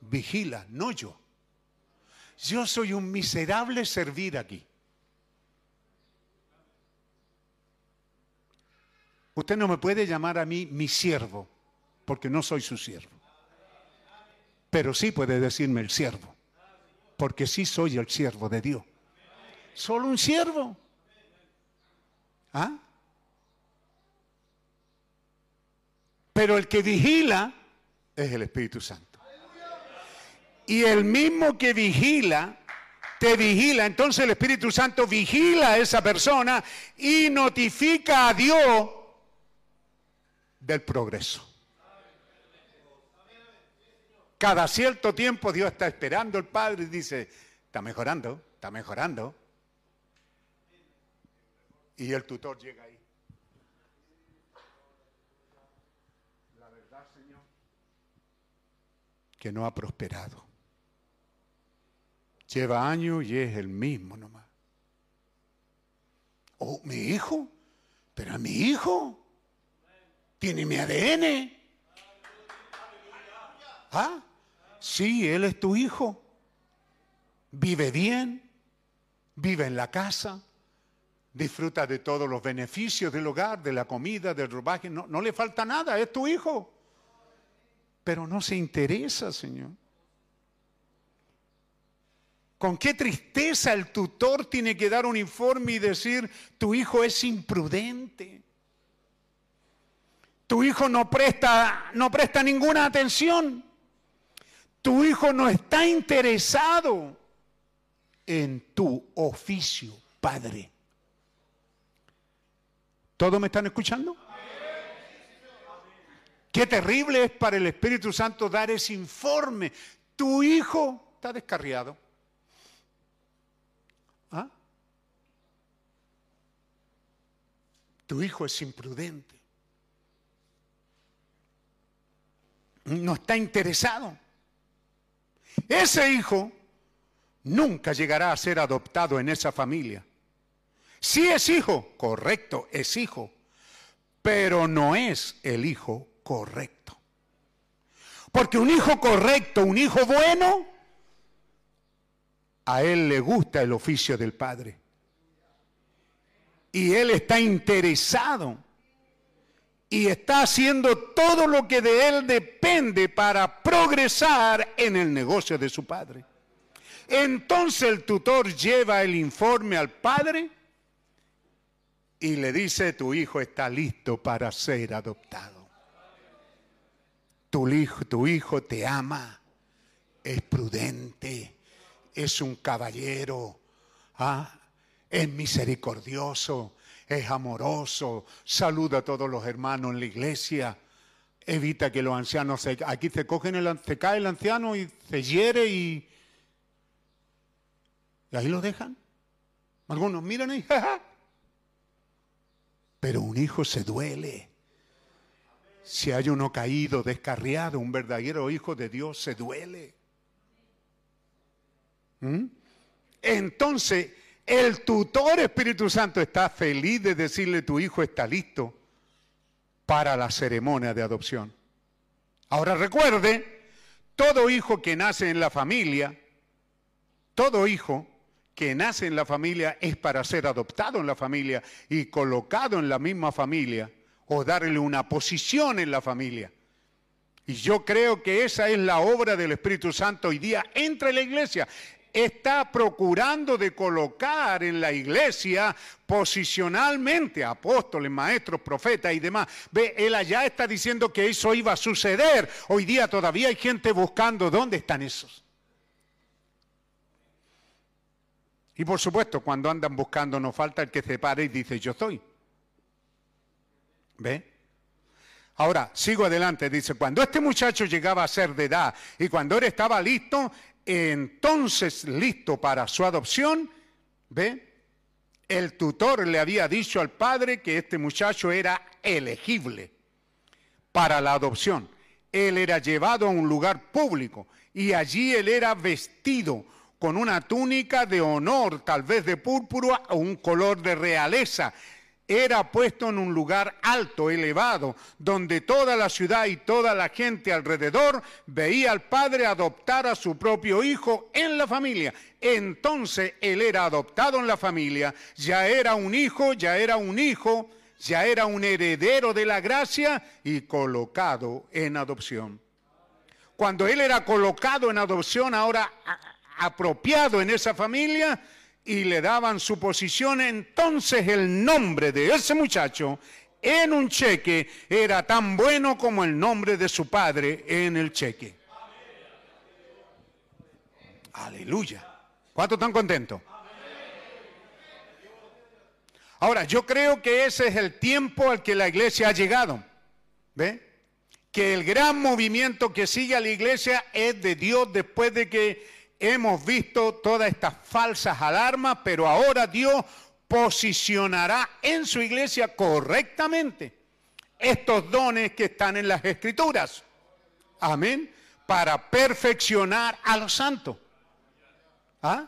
vigila, no yo. Yo soy un miserable servir aquí. Usted no me puede llamar a mí mi siervo, porque no soy su siervo. Pero sí puede decirme el siervo, porque sí soy el siervo de Dios. Solo un siervo. ¿Ah? Pero el que vigila es el Espíritu Santo. Y el mismo que vigila, te vigila. Entonces el Espíritu Santo vigila a esa persona y notifica a Dios del progreso. Cada cierto tiempo Dios está esperando el Padre y dice, está mejorando, está mejorando. Y el tutor llega ahí. La verdad, Señor, que no ha prosperado. Lleva años y es el mismo nomás. Oh, mi hijo, pero mi hijo tiene mi ADN. ¿Ah? Sí, él es tu hijo. Vive bien, vive en la casa, disfruta de todos los beneficios del hogar, de la comida, del ropaje. No, no le falta nada, es tu hijo. Pero no se interesa, Señor. Con qué tristeza el tutor tiene que dar un informe y decir, tu hijo es imprudente. Tu hijo no presta, no presta ninguna atención. Tu hijo no está interesado en tu oficio, Padre. ¿Todos me están escuchando? Qué terrible es para el Espíritu Santo dar ese informe. Tu hijo está descarriado. ¿Ah? Tu hijo es imprudente. No está interesado. Ese hijo nunca llegará a ser adoptado en esa familia. Sí es hijo, correcto, es hijo, pero no es el hijo correcto. Porque un hijo correcto, un hijo bueno, a él le gusta el oficio del Padre. Y él está interesado y está haciendo todo lo que de él depende para progresar en el negocio de su padre. Entonces el tutor lleva el informe al padre y le dice, tu hijo está listo para ser adoptado. Tu hijo, tu hijo te ama, es prudente, es un caballero, ¿ah? es misericordioso, es amoroso, saluda a todos los hermanos en la iglesia, evita que los ancianos se... Aquí se, cogen el, se cae el anciano y se hiere y... Y ahí lo dejan. Algunos miran ahí, jaja. Pero un hijo se duele. Si hay uno caído, descarriado, un verdadero hijo de Dios se duele. ¿Mm? Entonces, el tutor Espíritu Santo está feliz de decirle tu hijo está listo para la ceremonia de adopción. Ahora recuerde, todo hijo que nace en la familia, todo hijo que nace en la familia es para ser adoptado en la familia y colocado en la misma familia o darle una posición en la familia. Y yo creo que esa es la obra del Espíritu Santo hoy día entre la iglesia. Está procurando de colocar en la iglesia posicionalmente apóstoles, maestros, profetas y demás. Ve, él allá está diciendo que eso iba a suceder. Hoy día todavía hay gente buscando dónde están esos. Y por supuesto, cuando andan buscando, no falta el que se pare y dice, yo estoy. ¿Ve? Ahora, sigo adelante, dice, cuando este muchacho llegaba a ser de edad y cuando él estaba listo, entonces listo para su adopción, ¿ve? El tutor le había dicho al padre que este muchacho era elegible para la adopción. Él era llevado a un lugar público y allí él era vestido con una túnica de honor, tal vez de púrpura o un color de realeza. Era puesto en un lugar alto, elevado, donde toda la ciudad y toda la gente alrededor veía al padre adoptar a su propio hijo en la familia. Entonces él era adoptado en la familia, ya era un hijo, ya era un hijo, ya era un heredero de la gracia y colocado en adopción. Cuando él era colocado en adopción, ahora apropiado en esa familia y le daban su posición, entonces el nombre de ese muchacho en un cheque era tan bueno como el nombre de su padre en el cheque. Aleluya. ¿Cuántos están contentos? Ahora, yo creo que ese es el tiempo al que la iglesia ha llegado. ¿Ve? Que el gran movimiento que sigue a la iglesia es de Dios después de que hemos visto todas estas falsas alarmas, pero ahora Dios posicionará en su iglesia correctamente estos dones que están en las escrituras. Amén. Para perfeccionar a los santos. ¿Ah?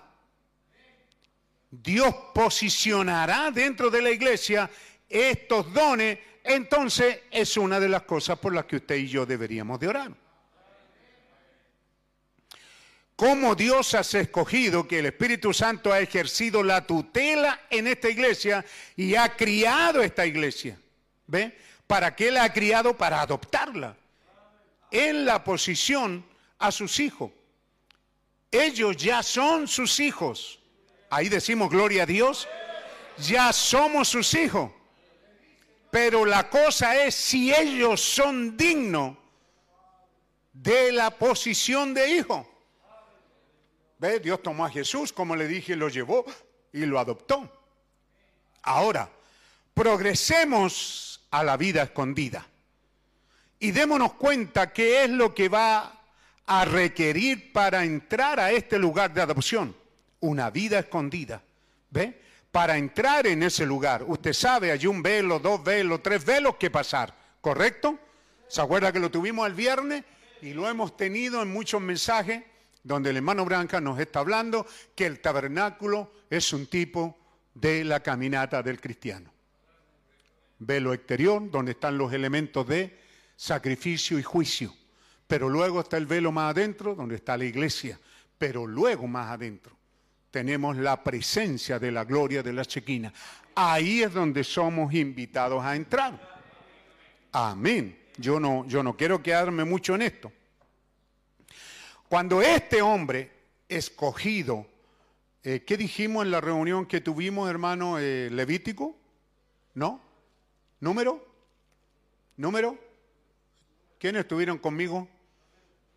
Dios posicionará dentro de la iglesia estos dones, entonces es una de las cosas por las que usted y yo deberíamos de orar cómo Dios ha escogido que el Espíritu Santo ha ejercido la tutela en esta iglesia y ha criado esta iglesia. ¿Ve? ¿Para qué la ha criado? Para adoptarla en la posición a sus hijos. Ellos ya son sus hijos. Ahí decimos gloria a Dios. Ya somos sus hijos. Pero la cosa es si ellos son dignos de la posición de hijo. ¿Ve? Dios tomó a Jesús, como le dije, lo llevó y lo adoptó. Ahora, progresemos a la vida escondida y démonos cuenta qué es lo que va a requerir para entrar a este lugar de adopción. Una vida escondida. ¿Ve? Para entrar en ese lugar, usted sabe, hay un velo, dos velos, tres velos que pasar, ¿correcto? ¿Se acuerda que lo tuvimos el viernes y lo hemos tenido en muchos mensajes? Donde el hermano Branca nos está hablando que el tabernáculo es un tipo de la caminata del cristiano. Velo exterior, donde están los elementos de sacrificio y juicio. Pero luego está el velo más adentro, donde está la iglesia. Pero luego más adentro tenemos la presencia de la gloria de la chequina. Ahí es donde somos invitados a entrar. Amén. Yo no, yo no quiero quedarme mucho en esto. Cuando este hombre escogido, eh, ¿qué dijimos en la reunión que tuvimos, hermano eh, Levítico? ¿No? ¿Número? ¿Número? ¿Quiénes estuvieron conmigo?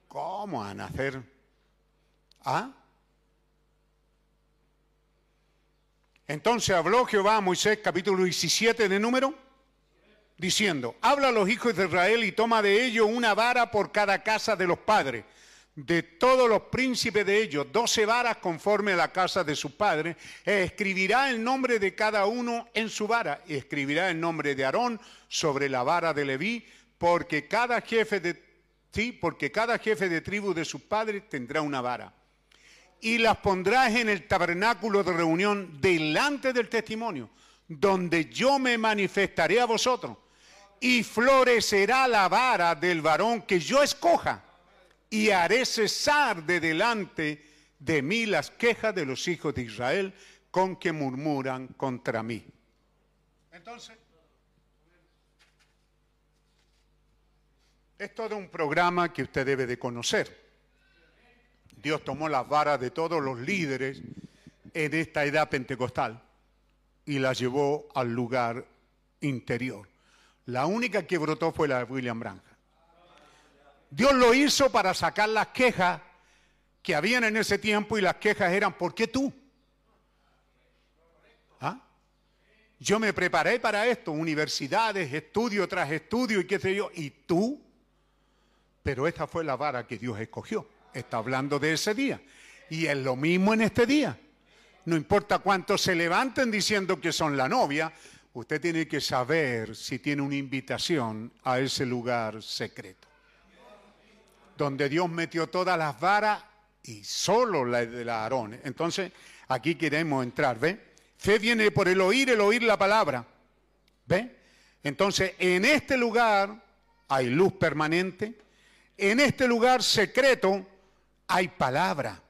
¿Cómo a hacer? ¿Ah? Entonces habló Jehová a Moisés, capítulo 17 de número, diciendo, habla a los hijos de Israel y toma de ellos una vara por cada casa de los padres, de todos los príncipes de ellos, doce varas conforme a la casa de sus padres, e escribirá el nombre de cada uno en su vara, y escribirá el nombre de Aarón sobre la vara de Leví, porque cada jefe de, sí, porque cada jefe de tribu de sus padres tendrá una vara. Y las pondrás en el tabernáculo de reunión delante del testimonio, donde yo me manifestaré a vosotros, y florecerá la vara del varón que yo escoja, y haré cesar de delante de mí las quejas de los hijos de Israel con que murmuran contra mí. Entonces, es todo un programa que usted debe de conocer. Dios tomó las varas de todos los líderes en esta edad pentecostal y las llevó al lugar interior. La única que brotó fue la de William Branham. Dios lo hizo para sacar las quejas que habían en ese tiempo y las quejas eran, ¿por qué tú? ¿Ah? Yo me preparé para esto, universidades, estudio tras estudio y qué sé yo, y tú. Pero esta fue la vara que Dios escogió. Está hablando de ese día. Y es lo mismo en este día. No importa cuántos se levanten diciendo que son la novia, usted tiene que saber si tiene una invitación a ese lugar secreto. Donde Dios metió todas las varas y solo la de la Aarón. Entonces, aquí queremos entrar, ¿ve? Fe viene por el oír, el oír la palabra. ¿Ve? Entonces, en este lugar hay luz permanente. En este lugar secreto hay palabra,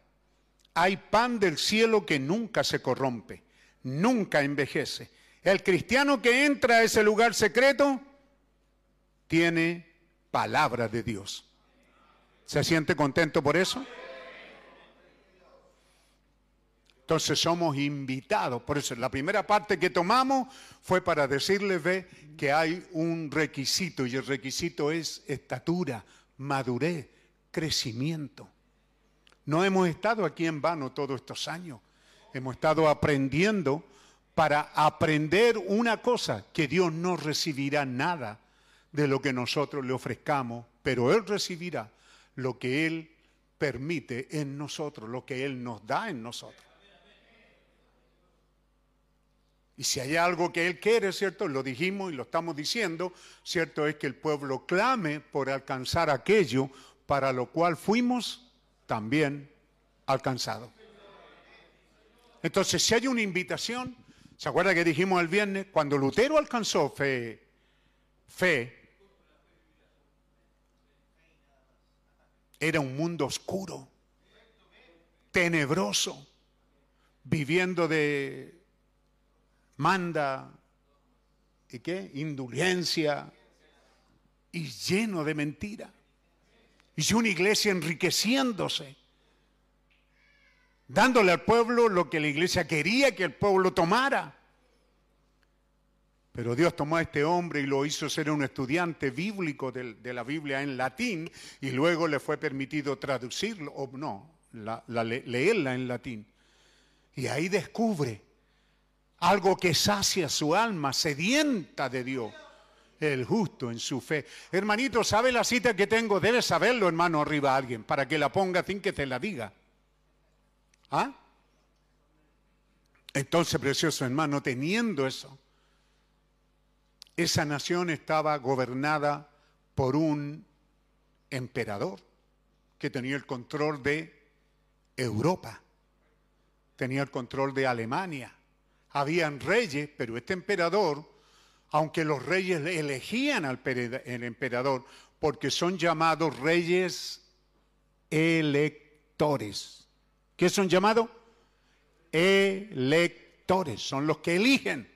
hay pan del cielo que nunca se corrompe, nunca envejece. El cristiano que entra a ese lugar secreto tiene palabra de Dios. ¿Se siente contento por eso? Entonces somos invitados. Por eso la primera parte que tomamos fue para decirles ve, que hay un requisito y el requisito es estatura, madurez, crecimiento. No hemos estado aquí en vano todos estos años. Hemos estado aprendiendo para aprender una cosa, que Dios no recibirá nada de lo que nosotros le ofrezcamos, pero Él recibirá lo que Él permite en nosotros, lo que Él nos da en nosotros. Y si hay algo que Él quiere, ¿cierto? Lo dijimos y lo estamos diciendo, ¿cierto? Es que el pueblo clame por alcanzar aquello para lo cual fuimos también alcanzado. Entonces, si hay una invitación, ¿se acuerda que dijimos el viernes? Cuando Lutero alcanzó fe, fe, era un mundo oscuro, tenebroso, viviendo de manda y qué, indulgencia y lleno de mentira. Y una iglesia enriqueciéndose, dándole al pueblo lo que la iglesia quería que el pueblo tomara. Pero Dios tomó a este hombre y lo hizo ser un estudiante bíblico de, la Biblia en latín y luego le fue permitido traducirlo, o no, la, la, leerla en latín. Y ahí descubre algo que sacia su alma, sedienta de Dios el justo en su fe. Hermanito, ¿sabe la cita que tengo? Debe saberlo, hermano, arriba a alguien, para que la ponga sin que te la diga. ¿Ah? Entonces, precioso hermano, teniendo eso, esa nación estaba gobernada por un emperador que tenía el control de Europa, tenía el control de Alemania. Habían reyes, pero este emperador, aunque los reyes elegían al emperador, porque son llamados reyes electores. ¿Qué son llamados? Electores, son los que eligen.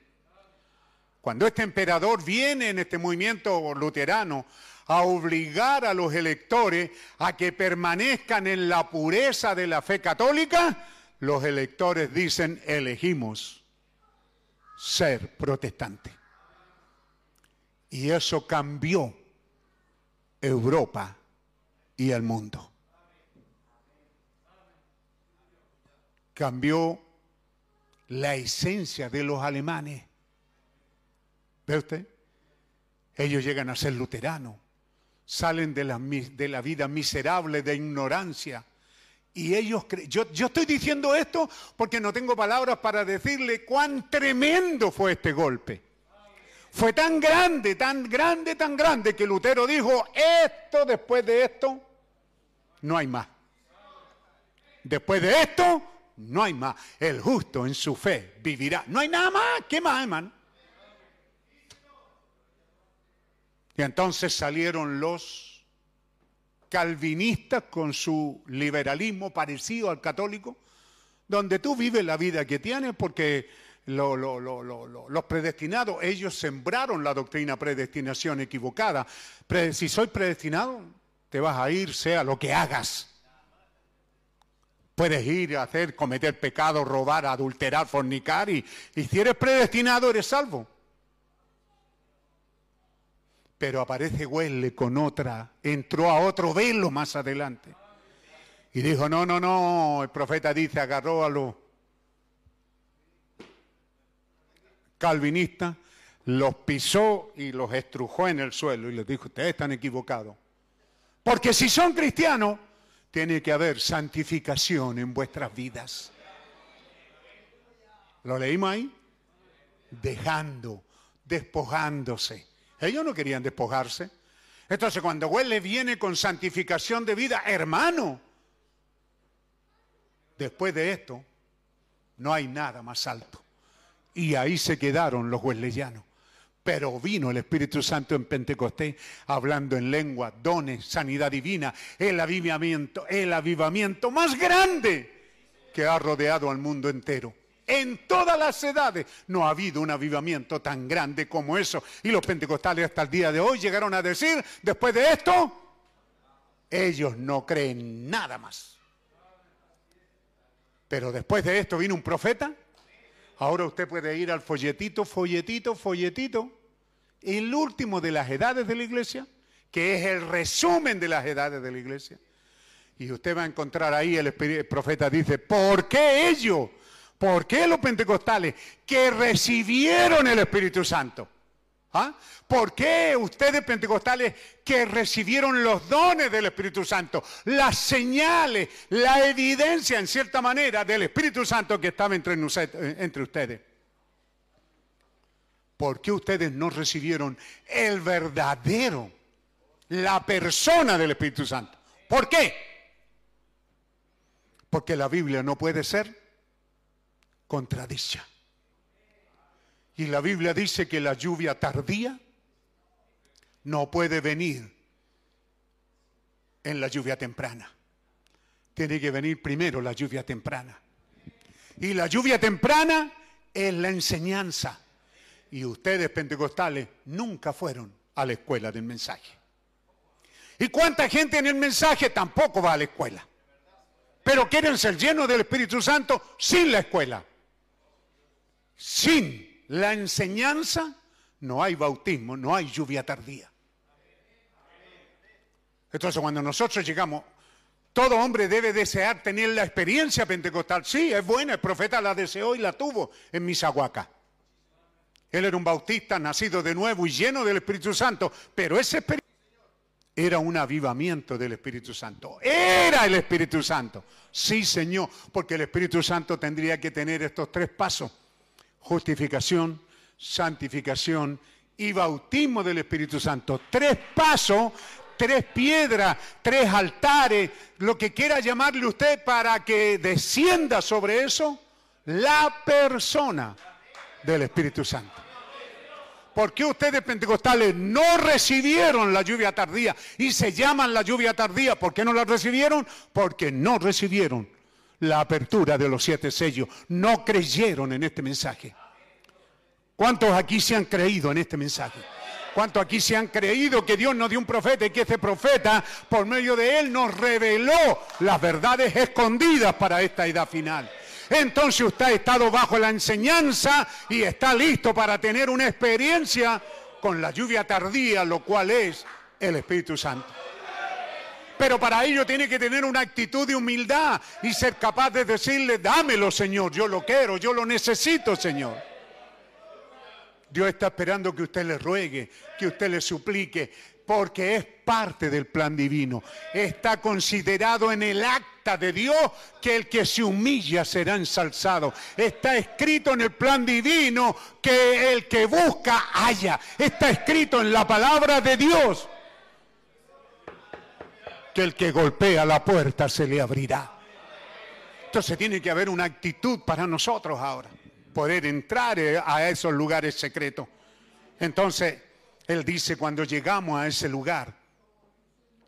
Cuando este emperador viene en este movimiento luterano a obligar a los electores a que permanezcan en la pureza de la fe católica, los electores dicen, elegimos ser protestante. Y eso cambió Europa y el mundo. Cambió la esencia de los alemanes. ¿Ve usted? Ellos llegan a ser luteranos, salen de la, de la vida miserable de ignorancia. Y ellos, yo, yo estoy diciendo esto porque no tengo palabras para decirle cuán tremendo fue este golpe. Fue tan grande, tan grande, tan grande que Lutero dijo, esto después de esto, no hay más. Después de esto, no hay más. El justo en su fe vivirá. No hay nada más. ¿Qué más, hermano? Y entonces salieron los calvinistas con su liberalismo parecido al católico, donde tú vives la vida que tienes porque lo- lo- lo- lo- lo- los predestinados, ellos sembraron la doctrina predestinación equivocada. Si soy predestinado, te vas a ir, sea lo que hagas. Puedes ir a hacer, cometer pecado, robar, adulterar, fornicar, y si eres predestinado, eres salvo. Pero aparece Wesley con otra, entró a otro velo más adelante. Y dijo, no, no, no, el profeta dice, agarró a los calvinistas, los pisó y los estrujó en el suelo y les dijo, ustedes están equivocados. Porque si son cristianos, tiene que haber santificación en vuestras vidas. ¿Lo leímos ahí? Dejando, despojándose. Ellos no querían despojarse. Entonces cuando Wesley viene con santificación de vida, hermano, después de esto, no hay nada más alto. Y ahí se quedaron los wesleyanos. Pero vino el Espíritu Santo en Pentecostés, hablando en lengua, dones, sanidad divina, el avivamiento, el avivamiento más grande que ha rodeado al mundo entero. En todas las edades no ha habido un avivamiento tan grande como eso. Y los pentecostales hasta el día de hoy llegaron a decir, después de esto, ellos no creen nada más. Pero después de esto vino un profeta. Ahora usted puede ir al folletito, folletito, folletito. El último de las edades de la iglesia, que es el resumen de las edades de la iglesia. Y usted va a encontrar ahí, el, el profeta dice, ¿por qué ellos? ¿Por qué los pentecostales que recibieron el Espíritu Santo? ¿Ah? ¿Por qué ustedes pentecostales que recibieron los dones del Espíritu Santo, las señales, la evidencia en cierta manera del Espíritu Santo que estaba entre, nuse- entre ustedes? ¿Por qué ustedes no recibieron el verdadero, la persona del Espíritu Santo? ¿Por qué? Porque la Biblia no puede ser contradicha. Y la Biblia dice que la lluvia tardía no puede venir en la lluvia temprana. Tiene que venir primero la lluvia temprana. Y la lluvia temprana es la enseñanza. Y ustedes pentecostales nunca fueron a la escuela del mensaje. ¿Y cuánta gente en el mensaje tampoco va a la escuela? Pero quieren ser llenos del Espíritu Santo sin la escuela. Sin la enseñanza no hay bautismo, no hay lluvia tardía. Entonces cuando nosotros llegamos, todo hombre debe desear tener la experiencia pentecostal. Sí, es buena, el profeta la deseó y la tuvo en Misahuaca. Él era un bautista nacido de nuevo y lleno del Espíritu Santo, pero experiencia era un avivamiento del Espíritu Santo. Era el Espíritu Santo. Sí, Señor, porque el Espíritu Santo tendría que tener estos tres pasos. Justificación, santificación y bautismo del Espíritu Santo. Tres pasos, tres piedras, tres altares, lo que quiera llamarle usted para que descienda sobre eso la persona del Espíritu Santo. ¿Por qué ustedes pentecostales no recibieron la lluvia tardía y se llaman la lluvia tardía? ¿Por qué no la recibieron? Porque no recibieron la apertura de los siete sellos. No creyeron en este mensaje. ¿Cuántos aquí se han creído en este mensaje? ¿Cuántos aquí se han creído que Dios nos dio un profeta y que este profeta, por medio de él, nos reveló las verdades escondidas para esta edad final? Entonces usted ha estado bajo la enseñanza y está listo para tener una experiencia con la lluvia tardía, lo cual es el Espíritu Santo. Pero para ello tiene que tener una actitud de humildad y ser capaz de decirle, dámelo Señor, yo lo quiero, yo lo necesito Señor. Dios está esperando que usted le ruegue, que usted le suplique, porque es parte del plan divino. Está considerado en el acta de Dios que el que se humilla será ensalzado. Está escrito en el plan divino que el que busca haya. Está escrito en la palabra de Dios el que golpea la puerta se le abrirá. Entonces tiene que haber una actitud para nosotros ahora, poder entrar eh, a esos lugares secretos. Entonces, él dice, cuando llegamos a ese lugar,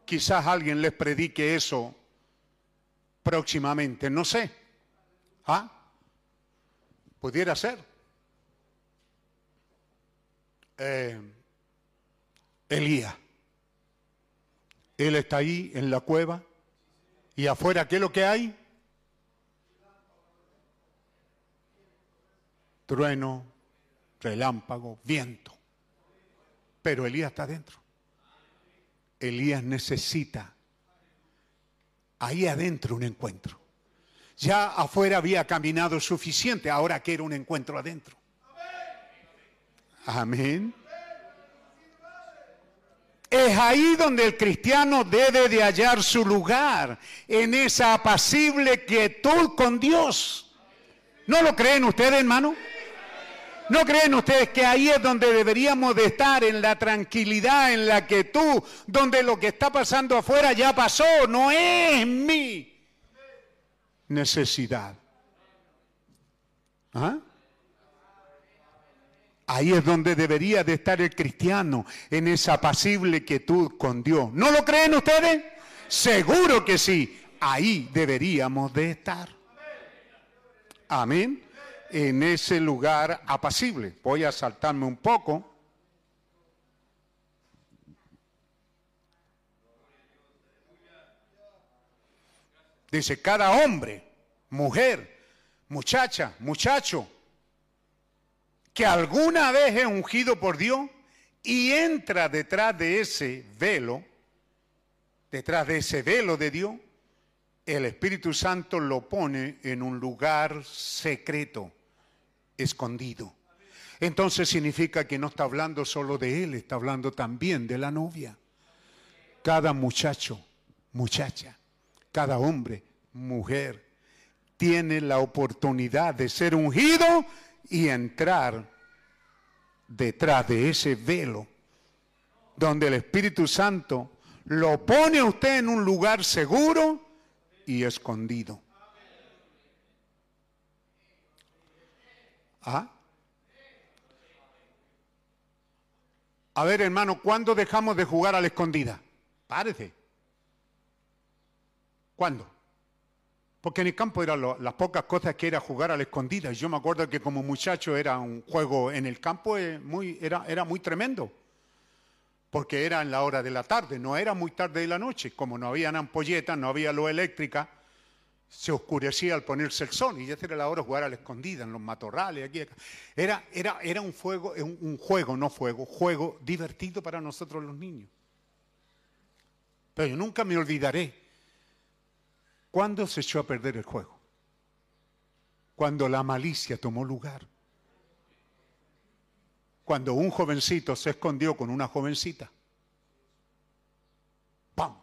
quizás alguien les predique eso próximamente, no sé. ¿Ah? Pudiera ser. Eh, Elías. Él está ahí en la cueva. Y afuera, ¿qué es lo que hay? Trueno, relámpago, viento. Pero Elías está dentro. Elías necesita ahí adentro un encuentro. Ya afuera había caminado suficiente, ahora quiere un encuentro adentro. Amén. Es ahí donde el cristiano debe de hallar su lugar, en esa apacible quietud con Dios. ¿No lo creen ustedes, hermano? ¿No creen ustedes que ahí es donde deberíamos de estar, en la tranquilidad, en la quietud, donde lo que está pasando afuera ya pasó, no es mi necesidad? ¿Ah? Ahí es donde debería de estar el cristiano, en esa apacible quietud con Dios. ¿No lo creen ustedes? Seguro que sí. Ahí deberíamos de estar. Amén. En ese lugar apacible. Voy a saltarme un poco. Dice, cada hombre, mujer, muchacha, muchacho, que alguna vez es ungido por Dios y entra detrás de ese velo, detrás de ese velo de Dios, el Espíritu Santo lo pone en un lugar secreto, escondido. Entonces significa que no está hablando solo de él, está hablando también de la novia. Cada muchacho, muchacha, cada hombre, mujer, tiene la oportunidad de ser ungido y entrar detrás de ese velo donde el Espíritu Santo lo pone a usted en un lugar seguro y escondido. ¿Ah? A ver, hermano, ¿cuándo dejamos de jugar a la escondida? Parece. ¿Cuándo? Porque en el campo eran las pocas cosas que era jugar a la escondida. Yo me acuerdo que como muchacho era un juego en el campo eh, era, muy tremendo. Porque era en la hora de la tarde, no era muy tarde de la noche. Como no había ampolletas, no había luz eléctrica, se oscurecía al ponerse el sol. Y ya era la hora de jugar a la escondida, en los matorrales, aquí, acá. Era, era, era un, fuego, un, un juego, no fuego, juego divertido para nosotros los niños. Pero yo nunca me olvidaré ¿Cuándo se echó a perder el juego? Cuando la malicia tomó lugar. Cuando un jovencito se escondió con una jovencita. ¡Pam!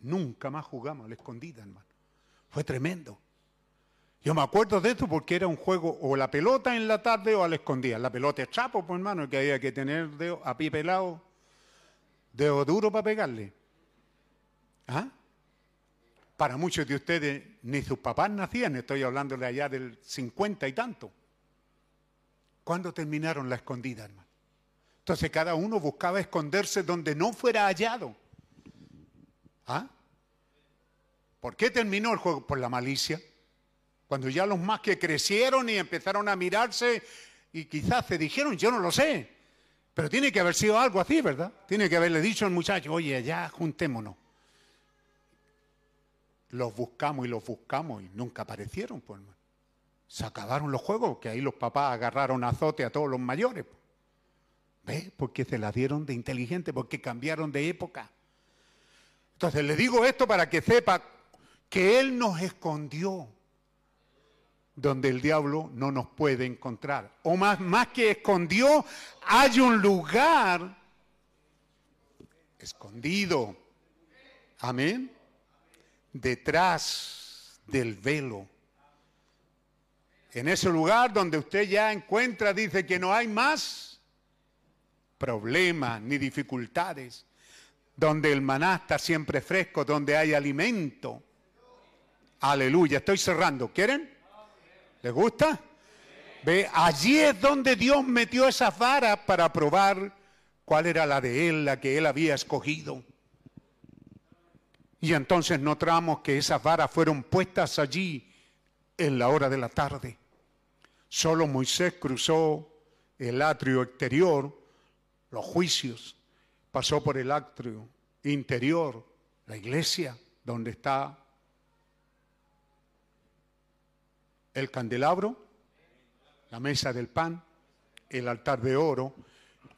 Nunca más jugamos a la escondida, hermano. Fue tremendo. Yo me acuerdo de esto porque era un juego o la pelota en la tarde o a la escondida. La pelota es chapo, pues hermano, que había que tener dedo a pie pelado, dedo duro para pegarle. ¿Ah? Para muchos de ustedes ni sus papás nacían, estoy hablando de allá del 50 y tanto. ¿Cuándo terminaron la escondida, hermano? Entonces cada uno buscaba esconderse donde no fuera hallado. ¿Ah? ¿Por qué terminó el juego? Por la malicia. Cuando ya los más que crecieron y empezaron a mirarse y quizás se dijeron, yo no lo sé, pero tiene que haber sido algo así, ¿verdad? Tiene que haberle dicho al muchacho, oye, ya juntémonos. Los buscamos y los buscamos y nunca aparecieron, pues. Se acabaron los juegos, que ahí los papás agarraron azote a todos los mayores. pues. ¿Ve? Porque se la dieron de inteligente, porque cambiaron de época. Entonces le digo esto para que sepa que Él nos escondió donde el diablo no nos puede encontrar. O más, más que escondió, hay un lugar escondido. Amén. Detrás del velo. En ese lugar donde usted ya encuentra, dice que no hay más problemas ni dificultades. Donde el maná está siempre fresco, donde hay alimento. Aleluya. Estoy cerrando. ¿Quieren? ¿Les gusta? Ve, allí es donde Dios metió esas varas para probar cuál era la de Él, la que Él había escogido. Y entonces notamos que esas varas fueron puestas allí en la hora de la tarde. Solo Moisés cruzó el atrio exterior, los juicios, pasó por el atrio interior, la iglesia, donde está el candelabro, la mesa del pan, el altar de oro,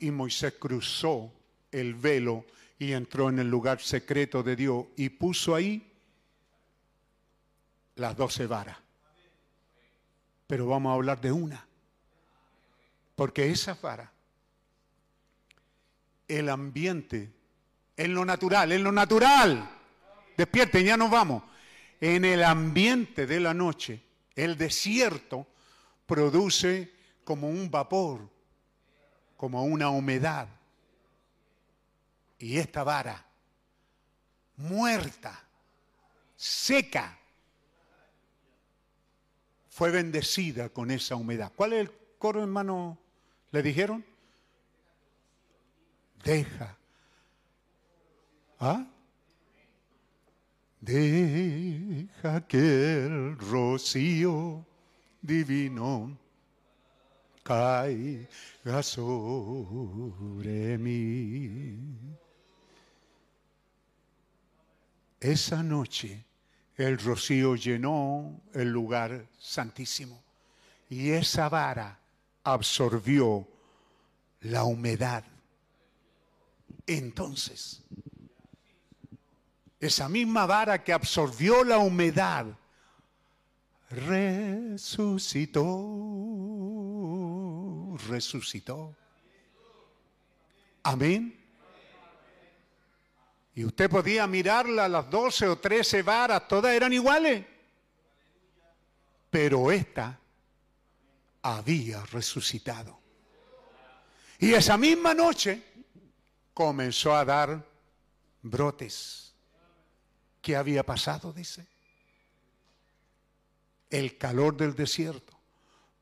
y Moisés cruzó el velo y entró en el lugar secreto de Dios y puso ahí las doce varas. Pero vamos a hablar de una, porque esa vara, el ambiente, en lo natural, en lo natural, despierten, ya nos vamos, en el ambiente de la noche, el desierto produce como un vapor, como una humedad. Y esta vara, muerta, seca, fue bendecida con esa humedad. ¿Cuál es el coro, hermano? ¿Le dijeron? Deja. ¿Ah? Deja que el rocío divino caiga sobre mí. Esa noche el rocío llenó el lugar santísimo y esa vara absorbió la humedad. Entonces, esa misma vara que absorbió la humedad, resucitó, resucitó. Amén. Y usted podía mirarla, las 12 o 13 varas, todas eran iguales. Pero esta había resucitado. Y esa misma noche comenzó a dar brotes. ¿Qué había pasado? Dice. El calor del desierto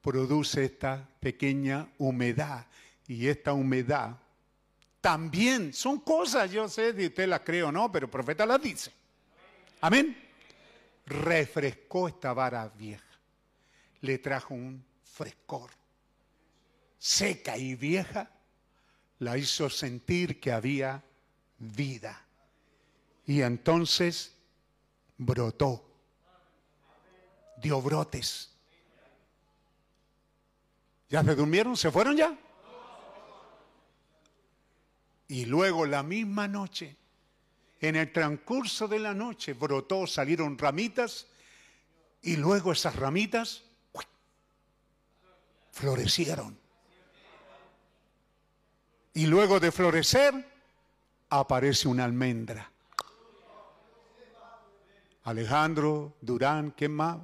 produce esta pequeña humedad. Y esta humedad también son cosas, yo sé si usted las cree o no, pero el profeta las dice. Amén. Refrescó esta vara vieja. Le trajo un frescor. Seca y vieja, la hizo sentir que había vida. Y entonces brotó, dio brotes. ¿Ya se durmieron? ¿Se fueron ya? Y luego la misma noche, en el transcurso de la noche, brotó, salieron ramitas y luego esas ramitas florecieron. Y luego de florecer, aparece una almendra. Alejandro, Durán, ¿qué más?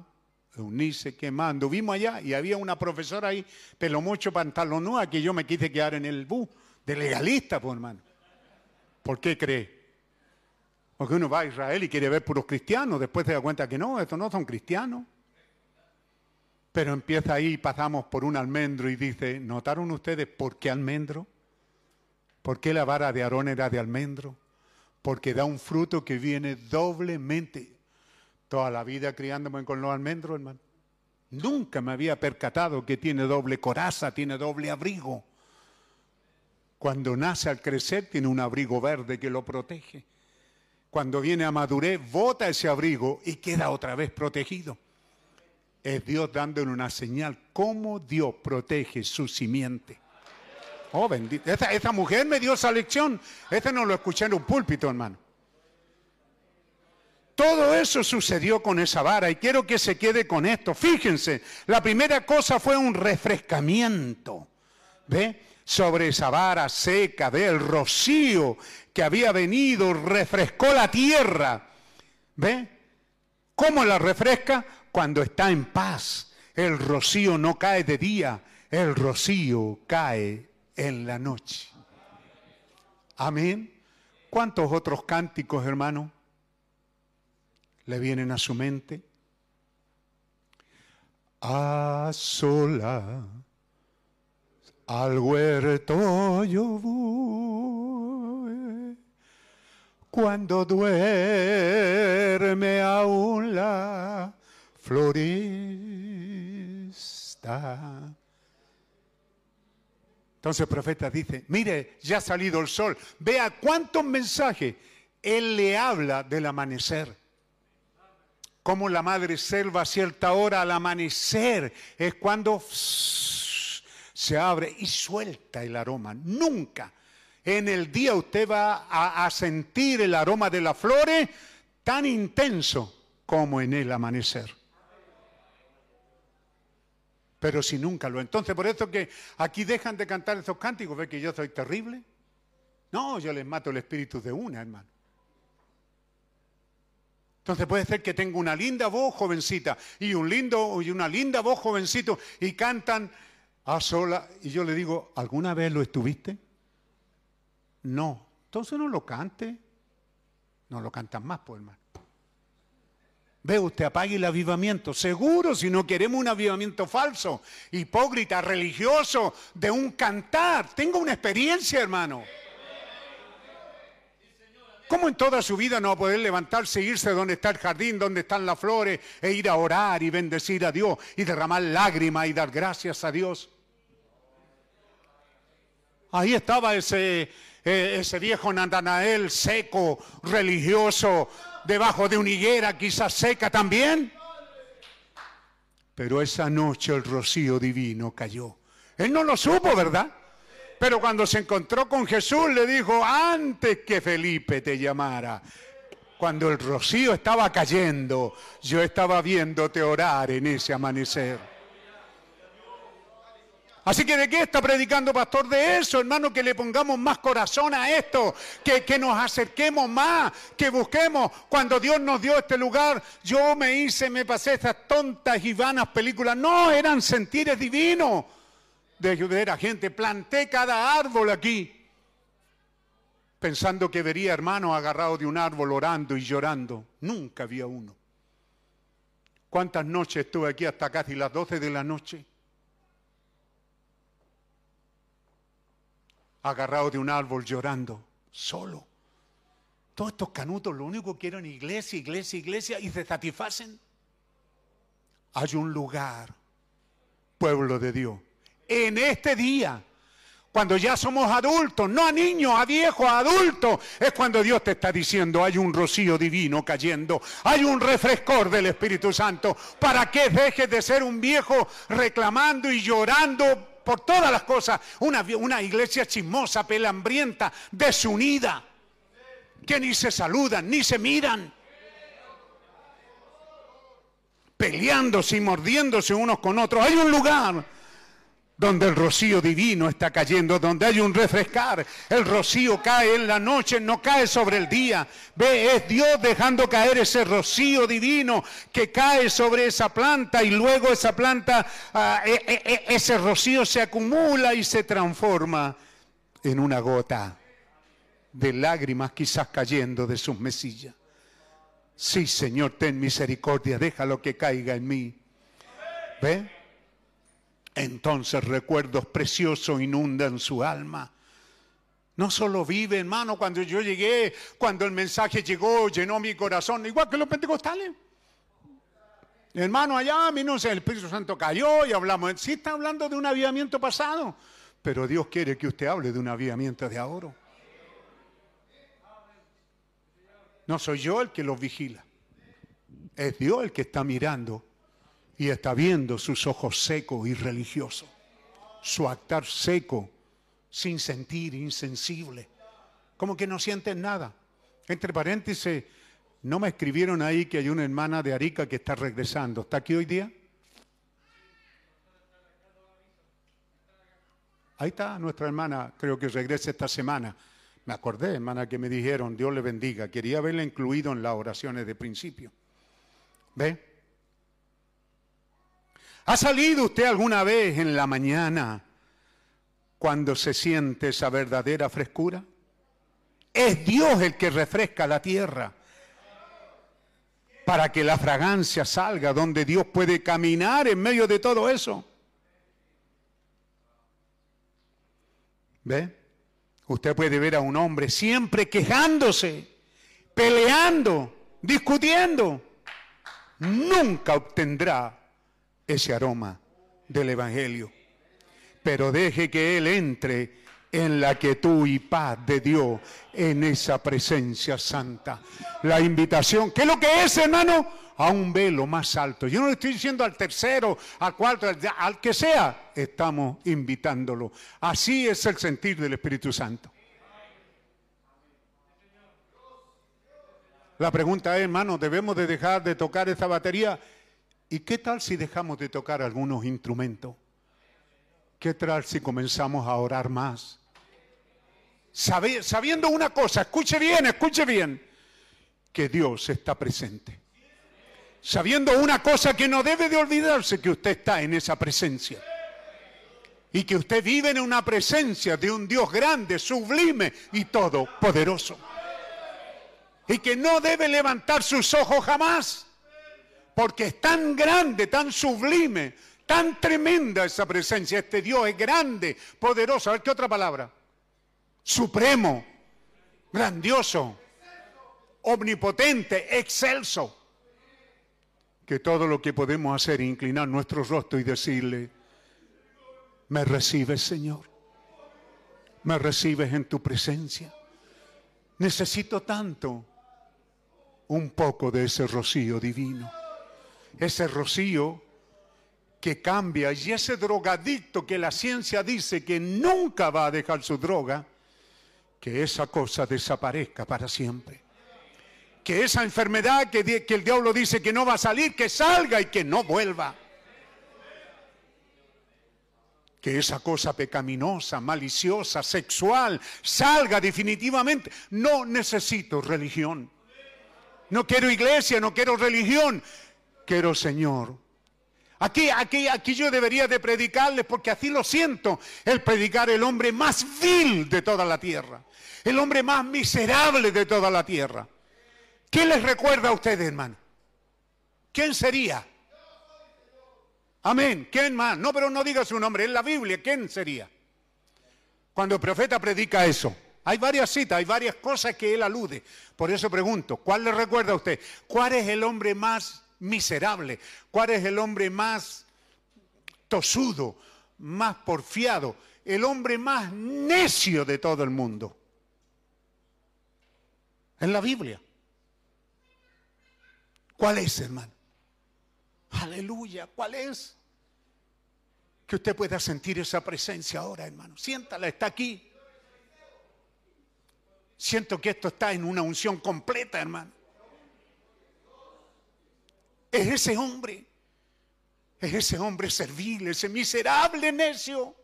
Eunice, ¿qué más? Anduvimos allá y había una profesora ahí, pelo mucho, pantalonúa, que yo me quise quedar en el bus, de legalista, pues hermano. ¿Por qué cree? Porque uno va a Israel y quiere ver puros cristianos, después se da cuenta que no, estos no son cristianos. Pero empieza ahí, pasamos por un almendro y dice, ¿notaron ustedes por qué almendro? ¿Por qué la vara de Aarón era de almendro? Porque da un fruto que viene doblemente. Toda la vida criándome con los almendros, hermano. Nunca me había percatado que tiene doble coraza, tiene doble abrigo. Cuando nace al crecer tiene un abrigo verde que lo protege. Cuando viene a madurez, bota ese abrigo y queda otra vez protegido. Es Dios dándole una señal cómo Dios protege su simiente. Oh, bendito. Esa, esa mujer me dio esa lección. Este no lo escuché en un púlpito, hermano. Todo eso sucedió con esa vara y quiero que se quede con esto. Fíjense, la primera cosa fue un refrescamiento. ¿Ve? Sobre esa vara seca, ve el rocío que había venido, refrescó la tierra. ¿Ve? ¿Cómo la refresca? Cuando está en paz. El rocío no cae de día, el rocío cae en la noche. Amén. ¿Cuántos otros cánticos, hermano, le vienen a su mente? A sola al huerto yo voy cuando duerme aún la floresta. Entonces el profeta dice, mire, ya ha salido el sol, vea cuántos mensajes él le habla del amanecer. Como la madre selva a cierta hora al amanecer es cuando se abre y suelta el aroma. Nunca en el día usted va a, sentir el aroma de las flores tan intenso como en el amanecer pero si nunca lo. Entonces, por eso que aquí dejan de cantar esos cánticos, ve que yo soy terrible. No, yo les mato el espíritu de una, hermano. Entonces puede ser que tenga una linda voz jovencita y un lindo y una linda voz jovencito y cantan a sola y yo le digo, ¿alguna vez lo estuviste? No. Entonces no lo cante. No lo cantan más, pues, hermano. Ve usted, apague el avivamiento. Seguro, si no queremos un avivamiento falso, hipócrita, religioso, de un cantar. Tengo una experiencia, hermano. ¿Cómo en toda su vida no va a poder levantarse, e irse donde está el jardín, donde están las flores, e ir a orar y bendecir a Dios y derramar lágrimas y dar gracias a Dios? Ahí estaba ese, eh, ese viejo Natanael seco, religioso, debajo de una higuera quizás seca también. Pero esa noche el rocío divino cayó. Él no lo supo, ¿verdad? Pero cuando se encontró con Jesús le dijo, antes que Felipe te llamara, cuando el rocío estaba cayendo, yo estaba viéndote orar en ese amanecer. Así que de qué está predicando pastor de eso, hermano, que le pongamos más corazón a esto, que, que, nos acerquemos más, que busquemos. Cuando Dios nos dio este lugar, yo me hice, me pasé estas tontas y vanas películas. No, eran sentires divinos de ver a gente. Planté cada árbol aquí, pensando que vería hermanos agarrados de un árbol orando y llorando. Nunca había uno. ¿Cuántas noches estuve aquí hasta casi las 12 de la noche? agarrado de un árbol llorando, solo. Todos estos canutos lo único que quieren iglesia, iglesia, iglesia y se satisfacen. Hay un lugar, pueblo de Dios, en este día, cuando ya somos adultos, no a niños, a viejos, a adultos, es cuando Dios te está diciendo, hay un rocío divino cayendo, hay un refrescor del Espíritu Santo, para que dejes de ser un viejo reclamando y llorando por todas las cosas, una, una iglesia chismosa, pelambrienta, desunida, que ni se saludan, ni se miran, peleándose y mordiéndose unos con otros. Hay un lugar donde el rocío divino está cayendo, donde hay un refrescar. El rocío cae en la noche, no cae sobre el día. Ve, es Dios dejando caer ese rocío divino que cae sobre esa planta y luego esa planta, uh, e, e, ese rocío se acumula y se transforma en una gota de lágrimas quizás cayendo de sus mesillas. Sí, Señor, ten misericordia, déjalo que caiga en mí. ¿Ve? Entonces recuerdos preciosos inundan su alma. No solo vive, hermano, cuando yo llegué, cuando el mensaje llegó, llenó mi corazón, igual que los pentecostales. Hermano, allá, a no sé, el Espíritu Santo cayó y hablamos. Sí está hablando de un avivamiento pasado, pero Dios quiere que usted hable de un avivamiento de ahora. No soy yo el que los vigila. Es Dios el que está mirando y está viendo sus ojos secos y religiosos. Su actar seco, sin sentir, insensible. Como que no sienten nada. Entre paréntesis, no me escribieron ahí que hay una hermana de Arica que está regresando. ¿Está aquí hoy día? Ahí está nuestra hermana, creo que regresa esta semana. Me acordé, hermana, que me dijeron, Dios le bendiga. Quería haberla incluido en las oraciones de principio. ¿Ve? ¿Ha salido usted alguna vez en la mañana cuando se siente esa verdadera frescura? Es Dios el que refresca la tierra para que la fragancia salga donde Dios puede caminar en medio de todo eso. ¿Ve? Usted puede ver a un hombre siempre quejándose, peleando, discutiendo. Nunca obtendrá ese aroma del Evangelio. Pero deje que Él entre en la quietud y paz de Dios, en esa presencia santa. La invitación, ¿qué es lo que es, hermano? A un velo más alto. Yo no le estoy diciendo al tercero, al cuarto, al, al que sea, estamos invitándolo. Así es el sentir del Espíritu Santo. La pregunta es, hermano, ¿debemos de dejar de tocar esta batería? ¿Y qué tal si dejamos de tocar algunos instrumentos? ¿Qué tal si comenzamos a orar más? Sabe- sabiendo una cosa, escuche bien, escuche bien, que Dios está presente. Sabiendo una cosa que no debe de olvidarse, que usted está en esa presencia. Y que usted vive en una presencia de un Dios grande, sublime y todopoderoso. Y que no debe levantar sus ojos jamás porque es tan grande, tan sublime, tan tremenda esa presencia. Este Dios es grande, poderoso. A ver qué otra palabra. Supremo, grandioso, omnipotente, excelso. Que todo lo que podemos hacer es inclinar nuestro rostro y decirle, me recibes Señor, me recibes en tu presencia. Necesito tanto un poco de ese rocío divino ese rocío que cambia y ese drogadicto que la ciencia dice que nunca va a dejar su droga, que esa cosa desaparezca para siempre. Que esa enfermedad que, el diablo dice que no va a salir, que salga y que no vuelva. Que esa cosa pecaminosa, maliciosa, sexual, salga definitivamente. No necesito religión. No quiero iglesia, no quiero religión. Quiero Señor. Aquí, aquí, aquí yo debería de predicarles porque así lo siento. El predicar el hombre más vil de toda la tierra. El hombre más miserable de toda la tierra. ¿Qué les recuerda a ustedes, hermano? ¿Quién sería? Amén. ¿Quién más? No, pero no diga su nombre. En la Biblia, ¿quién sería? Cuando el profeta predica eso. Hay varias citas, hay varias cosas que él alude. Por eso pregunto, ¿cuál le recuerda a usted? ¿Cuál es el hombre más miserable? ¿Cuál es el hombre más tosudo, más porfiado? El hombre más necio de todo el mundo. En la Biblia. ¿Cuál es, hermano? Aleluya, ¿cuál es? Que usted pueda sentir esa presencia ahora, hermano. Siéntala, está aquí. Siento que esto está en una unción completa, hermano. Es ese hombre, es ese hombre servil, ese miserable necio,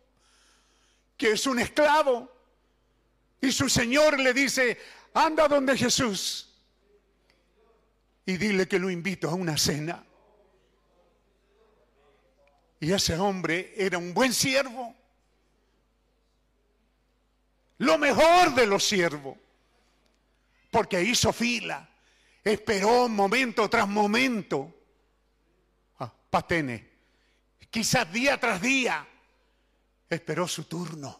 que es un esclavo. Y su Señor le dice, anda donde Jesús y dile que lo invito a una cena. Y ese hombre era un buen siervo. Lo mejor de los siervos. Porque hizo fila. Esperó momento tras momento. Ah, patene. quizás día tras día, esperó su turno,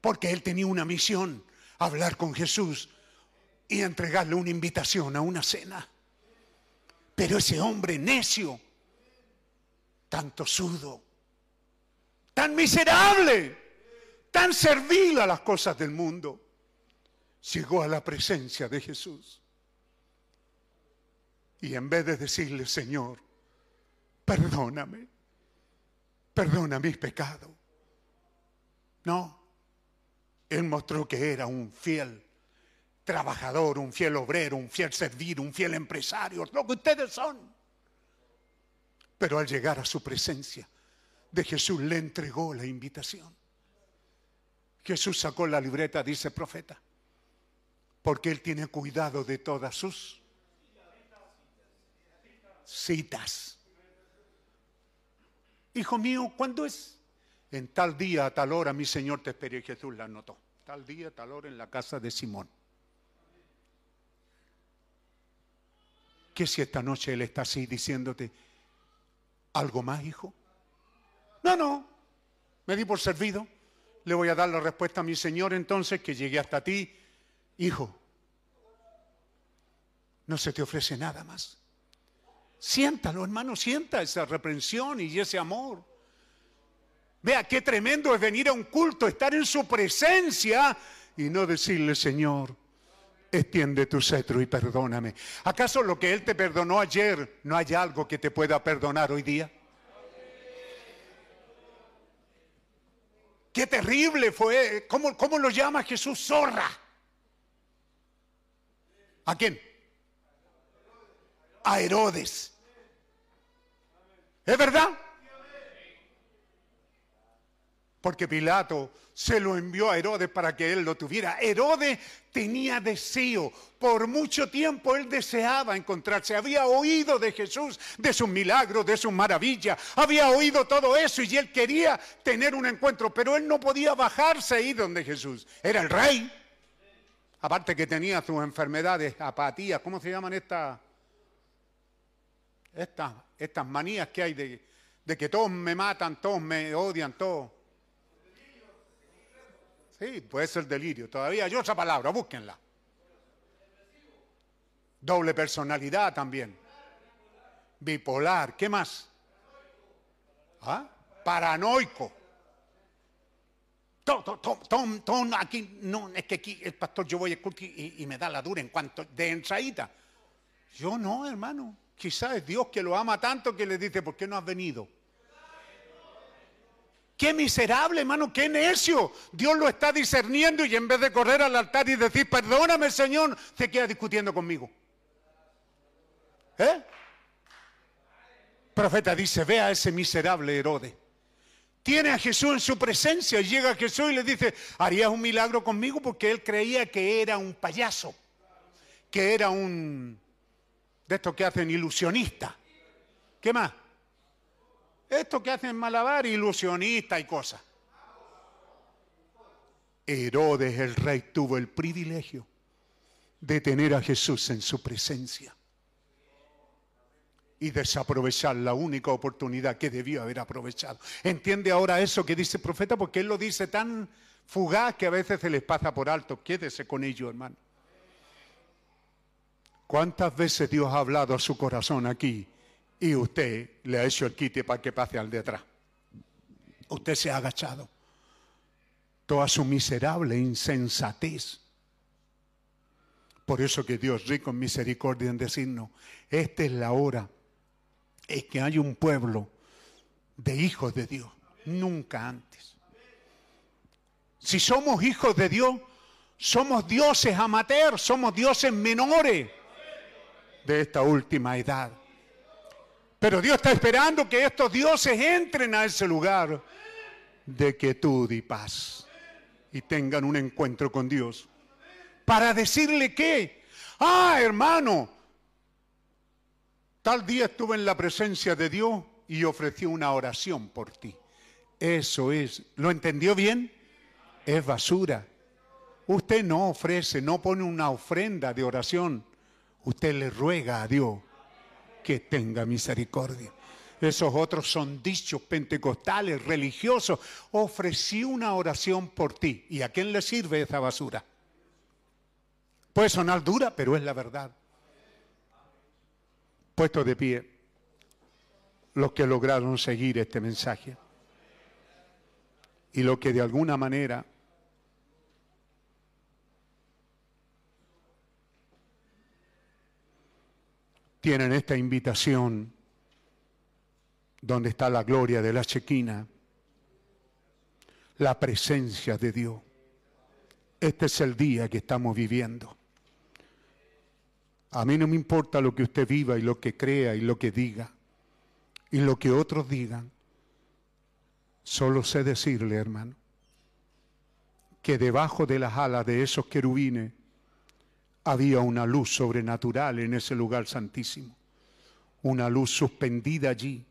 porque él tenía una misión, hablar con Jesús y entregarle una invitación a una cena. Pero ese hombre necio, tan tosudo, tan miserable, tan servil a las cosas del mundo, llegó a la presencia de Jesús. Y en vez de decirle, Señor, perdóname, perdona mis pecados. No, él mostró que era un fiel trabajador, un fiel obrero, un fiel servir, un fiel empresario, lo que ustedes son. Pero al llegar a su presencia de Jesús le entregó la invitación. Jesús sacó la libreta, dice profeta, porque él tiene cuidado de todas sus citas. Hijo mío, ¿cuándo es? En tal día, a tal hora, mi Señor te espera y Jesús la anotó. Tal día, tal hora en la casa de Simón. ¿Qué si esta noche Él está así diciéndote algo más, hijo? No, no, me di por servido. Le voy a dar la respuesta a mi Señor entonces que llegué hasta ti. Hijo, no se te ofrece nada más. Siéntalo, hermano, sienta esa reprensión y ese amor. Vea qué tremendo es venir a un culto, estar en su presencia y no decirle, Señor, extiende tu cetro y perdóname. ¿Acaso lo que Él te perdonó ayer no hay algo que te pueda perdonar hoy día? Qué terrible fue. ¿Cómo, cómo lo llama Jesús? Zorra. ¿A quién? A Herodes. ¿Es verdad? Porque Pilato se lo envió a Herodes para que él lo tuviera. Herodes tenía deseo. Por mucho tiempo él deseaba encontrarse. Había oído de Jesús, de sus milagros, de sus maravillas. Había oído todo eso y él quería tener un encuentro. Pero él no podía bajarse ahí donde Jesús. Era el rey. Aparte que tenía sus enfermedades, apatías. ¿Cómo se llaman estas? Estas, estas manías que hay de, de que todos me matan, todos me odian, todos. Sí, puede ser delirio. Todavía hay otra palabra, búsquenla. Doble personalidad también. Bipolar, ¿qué más? ¿Ah? Paranoico. Tom, tom, tom, tom, aquí, no, es que aquí el pastor yo voy a y, y me da la dura en cuanto de entradita. Yo no, hermano. Quizás es Dios que lo ama tanto que le dice, ¿por qué no has venido? Qué miserable, hermano, qué necio. Dios lo está discerniendo y en vez de correr al altar y decir, perdóname, Señor, se queda discutiendo conmigo. ¿Eh? Profeta dice, ve a ese miserable Herodes. Tiene a Jesús en su presencia llega Jesús y le dice, ¿harías un milagro conmigo? Porque él creía que era un payaso, que era un, de estos que hacen ilusionista. ¿Qué más? Esto que hacen malabar, ilusionista y cosas. Herodes el rey tuvo el privilegio de tener a Jesús en su presencia y desaprovechar la única oportunidad que debió haber aprovechado. ¿Entiende ahora eso que dice el profeta? Porque él lo dice tan fugaz que a veces se les pasa por alto. Quédese con ello, hermano. ¿Cuántas veces Dios ha hablado a su corazón aquí y usted le ha hecho el quite para que pase al de atrás? Usted se ha agachado. Toda su miserable insensatez. Por eso que Dios, rico en misericordia, en decirnos, esta es la hora, es que hay un pueblo de hijos de Dios, nunca antes. Si somos hijos de Dios, somos dioses amateurs, somos dioses menores de esta última edad. Pero Dios está esperando que estos dioses entren a ese lugar de quietud y paz y tengan un encuentro con Dios. Para decirle que, ah, hermano, tal día estuve en la presencia de Dios y ofrecí una oración por ti. Eso es, ¿lo entendió bien? Es basura. Usted no ofrece, no pone una ofrenda de oración usted le ruega a Dios que tenga misericordia. Esos otros son dichos pentecostales, religiosos. Ofrecí una oración por ti. ¿Y a quién le sirve esa basura? Puede sonar dura, pero es la verdad. Puesto de pie, los que lograron seguir este mensaje. Y los que de alguna manera tienen esta invitación donde está la gloria de la chequina, la presencia de Dios. Este es el día que estamos viviendo. A mí no me importa lo que usted viva y lo que crea y lo que diga y lo que otros digan. Solo sé decirle, hermano, que debajo de las alas de esos querubines había una luz sobrenatural en ese lugar santísimo. Una luz suspendida allí.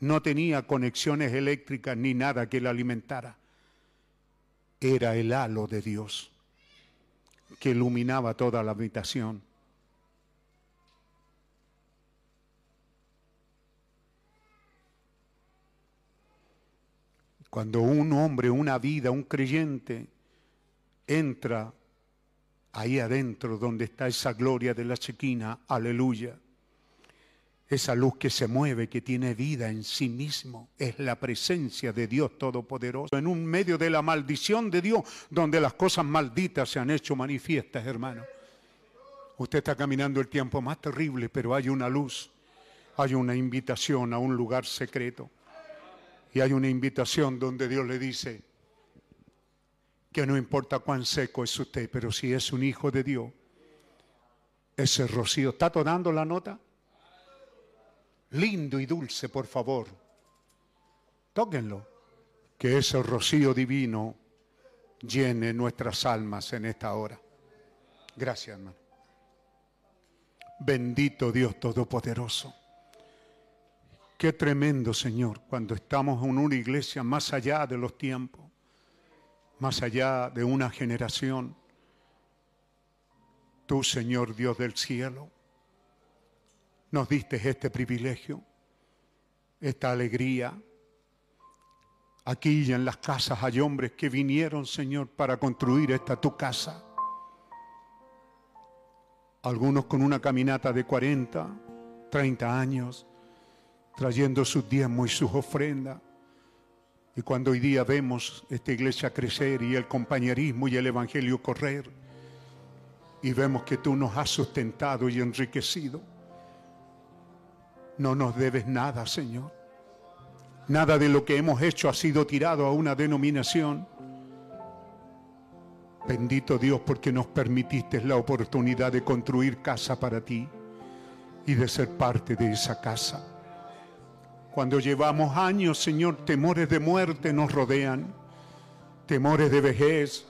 No tenía conexiones eléctricas ni nada que la alimentara. Era el halo de Dios que iluminaba toda la habitación. Cuando un hombre, una vida, un creyente entra ahí adentro donde está esa gloria de la chequina, aleluya. Esa luz que se mueve, que tiene vida en sí mismo, es la presencia de Dios Todopoderoso. En un medio de la maldición de Dios, donde las cosas malditas se han hecho manifiestas, hermano. Usted está caminando el tiempo más terrible, pero hay una luz, hay una invitación a un lugar secreto. Y hay una invitación donde Dios le dice, que no importa cuán seco es usted, pero si es un hijo de Dios, ese rocío. ¿Está tomando la nota? Lindo y dulce, por favor. Tóquenlo. Que ese rocío divino llene nuestras almas en esta hora. Gracias, hermano. Bendito Dios Todopoderoso. Qué tremendo, Señor, cuando estamos en una iglesia más allá de los tiempos más allá de una generación. Tú, Señor Dios del cielo, nos diste este privilegio, esta alegría. Aquí y en las casas hay hombres que vinieron, Señor, para construir esta tu casa. Algunos con una caminata de 40, 30 años, trayendo sus diezmos y sus ofrendas y cuando hoy día vemos esta iglesia crecer y el compañerismo y el evangelio correr, y vemos que tú nos has sustentado y enriquecido, no nos debes nada, Señor. Nada de lo que hemos hecho ha sido tirado a una denominación. Bendito Dios porque nos permitiste la oportunidad de construir casa para ti y de ser parte de esa casa. Cuando llevamos años, Señor, temores de muerte nos rodean, temores de vejez.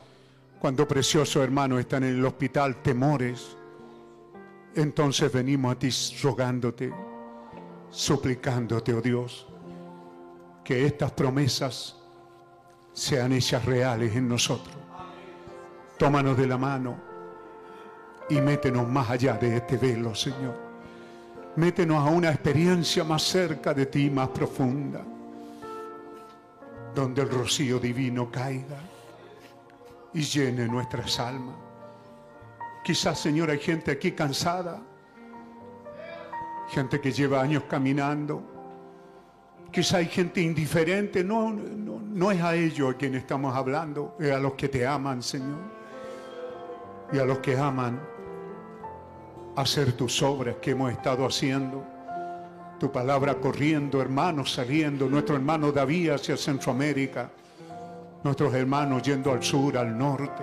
Cuando precioso hermano está en el hospital, temores. Entonces venimos a ti rogándote, suplicándote, oh Dios, que estas promesas sean hechas reales en nosotros. Tómanos de la mano y métenos más allá de este velo, Señor. Métenos a una experiencia más cerca de ti, más profunda, donde el rocío divino caiga y llene nuestras almas. Quizás, Señor, hay gente aquí cansada, gente que lleva años caminando. Quizás hay gente indiferente, no, no, no es a ellos a quien estamos hablando, es a los que te aman, Señor. Y a los que aman hacer tus obras que hemos estado haciendo. Tu palabra corriendo, hermanos saliendo, nuestro hermano David hacia Centroamérica, nuestros hermanos yendo al sur, al norte,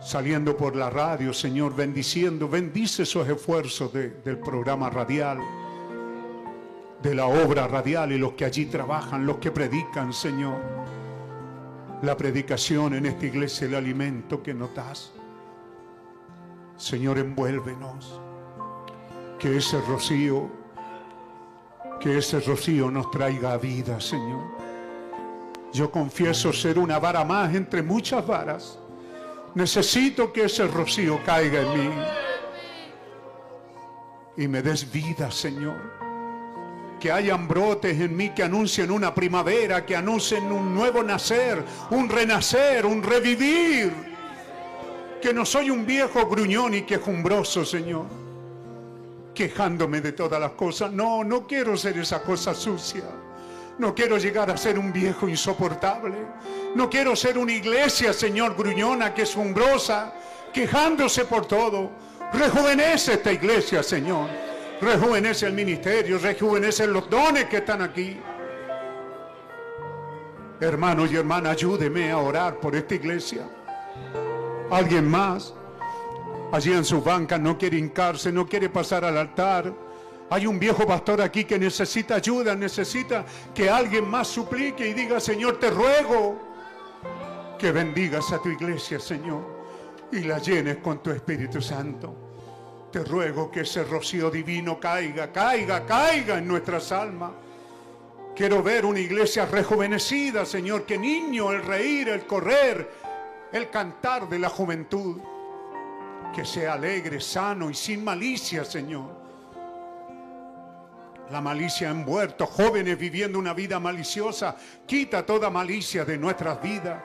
saliendo por la radio, Señor, bendiciendo, bendice esos esfuerzos del programa radial, de la obra radial y los que allí trabajan, los que predican, Señor. La predicación en esta iglesia, el alimento que nos das. Señor, envuélvenos. Que ese rocío, que ese rocío nos traiga vida, Señor. Yo confieso ser una vara más entre muchas varas. Necesito que ese rocío caiga en mí. Y me des vida, Señor. Que hayan brotes en mí que anuncien una primavera, que anuncien un nuevo nacer, un renacer, un revivir. Que no soy un viejo gruñón y quejumbroso, Señor. Quejándome de todas las cosas. No, no quiero ser esa cosa sucia. No quiero llegar a ser un viejo insoportable. No quiero ser una iglesia, Señor, gruñona, quejumbrosa, quejándose por todo. Rejuvenece esta iglesia, Señor. Rejuvenece el ministerio, rejuvenece los dones que están aquí. Hermanos y hermanas, ayúdeme a orar por esta iglesia. Alguien más, allí en su banca, no quiere hincarse, no quiere pasar al altar. Hay un viejo pastor aquí que necesita ayuda, necesita que alguien más suplique y diga, Señor, te ruego que bendigas a tu iglesia, Señor, y la llenes con tu Espíritu Santo. Te ruego que ese rocío divino caiga, caiga, caiga en nuestras almas. Quiero ver una iglesia rejuvenecida, Señor, que niño, el reír, el correr, el cantar de la juventud, que sea alegre, sano y sin malicia, Señor. La malicia ha envuelto, jóvenes viviendo una vida maliciosa, quita toda malicia de nuestras vidas,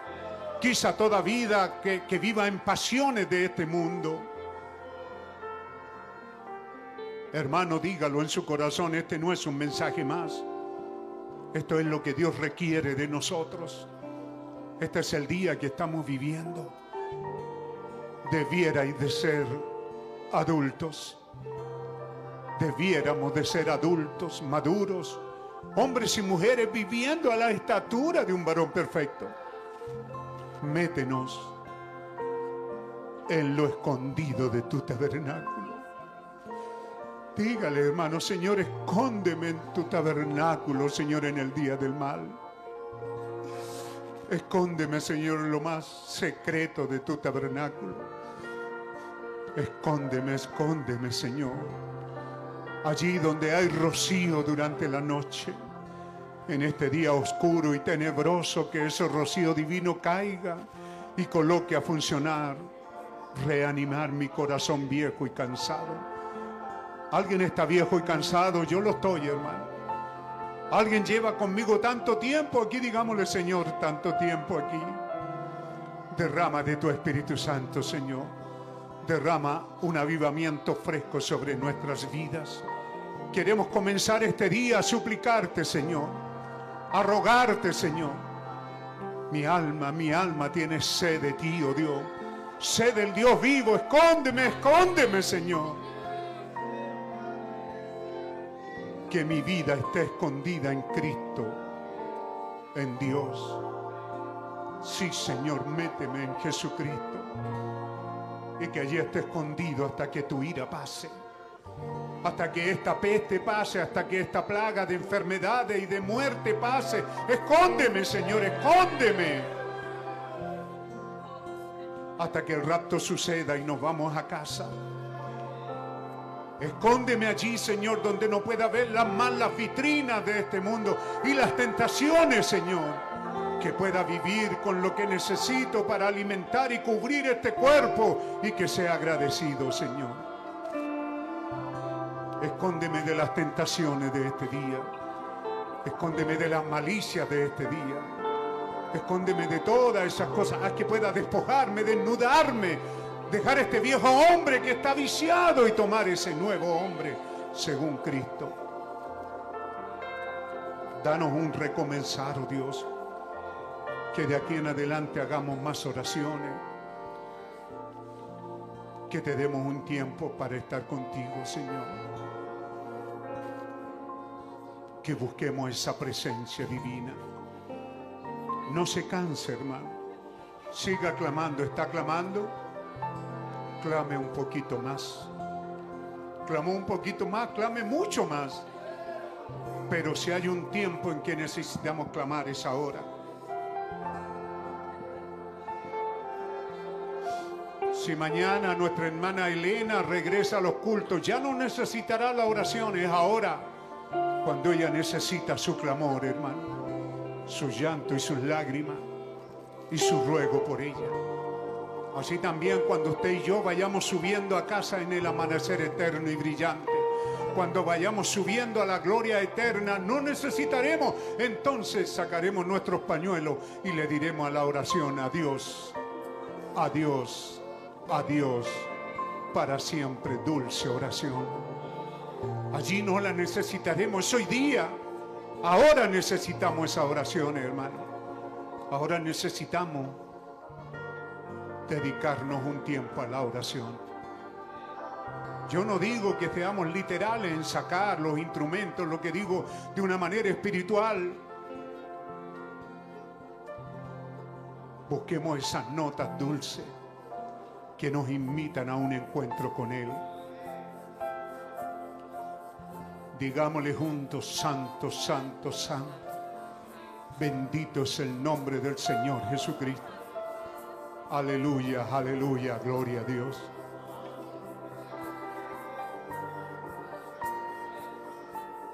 quita toda vida que, que viva en pasiones de este mundo. Hermano, dígalo en su corazón, este no es un mensaje más. Esto es lo que Dios requiere de nosotros. Este es el día que estamos viviendo. Debierais de ser adultos. Debiéramos de ser adultos, maduros, hombres y mujeres viviendo a la estatura de un varón perfecto. Métenos en lo escondido de tu tabernáculo. Dígale, hermano, Señor, escóndeme en tu tabernáculo, Señor, en el día del mal. Escóndeme, Señor, lo más secreto de tu tabernáculo. Escóndeme, escóndeme, Señor. Allí donde hay rocío durante la noche. En este día oscuro y tenebroso, que ese rocío divino caiga y coloque a funcionar, reanimar mi corazón viejo y cansado. Alguien está viejo y cansado, yo lo estoy, hermano. Alguien lleva conmigo tanto tiempo aquí, digámosle, Señor, tanto tiempo aquí. Derrama de tu Espíritu Santo, Señor. Derrama un avivamiento fresco sobre nuestras vidas. Queremos comenzar este día a suplicarte, Señor. A rogarte, Señor. Mi alma, mi alma tiene sed de ti, oh Dios. Sed del Dios vivo. Escóndeme, escóndeme, Señor que mi vida esté escondida en Cristo, en Dios. Sí, Señor, méteme en Jesucristo. Y que allí esté escondido hasta que tu ira pase. Hasta que esta peste pase, hasta que esta plaga de enfermedades y de muerte pase. Escóndeme, Señor, escóndeme. Hasta que el rapto suceda y nos vamos a casa. Escóndeme allí, Señor, donde no pueda ver las malas vitrinas de este mundo y las tentaciones, Señor. Que pueda vivir con lo que necesito para alimentar y cubrir este cuerpo y que sea agradecido, Señor. Escóndeme de las tentaciones de este día. Escóndeme de las malicias de este día. Escóndeme de todas esas cosas. Haz que pueda despojarme, desnudarme dejar este viejo hombre que está viciado y tomar ese nuevo hombre según Cristo. Danos un recomenzar, Dios, que de aquí en adelante hagamos más oraciones, que te demos un tiempo para estar contigo, Señor. Que busquemos esa presencia divina. No se canse, hermano. Siga clamando, está clamando clame un poquito más. Clamó un poquito más, clame mucho más. Pero si hay un tiempo en que necesitamos clamar es ahora. Si mañana nuestra hermana Elena regresa a los cultos, ya no necesitará la oración, es ahora cuando ella necesita su clamor, hermano, su llanto y sus lágrimas y su ruego por ella. Así también cuando usted y yo vayamos subiendo a casa en el amanecer eterno y brillante, Cuando vayamos subiendo a la gloria eterna, no necesitaremos. Entonces sacaremos nuestros pañuelos y le diremos a la oración, adiós, adiós, adiós, para siempre, dulce oración. Allí no la necesitaremos hoy día. Ahora necesitamos esa oración, hermano. Ahora necesitamos dedicarnos un tiempo a la oración. Yo no digo que seamos literales en sacar los instrumentos, lo que digo de una manera espiritual. Busquemos esas notas dulces que nos invitan a un encuentro con Él. Digámosle juntos, Santo, Santo, Santo. Bendito es el nombre del Señor Jesucristo. Aleluya, aleluya, gloria a Dios.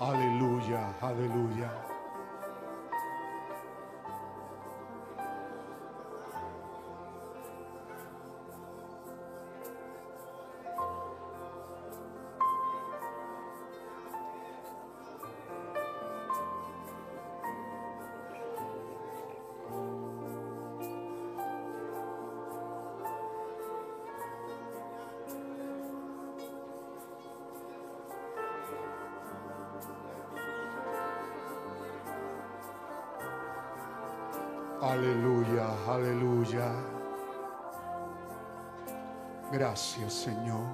Aleluya, aleluya. Aleluya, aleluya. Gracias, Señor.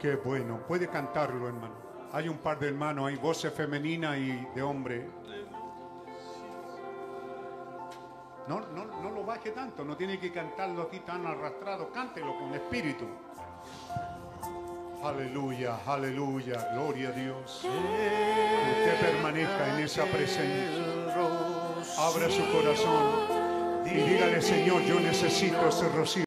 Qué bueno. Puede cantarlo, hermano. Hay un par de hermanos, hay voces femeninas y de hombre. No, no, no lo baje tanto, no tiene que cantarlo aquí tan arrastrado, cántelo con espíritu. Aleluya, aleluya, gloria a Dios. Usted permanezca en esa presencia. Abra su corazón y dígale, Señor, yo necesito ese rocío.